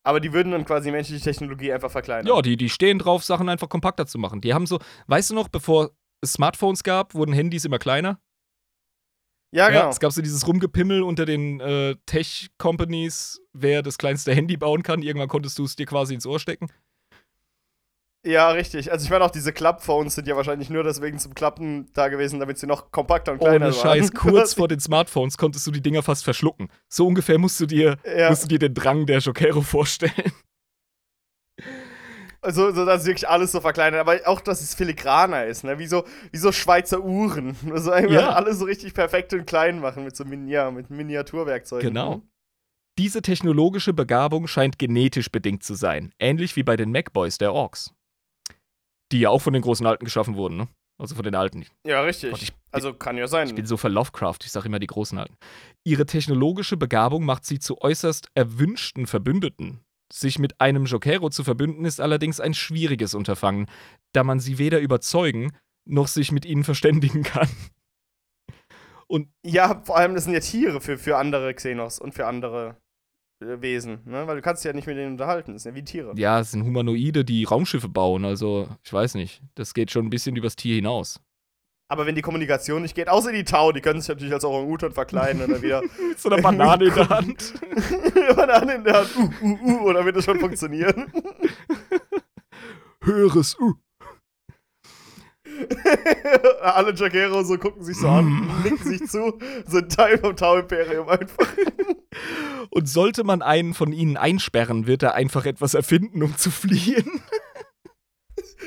Aber die würden dann quasi menschliche Technologie einfach verkleinern. Ja, die, die stehen drauf, Sachen einfach kompakter zu machen. Die haben so, weißt du noch, bevor es Smartphones gab, wurden Handys immer kleiner. ja genau. Ja, es gab so dieses Rumgepimmel unter den äh, Tech-Companies, wer das kleinste Handy bauen kann. Irgendwann konntest du es dir quasi ins Ohr stecken. Ja, richtig. Also ich meine auch diese Club-Phones sind ja wahrscheinlich nur deswegen zum Klappen da gewesen, damit sie noch kompakter und kleiner Ohne waren. Scheiß, [laughs] kurz vor den Smartphones konntest du die Dinger fast verschlucken. So ungefähr musst du dir, Ja. musst du dir den Drang der Jokero vorstellen. [laughs] Also, so, dass wirklich alles so verkleinert, aber auch, dass es filigraner ist, ne? Wie so, wie so Schweizer Uhren. [laughs] Also einfach Ja. alles so richtig perfekt und klein machen mit so Min ja, mit Miniaturwerkzeugen. Genau. Diese technologische Begabung scheint genetisch bedingt zu sein, ähnlich wie bei den Macboys der Orks. Die ja auch von den großen Alten geschaffen wurden, ne? Also von den Alten. Ja, richtig. Gott, ich- also kann ja sein. Ich bin so für Lovecraft, ich sage immer die großen Alten. Ihre technologische Begabung macht sie zu äußerst erwünschten Verbündeten. Sich mit einem Jokero zu verbünden ist allerdings ein schwieriges Unterfangen, da man sie weder überzeugen noch sich mit ihnen verständigen kann. ja, vor allem, das sind ja Tiere für, für andere Xenos und für andere Wesen, ne? Weil du kannst dich ja nicht mit denen unterhalten. Das sind ja wie Tiere. Ja, es sind Humanoide, die Raumschiffe bauen, also ich weiß nicht. Das geht schon ein bisschen übers Tier hinaus. Aber wenn die Kommunikation nicht geht, außer die Tau, die können sich natürlich als Orang-Utan verkleiden oder wieder Mit [laughs] so einer Banane in der Hand. [laughs] Banane in der Hand, uh, uh, uh, oder wird das schon funktionieren? [laughs] Höheres Uh. [laughs] Alle Jaquero so gucken sich so an, nicken sich zu, sind Teil vom Tau-Imperium einfach. [laughs] Und sollte man einen von ihnen einsperren, wird er einfach etwas erfinden, um zu fliehen.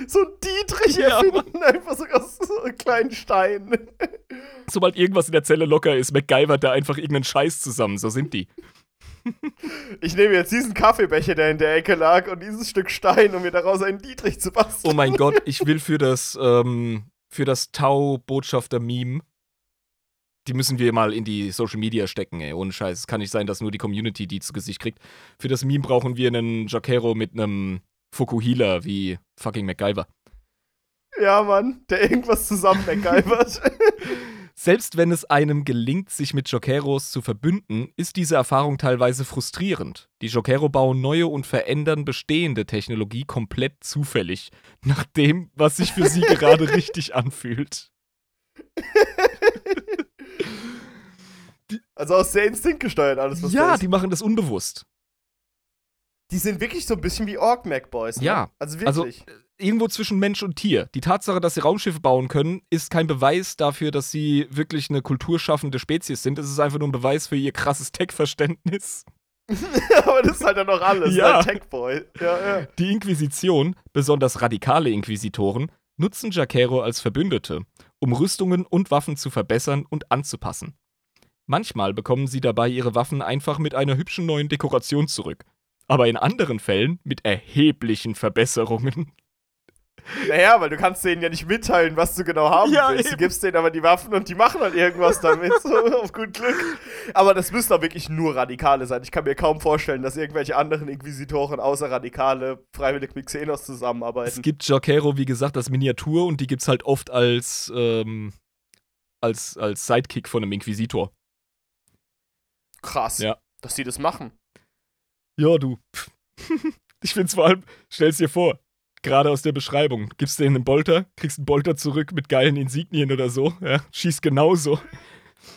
So ein Dietrich Ja, erfinden, einfach so aus so einem kleinen Stein. Sobald irgendwas in der Zelle locker ist, MacGyvert da einfach irgendeinen Scheiß zusammen. So sind die. Ich nehme jetzt diesen Kaffeebecher, der in der Ecke lag, und dieses Stück Stein, um mir daraus einen Dietrich zu basteln. Oh mein Gott, ich will für das, ähm, für das Tau-Botschafter-Meme, die müssen wir mal in die Social Media stecken, ey. Ohne Scheiß. Es kann nicht sein, dass nur die Community die zu Gesicht kriegt. Für das Meme brauchen wir einen Jokero mit einem Fukuhila wie fucking MacGyver. Ja, Mann, der irgendwas zusammen MacGyvert. [laughs] Selbst wenn es einem gelingt, sich mit Jokeros zu verbünden, ist diese Erfahrung teilweise frustrierend. Die Jokero bauen neue und verändern bestehende Technologie komplett zufällig, [laughs] nach dem, was sich für sie gerade [laughs] richtig anfühlt. [laughs] also aus sehr instinktgesteuert alles, was Ja, die machen das unbewusst. Die sind wirklich so ein bisschen wie Orc-Mac-Boys. Ne? Ja, Also Also wirklich. äh, irgendwo zwischen Mensch und Tier. Die Tatsache, dass sie Raumschiffe bauen können, ist kein Beweis dafür, dass sie wirklich eine kulturschaffende Spezies sind. Es ist einfach nur ein Beweis für ihr krasses Tech-Verständnis. [laughs] aber das ist halt dann noch alles. Ja. Ja. Tech-Boy. Ja, ja. Die Inquisition, besonders radikale Inquisitoren, nutzen Jacero als Verbündete um Rüstungen und Waffen zu verbessern und anzupassen. Manchmal bekommen sie dabei ihre Waffen einfach mit einer hübschen neuen Dekoration zurück. Aber in anderen Fällen mit erheblichen Verbesserungen. Naja, weil du kannst denen ja nicht mitteilen, was du genau haben Ja, willst. eben. Du gibst denen aber die Waffen und die machen halt irgendwas damit. [laughs] so, auf gut Glück. Aber das müssen doch wirklich nur Radikale sein. Ich kann mir kaum vorstellen, dass irgendwelche anderen Inquisitoren außer Radikale freiwillig mit Xenos Es zusammenarbeiten. gibt Jokero, wie gesagt, als Miniatur und die gibt's halt oft als, ähm, als, als Sidekick von einem Inquisitor. Krass, Ja. dass die das machen. Ja, du. [laughs] ich find's vor allem, stell's dir vor, gerade aus der Beschreibung, gibst denen einen Bolter, kriegst einen Bolter zurück mit geilen Insignien oder so, ja, schießt genauso.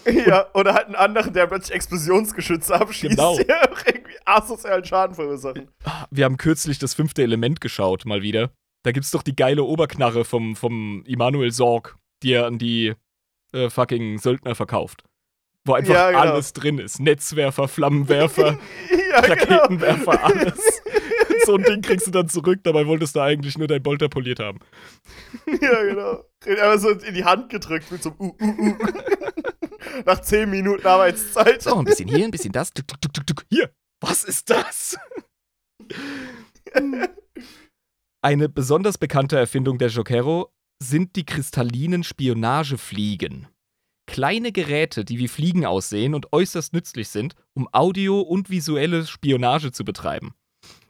[laughs] ja, oder halt einen anderen, der plötzlich Explosionsgeschütze abschießt, Genau. [laughs] die auch irgendwie asozialen Schaden verursachen. Wir haben kürzlich das fünfte Element geschaut, mal wieder. Da gibt's doch die geile Oberknarre vom, vom Immanuel Sorg, die er an die äh, fucking Söldner verkauft. Wo einfach Ja, genau. alles drin ist. Netzwerfer, Flammenwerfer, [laughs] ja, genau. Raketenwerfer, alles. [laughs] so ein Ding kriegst du dann zurück, dabei wolltest du eigentlich nur dein Bolter poliert haben. Ja, genau. Aber so in die Hand gedrückt mit so einem uh, uh, uh. [laughs] Nach 10 Minuten Arbeitszeit. So, ein bisschen hier, ein bisschen das. Tuk, tuk, tuk, tuk, tuk. Hier, was ist das? Eine besonders bekannte Erfindung der Jokero sind die kristallinen Spionagefliegen. Kleine Geräte, die wie Fliegen aussehen und äußerst nützlich sind, um Audio- und visuelle Spionage zu betreiben.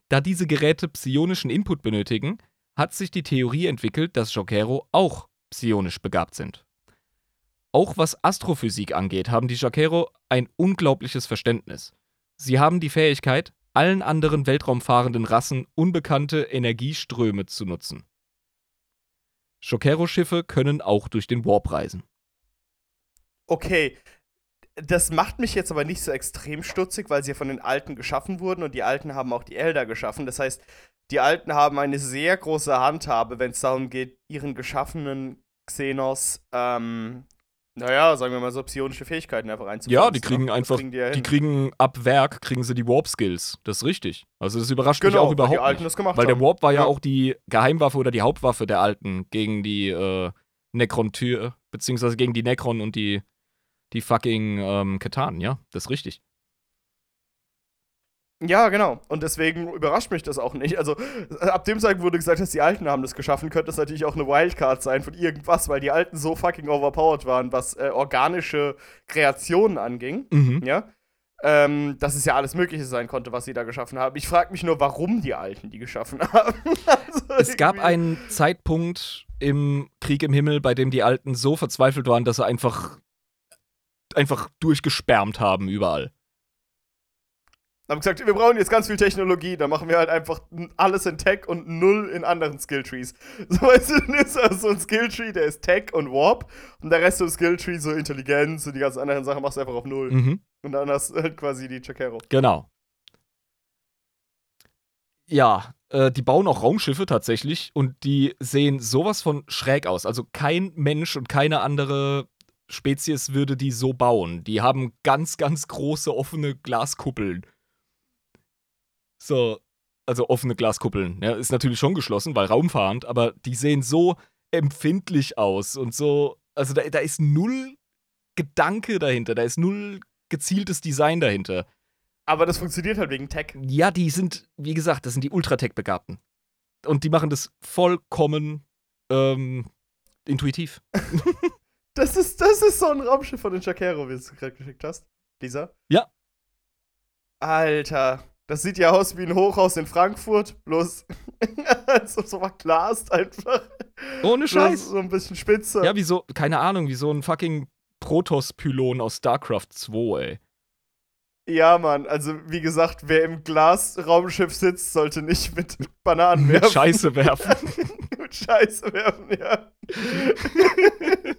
Da diese Geräte psionischen Input benötigen, hat sich die Theorie entwickelt, dass Jokero auch psionisch begabt sind. Auch was Astrophysik angeht, haben die Jokero ein unglaubliches Verständnis. Sie haben die Fähigkeit, allen anderen weltraumfahrenden Rassen unbekannte Energieströme zu nutzen. Jokero-Schiffe können auch durch den Warp reisen. Okay. Das macht mich jetzt aber nicht so extrem stutzig, weil sie ja von den Alten geschaffen wurden und die Alten haben auch die Elder geschaffen. Das heißt, die Alten haben eine sehr große Handhabe, wenn es darum geht, ihren geschaffenen Xenos, ähm, naja, sagen wir mal so, psionische Fähigkeiten einfach einzubauen. Ja, die kriegen einfach, kriegen die, ja die kriegen ab Werk, kriegen sie die Warp-Skills. Das ist richtig. Also das überrascht mich genau, auch weil die überhaupt Alten nicht. das gemacht Weil der. Warp war ja, Ja. auch die Geheimwaffe oder die Hauptwaffe der Alten gegen die äh, Necron-Tür, beziehungsweise gegen die Necron und die, die fucking ähm, Ketanen, ja, das ist richtig. Ja, genau. Und deswegen überrascht mich das auch nicht. Also, ab dem Zeitpunkt, du gesagt hast, die Alten haben das geschaffen, könnte das natürlich auch eine Wildcard sein von irgendwas, weil die Alten so fucking overpowered waren, was äh, organische Kreationen anging. Mhm. Ja. Ähm, dass es ja alles Mögliche sein konnte, was sie da geschaffen haben. Ich frage mich nur, warum die Alten die geschaffen [laughs] haben. also Es gab irgendwie- einen Zeitpunkt im Krieg im Himmel, bei dem die Alten so verzweifelt waren, dass sie einfach, einfach durchgesperrt haben überall. Haben gesagt, wir brauchen jetzt ganz viel Technologie, dann machen wir halt einfach alles in Tech und null in anderen Skilltrees. [laughs] So, weißt du, dann ist also so ein Skilltree, der ist Tech und Warp und der Rest vom Skilltree so Intelligenz und die ganzen anderen Sachen machst du einfach auf null. Mhm. Und dann hast du halt quasi die Chakero. Genau. Ja, äh, die bauen auch Raumschiffe tatsächlich und die sehen sowas von schräg aus. Also kein Mensch und keine andere Spezies würde die so bauen. Die haben ganz, ganz große offene Glaskuppeln. So, also offene Glaskuppeln. Ja, ist natürlich schon geschlossen, weil raumfahrend, aber die sehen so empfindlich aus und so. Also da, da ist null Gedanke dahinter, da ist null gezieltes Design dahinter. Aber das funktioniert halt wegen Tech. Ja, die sind, wie gesagt, das sind die Ultratech-Begabten. Und die machen das vollkommen ähm, intuitiv. [laughs] Das ist, das ist so ein Raumschiff von den Chakero, wie du es gerade geschickt hast. Lisa? Ja. Alter, das sieht ja aus wie ein Hochhaus in Frankfurt, bloß [laughs] so, so verglast einfach. Ohne Scheiß. So ein bisschen spitzer. Ja, wie so, keine Ahnung, wie so ein fucking Protoss-Pylon aus StarCraft 2, ey. Ja, Mann, also wie gesagt, wer im Glasraumschiff sitzt, sollte nicht mit Bananen Mit werfen. Scheiße werfen. [laughs] Scheiße werfen, ja. [laughs]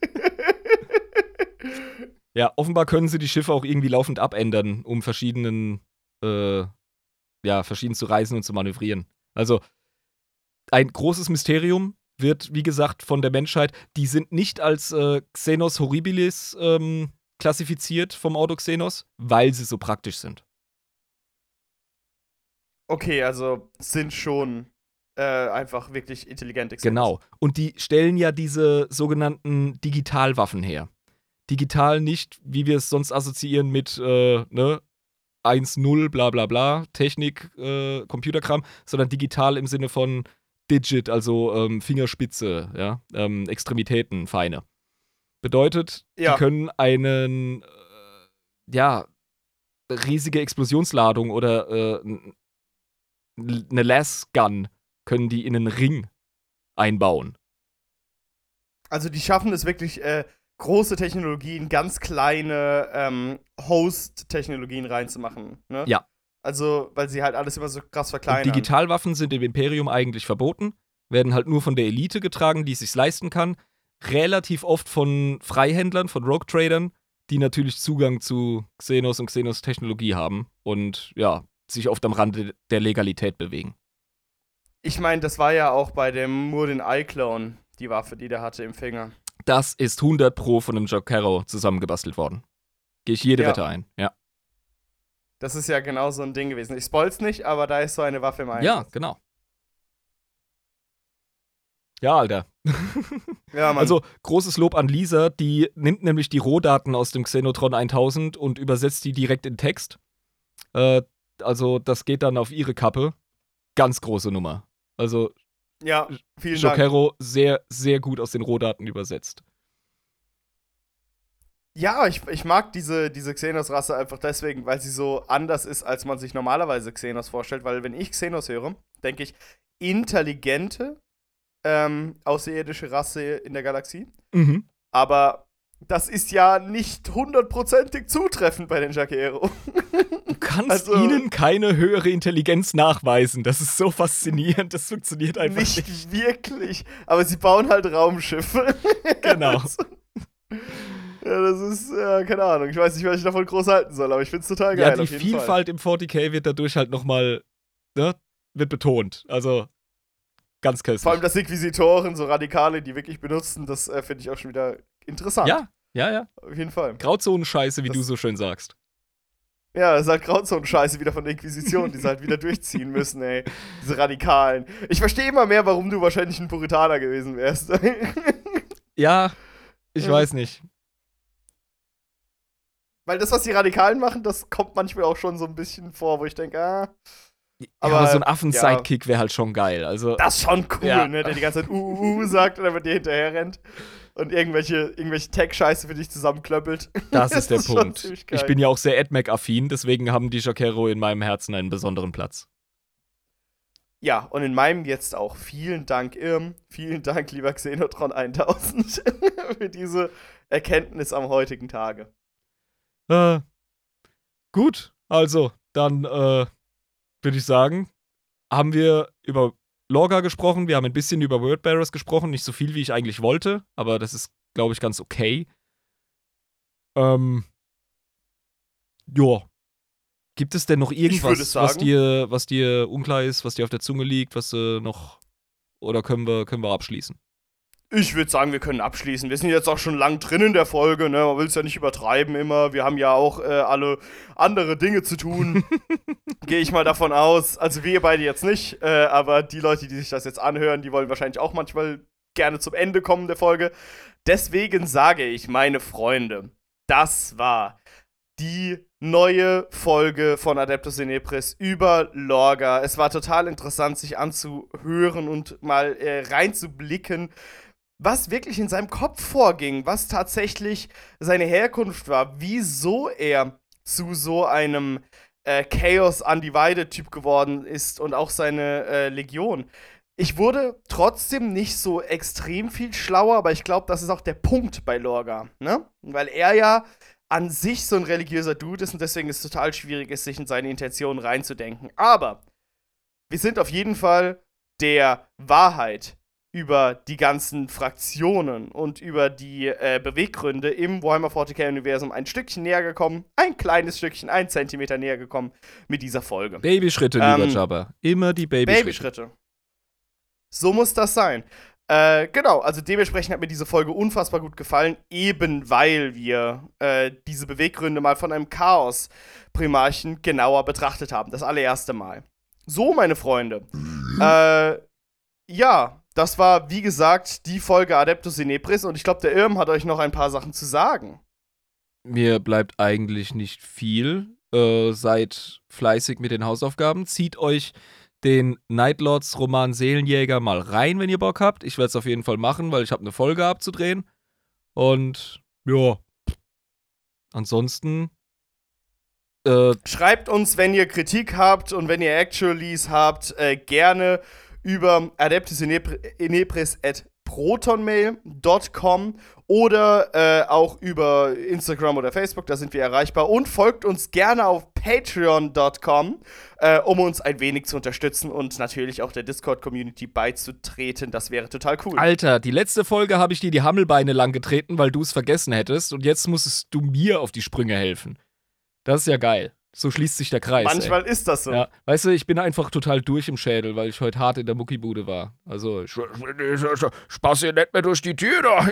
Ja, offenbar können sie die Schiffe auch irgendwie laufend abändern, um verschiedenen, äh, ja, verschieden zu reisen und zu manövrieren. Also, ein großes Mysterium wird, wie gesagt, von der Menschheit, die sind nicht als äh, Xenos Horribilis ähm, klassifiziert vom Autoxenos, weil sie so praktisch sind. okay, also sind schon äh, einfach wirklich intelligente Xenos. Genau. Und die stellen ja diese sogenannten Digitalwaffen her. Digital nicht, wie wir es sonst assoziieren mit äh, ne, 1-0, bla bla bla, Technik, äh, Computerkram, sondern digital im Sinne von Digit, also ähm, Fingerspitze, ja, ähm, Extremitäten, feine. Bedeutet, Ja. die können einen, äh, ja, riesige Explosionsladung oder äh, eine Las-Gun können die in einen Ring einbauen. Also die schaffen es wirklich, äh, große Technologien, ganz kleine ähm, Host-Technologien reinzumachen. Ne? Ja. Also, weil sie halt alles immer so krass Und verkleinern. Digitalwaffen sind im Imperium eigentlich verboten, werden halt nur von der Elite getragen, die es sich leisten kann. Relativ oft von Freihändlern, von Rogue-Tradern, die natürlich Zugang zu Xenos und Xenos-Technologie haben und ja, sich oft am Rande der Legalität bewegen. Ich meine, das war ja auch bei dem Murdin Eye-Clone, die Waffe, die der hatte im Finger. Das ist 100 Pro von einem Jocaro zusammengebastelt worden. Gehe ich jede Ja. Wette ein. Ja. Das ist ja genau so ein Ding gewesen. Ich spoil's nicht, aber da ist so eine Waffe im Einsatz. Ja, genau. Ja, Alter. Ja, Mann. Also großes Lob an Lisa, die nimmt nämlich die Rohdaten aus dem Xenotron 1000 und übersetzt die direkt in Text. Äh, also das geht dann auf ihre Kappe. Ganz große Nummer. Also ja, vielen Dank. Jokero sehr, sehr gut aus den Rohdaten übersetzt. Ja, ich, ich mag diese, diese Xenos-Rasse einfach deswegen, weil sie so anders ist, als man sich normalerweise Xenos vorstellt. Weil wenn ich Xenos höre, denke ich, intelligente, ähm, außerirdische Rasse in der Galaxie. Mhm. Aber das ist ja nicht hundertprozentig zutreffend bei den Jaquero. [laughs] Du kannst Also- ihnen keine höhere Intelligenz nachweisen. Das ist so faszinierend. Das funktioniert einfach nicht. nicht wirklich. Aber sie bauen halt Raumschiffe. [laughs] Genau. Ja, das ist, ja, keine Ahnung. Ich weiß nicht, was ich davon groß halten soll, aber ich find's total geil. Ja, die jeden Fall. Vielfalt im 40k wird dadurch halt nochmal, ne, wird betont. Also ganz köstlich. Vor allem, dass Inquisitoren, so Radikale, die wirklich benutzen, das äh, finde ich auch schon wieder interessant. ja, ja, ja. Auf jeden Fall. Grauzonenscheiße, wie Das- du so schön sagst. Ja, das ist halt Grauzone-Scheiße wieder von der Inquisition, die sie halt wieder durchziehen müssen, ey. Diese Radikalen. Ich verstehe immer mehr, warum du wahrscheinlich ein Puritaner gewesen wärst. [laughs] Ja, ich Ja. weiß nicht. Weil das, was die Radikalen machen, das kommt manchmal auch schon so ein bisschen vor, wo ich denke, ah, Aber, Aber, so ein ja. Affen-Sidekick wäre halt schon geil. Also, das ist schon cool, Ja. ne? Der die ganze Zeit uh, uh, uh sagt und dann mit dir hinterher rennt und irgendwelche, irgendwelche Tech-Scheiße für dich zusammenklöppelt. das ist [laughs] der schon Punkt. Ich bin ja auch sehr AdMac-affin, deswegen haben die Jokero in meinem Herzen einen besonderen Platz. Ja, und in meinem jetzt auch. Vielen Dank, Irm. Vielen Dank, lieber Xenotron 1000, [laughs] für diese Erkenntnis am heutigen Tage. Äh, gut, also, dann äh, würde ich sagen, haben wir über Lorga gesprochen, wir haben ein bisschen über Wordbearers gesprochen, nicht so viel, wie ich eigentlich wollte, aber das ist, glaube ich, ganz okay. Ähm, ja. Gibt es denn noch irgendwas, was sagen- dir, was dir unklar ist, was dir auf der Zunge liegt, was äh, noch oder können wir, können wir abschließen? Ich würde sagen, wir können abschließen. Wir sind jetzt auch schon lang drin in der Folge, ne? Man will es ja nicht übertreiben immer. Wir haben ja auch äh, alle andere Dinge zu tun. [laughs] Gehe ich mal davon aus. Also wir beide jetzt nicht, äh, aber die Leute, die sich das jetzt anhören, die wollen wahrscheinlich auch manchmal gerne zum Ende kommen der Folge. Deswegen sage ich, meine Freunde, das war die neue Folge von Adeptus Inepris über Lorga. Es war total interessant, sich anzuhören und mal äh, reinzublicken, was wirklich in seinem Kopf vorging, was tatsächlich seine Herkunft war, wieso er zu so einem äh, Chaos Undivided Typ geworden ist und auch seine äh, Legion. Ich wurde trotzdem nicht so extrem viel schlauer, aber ich glaube, das ist auch der Punkt bei Lorga, ne? Weil er ja an sich so ein religiöser Dude ist und deswegen ist es total schwierig ist, sich in seine Intentionen reinzudenken. Aber wir sind auf jeden Fall der Wahrheit über die ganzen Fraktionen und über die äh, Beweggründe im Warhammer 40k-Universum ein Stückchen näher gekommen. Ein kleines Stückchen, ein Zentimeter näher gekommen mit dieser Folge. Babyschritte, lieber Ähm, Jabba. Immer die Babyschritte. Babyschritte. So muss das sein. Äh, genau, also dementsprechend hat mir diese Folge unfassbar gut gefallen, eben weil wir äh, diese Beweggründe mal von einem Chaos-Primarchen genauer betrachtet haben. Das allererste Mal. So, meine Freunde. [laughs] Äh, ja, das war, wie gesagt, die Folge Adeptus Inepris und ich glaube, der Irm hat euch noch ein paar Sachen zu sagen. Mir bleibt eigentlich nicht viel. Äh, seid fleißig mit den Hausaufgaben. Zieht euch den Nightlords Roman Seelenjäger mal rein, wenn ihr Bock habt. Ich werde es auf jeden Fall machen, weil ich habe eine Folge abzudrehen. Und ja. Ansonsten. Äh, Schreibt uns, wenn ihr Kritik habt und wenn ihr Actualies habt, äh, gerne über adeptusinepris.protonmail.com oder äh, auch über Instagram oder Facebook, da sind wir erreichbar. Und folgt uns gerne auf patreon.com, äh, um uns ein wenig zu unterstützen und natürlich auch der Discord-Community beizutreten. Das wäre total cool. Alter, die letzte Folge habe ich dir die Hammelbeine lang getreten, weil du es vergessen hättest. Und jetzt musstest du mir auf die Sprünge helfen. Das ist ja geil. So schließt sich der Kreis. Manchmal ey. ist das so. Ja, weißt du, ich bin einfach total durch im Schädel, weil ich heute hart in der Muckibude war. Also, ich, spaß hier nicht mehr durch die Tür da.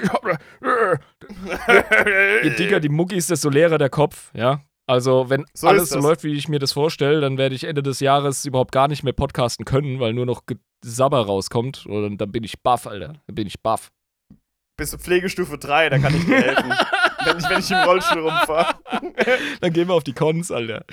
Je dicker die Mucki ist, desto leerer der Kopf, ja. Also, wenn so alles so läuft, wie ich mir das vorstelle, dann werde ich Ende des Jahres überhaupt gar nicht mehr podcasten können, weil nur noch Sabber rauskommt. Und dann bin ich baff, Alter. Dann bin ich baff. Bis Pflegestufe 3, da kann ich dir helfen. [laughs] wenn, ich, wenn ich im Rollstuhl rumfahre. [laughs] dann gehen wir auf die Cons, Alter.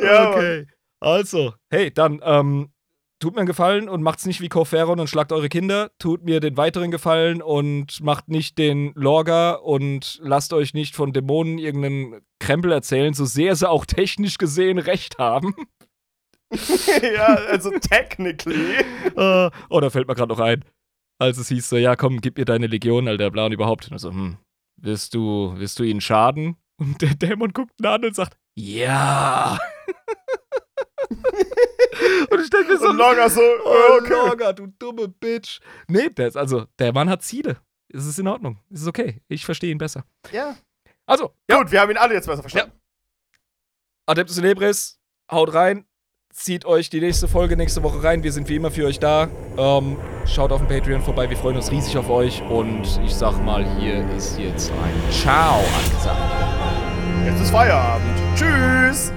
Ja, okay. Also, hey, dann, ähm, tut mir einen Gefallen und macht's nicht wie Corferon und schlagt eure Kinder. Tut mir den weiteren Gefallen und macht nicht den Lorga und lasst euch nicht von Dämonen irgendeinen Krempel erzählen, so sehr sie auch technisch gesehen recht haben. [laughs] ja, also technically. [laughs] äh, oh, da fällt mir gerade noch ein. Als es hieß so, ja komm, gib mir deine Legion, Alter, bla und überhaupt. Und so, hm, wirst du, wirst du ihnen schaden? Und der Dämon guckt ihn an und sagt, ja. [laughs] und ich denke mir so, und Lorga so, oh, okay. Lorga, du dumme Bitch. Nee, der ist, also, der Mann hat Ziele. Es ist in Ordnung. Es ist okay. Ich verstehe ihn besser. Ja. Also, ja. Gut, wir haben ihn alle jetzt besser verstanden. Ja. Adeptus Inebris, haut rein zieht euch die nächste Folge nächste Woche rein. Wir sind wie immer für euch da. Ähm, schaut auf dem Patreon vorbei. Wir freuen uns riesig auf euch. Und ich sag mal, hier ist jetzt ein Ciao angesagt. Jetzt ist Feierabend. Tschüss.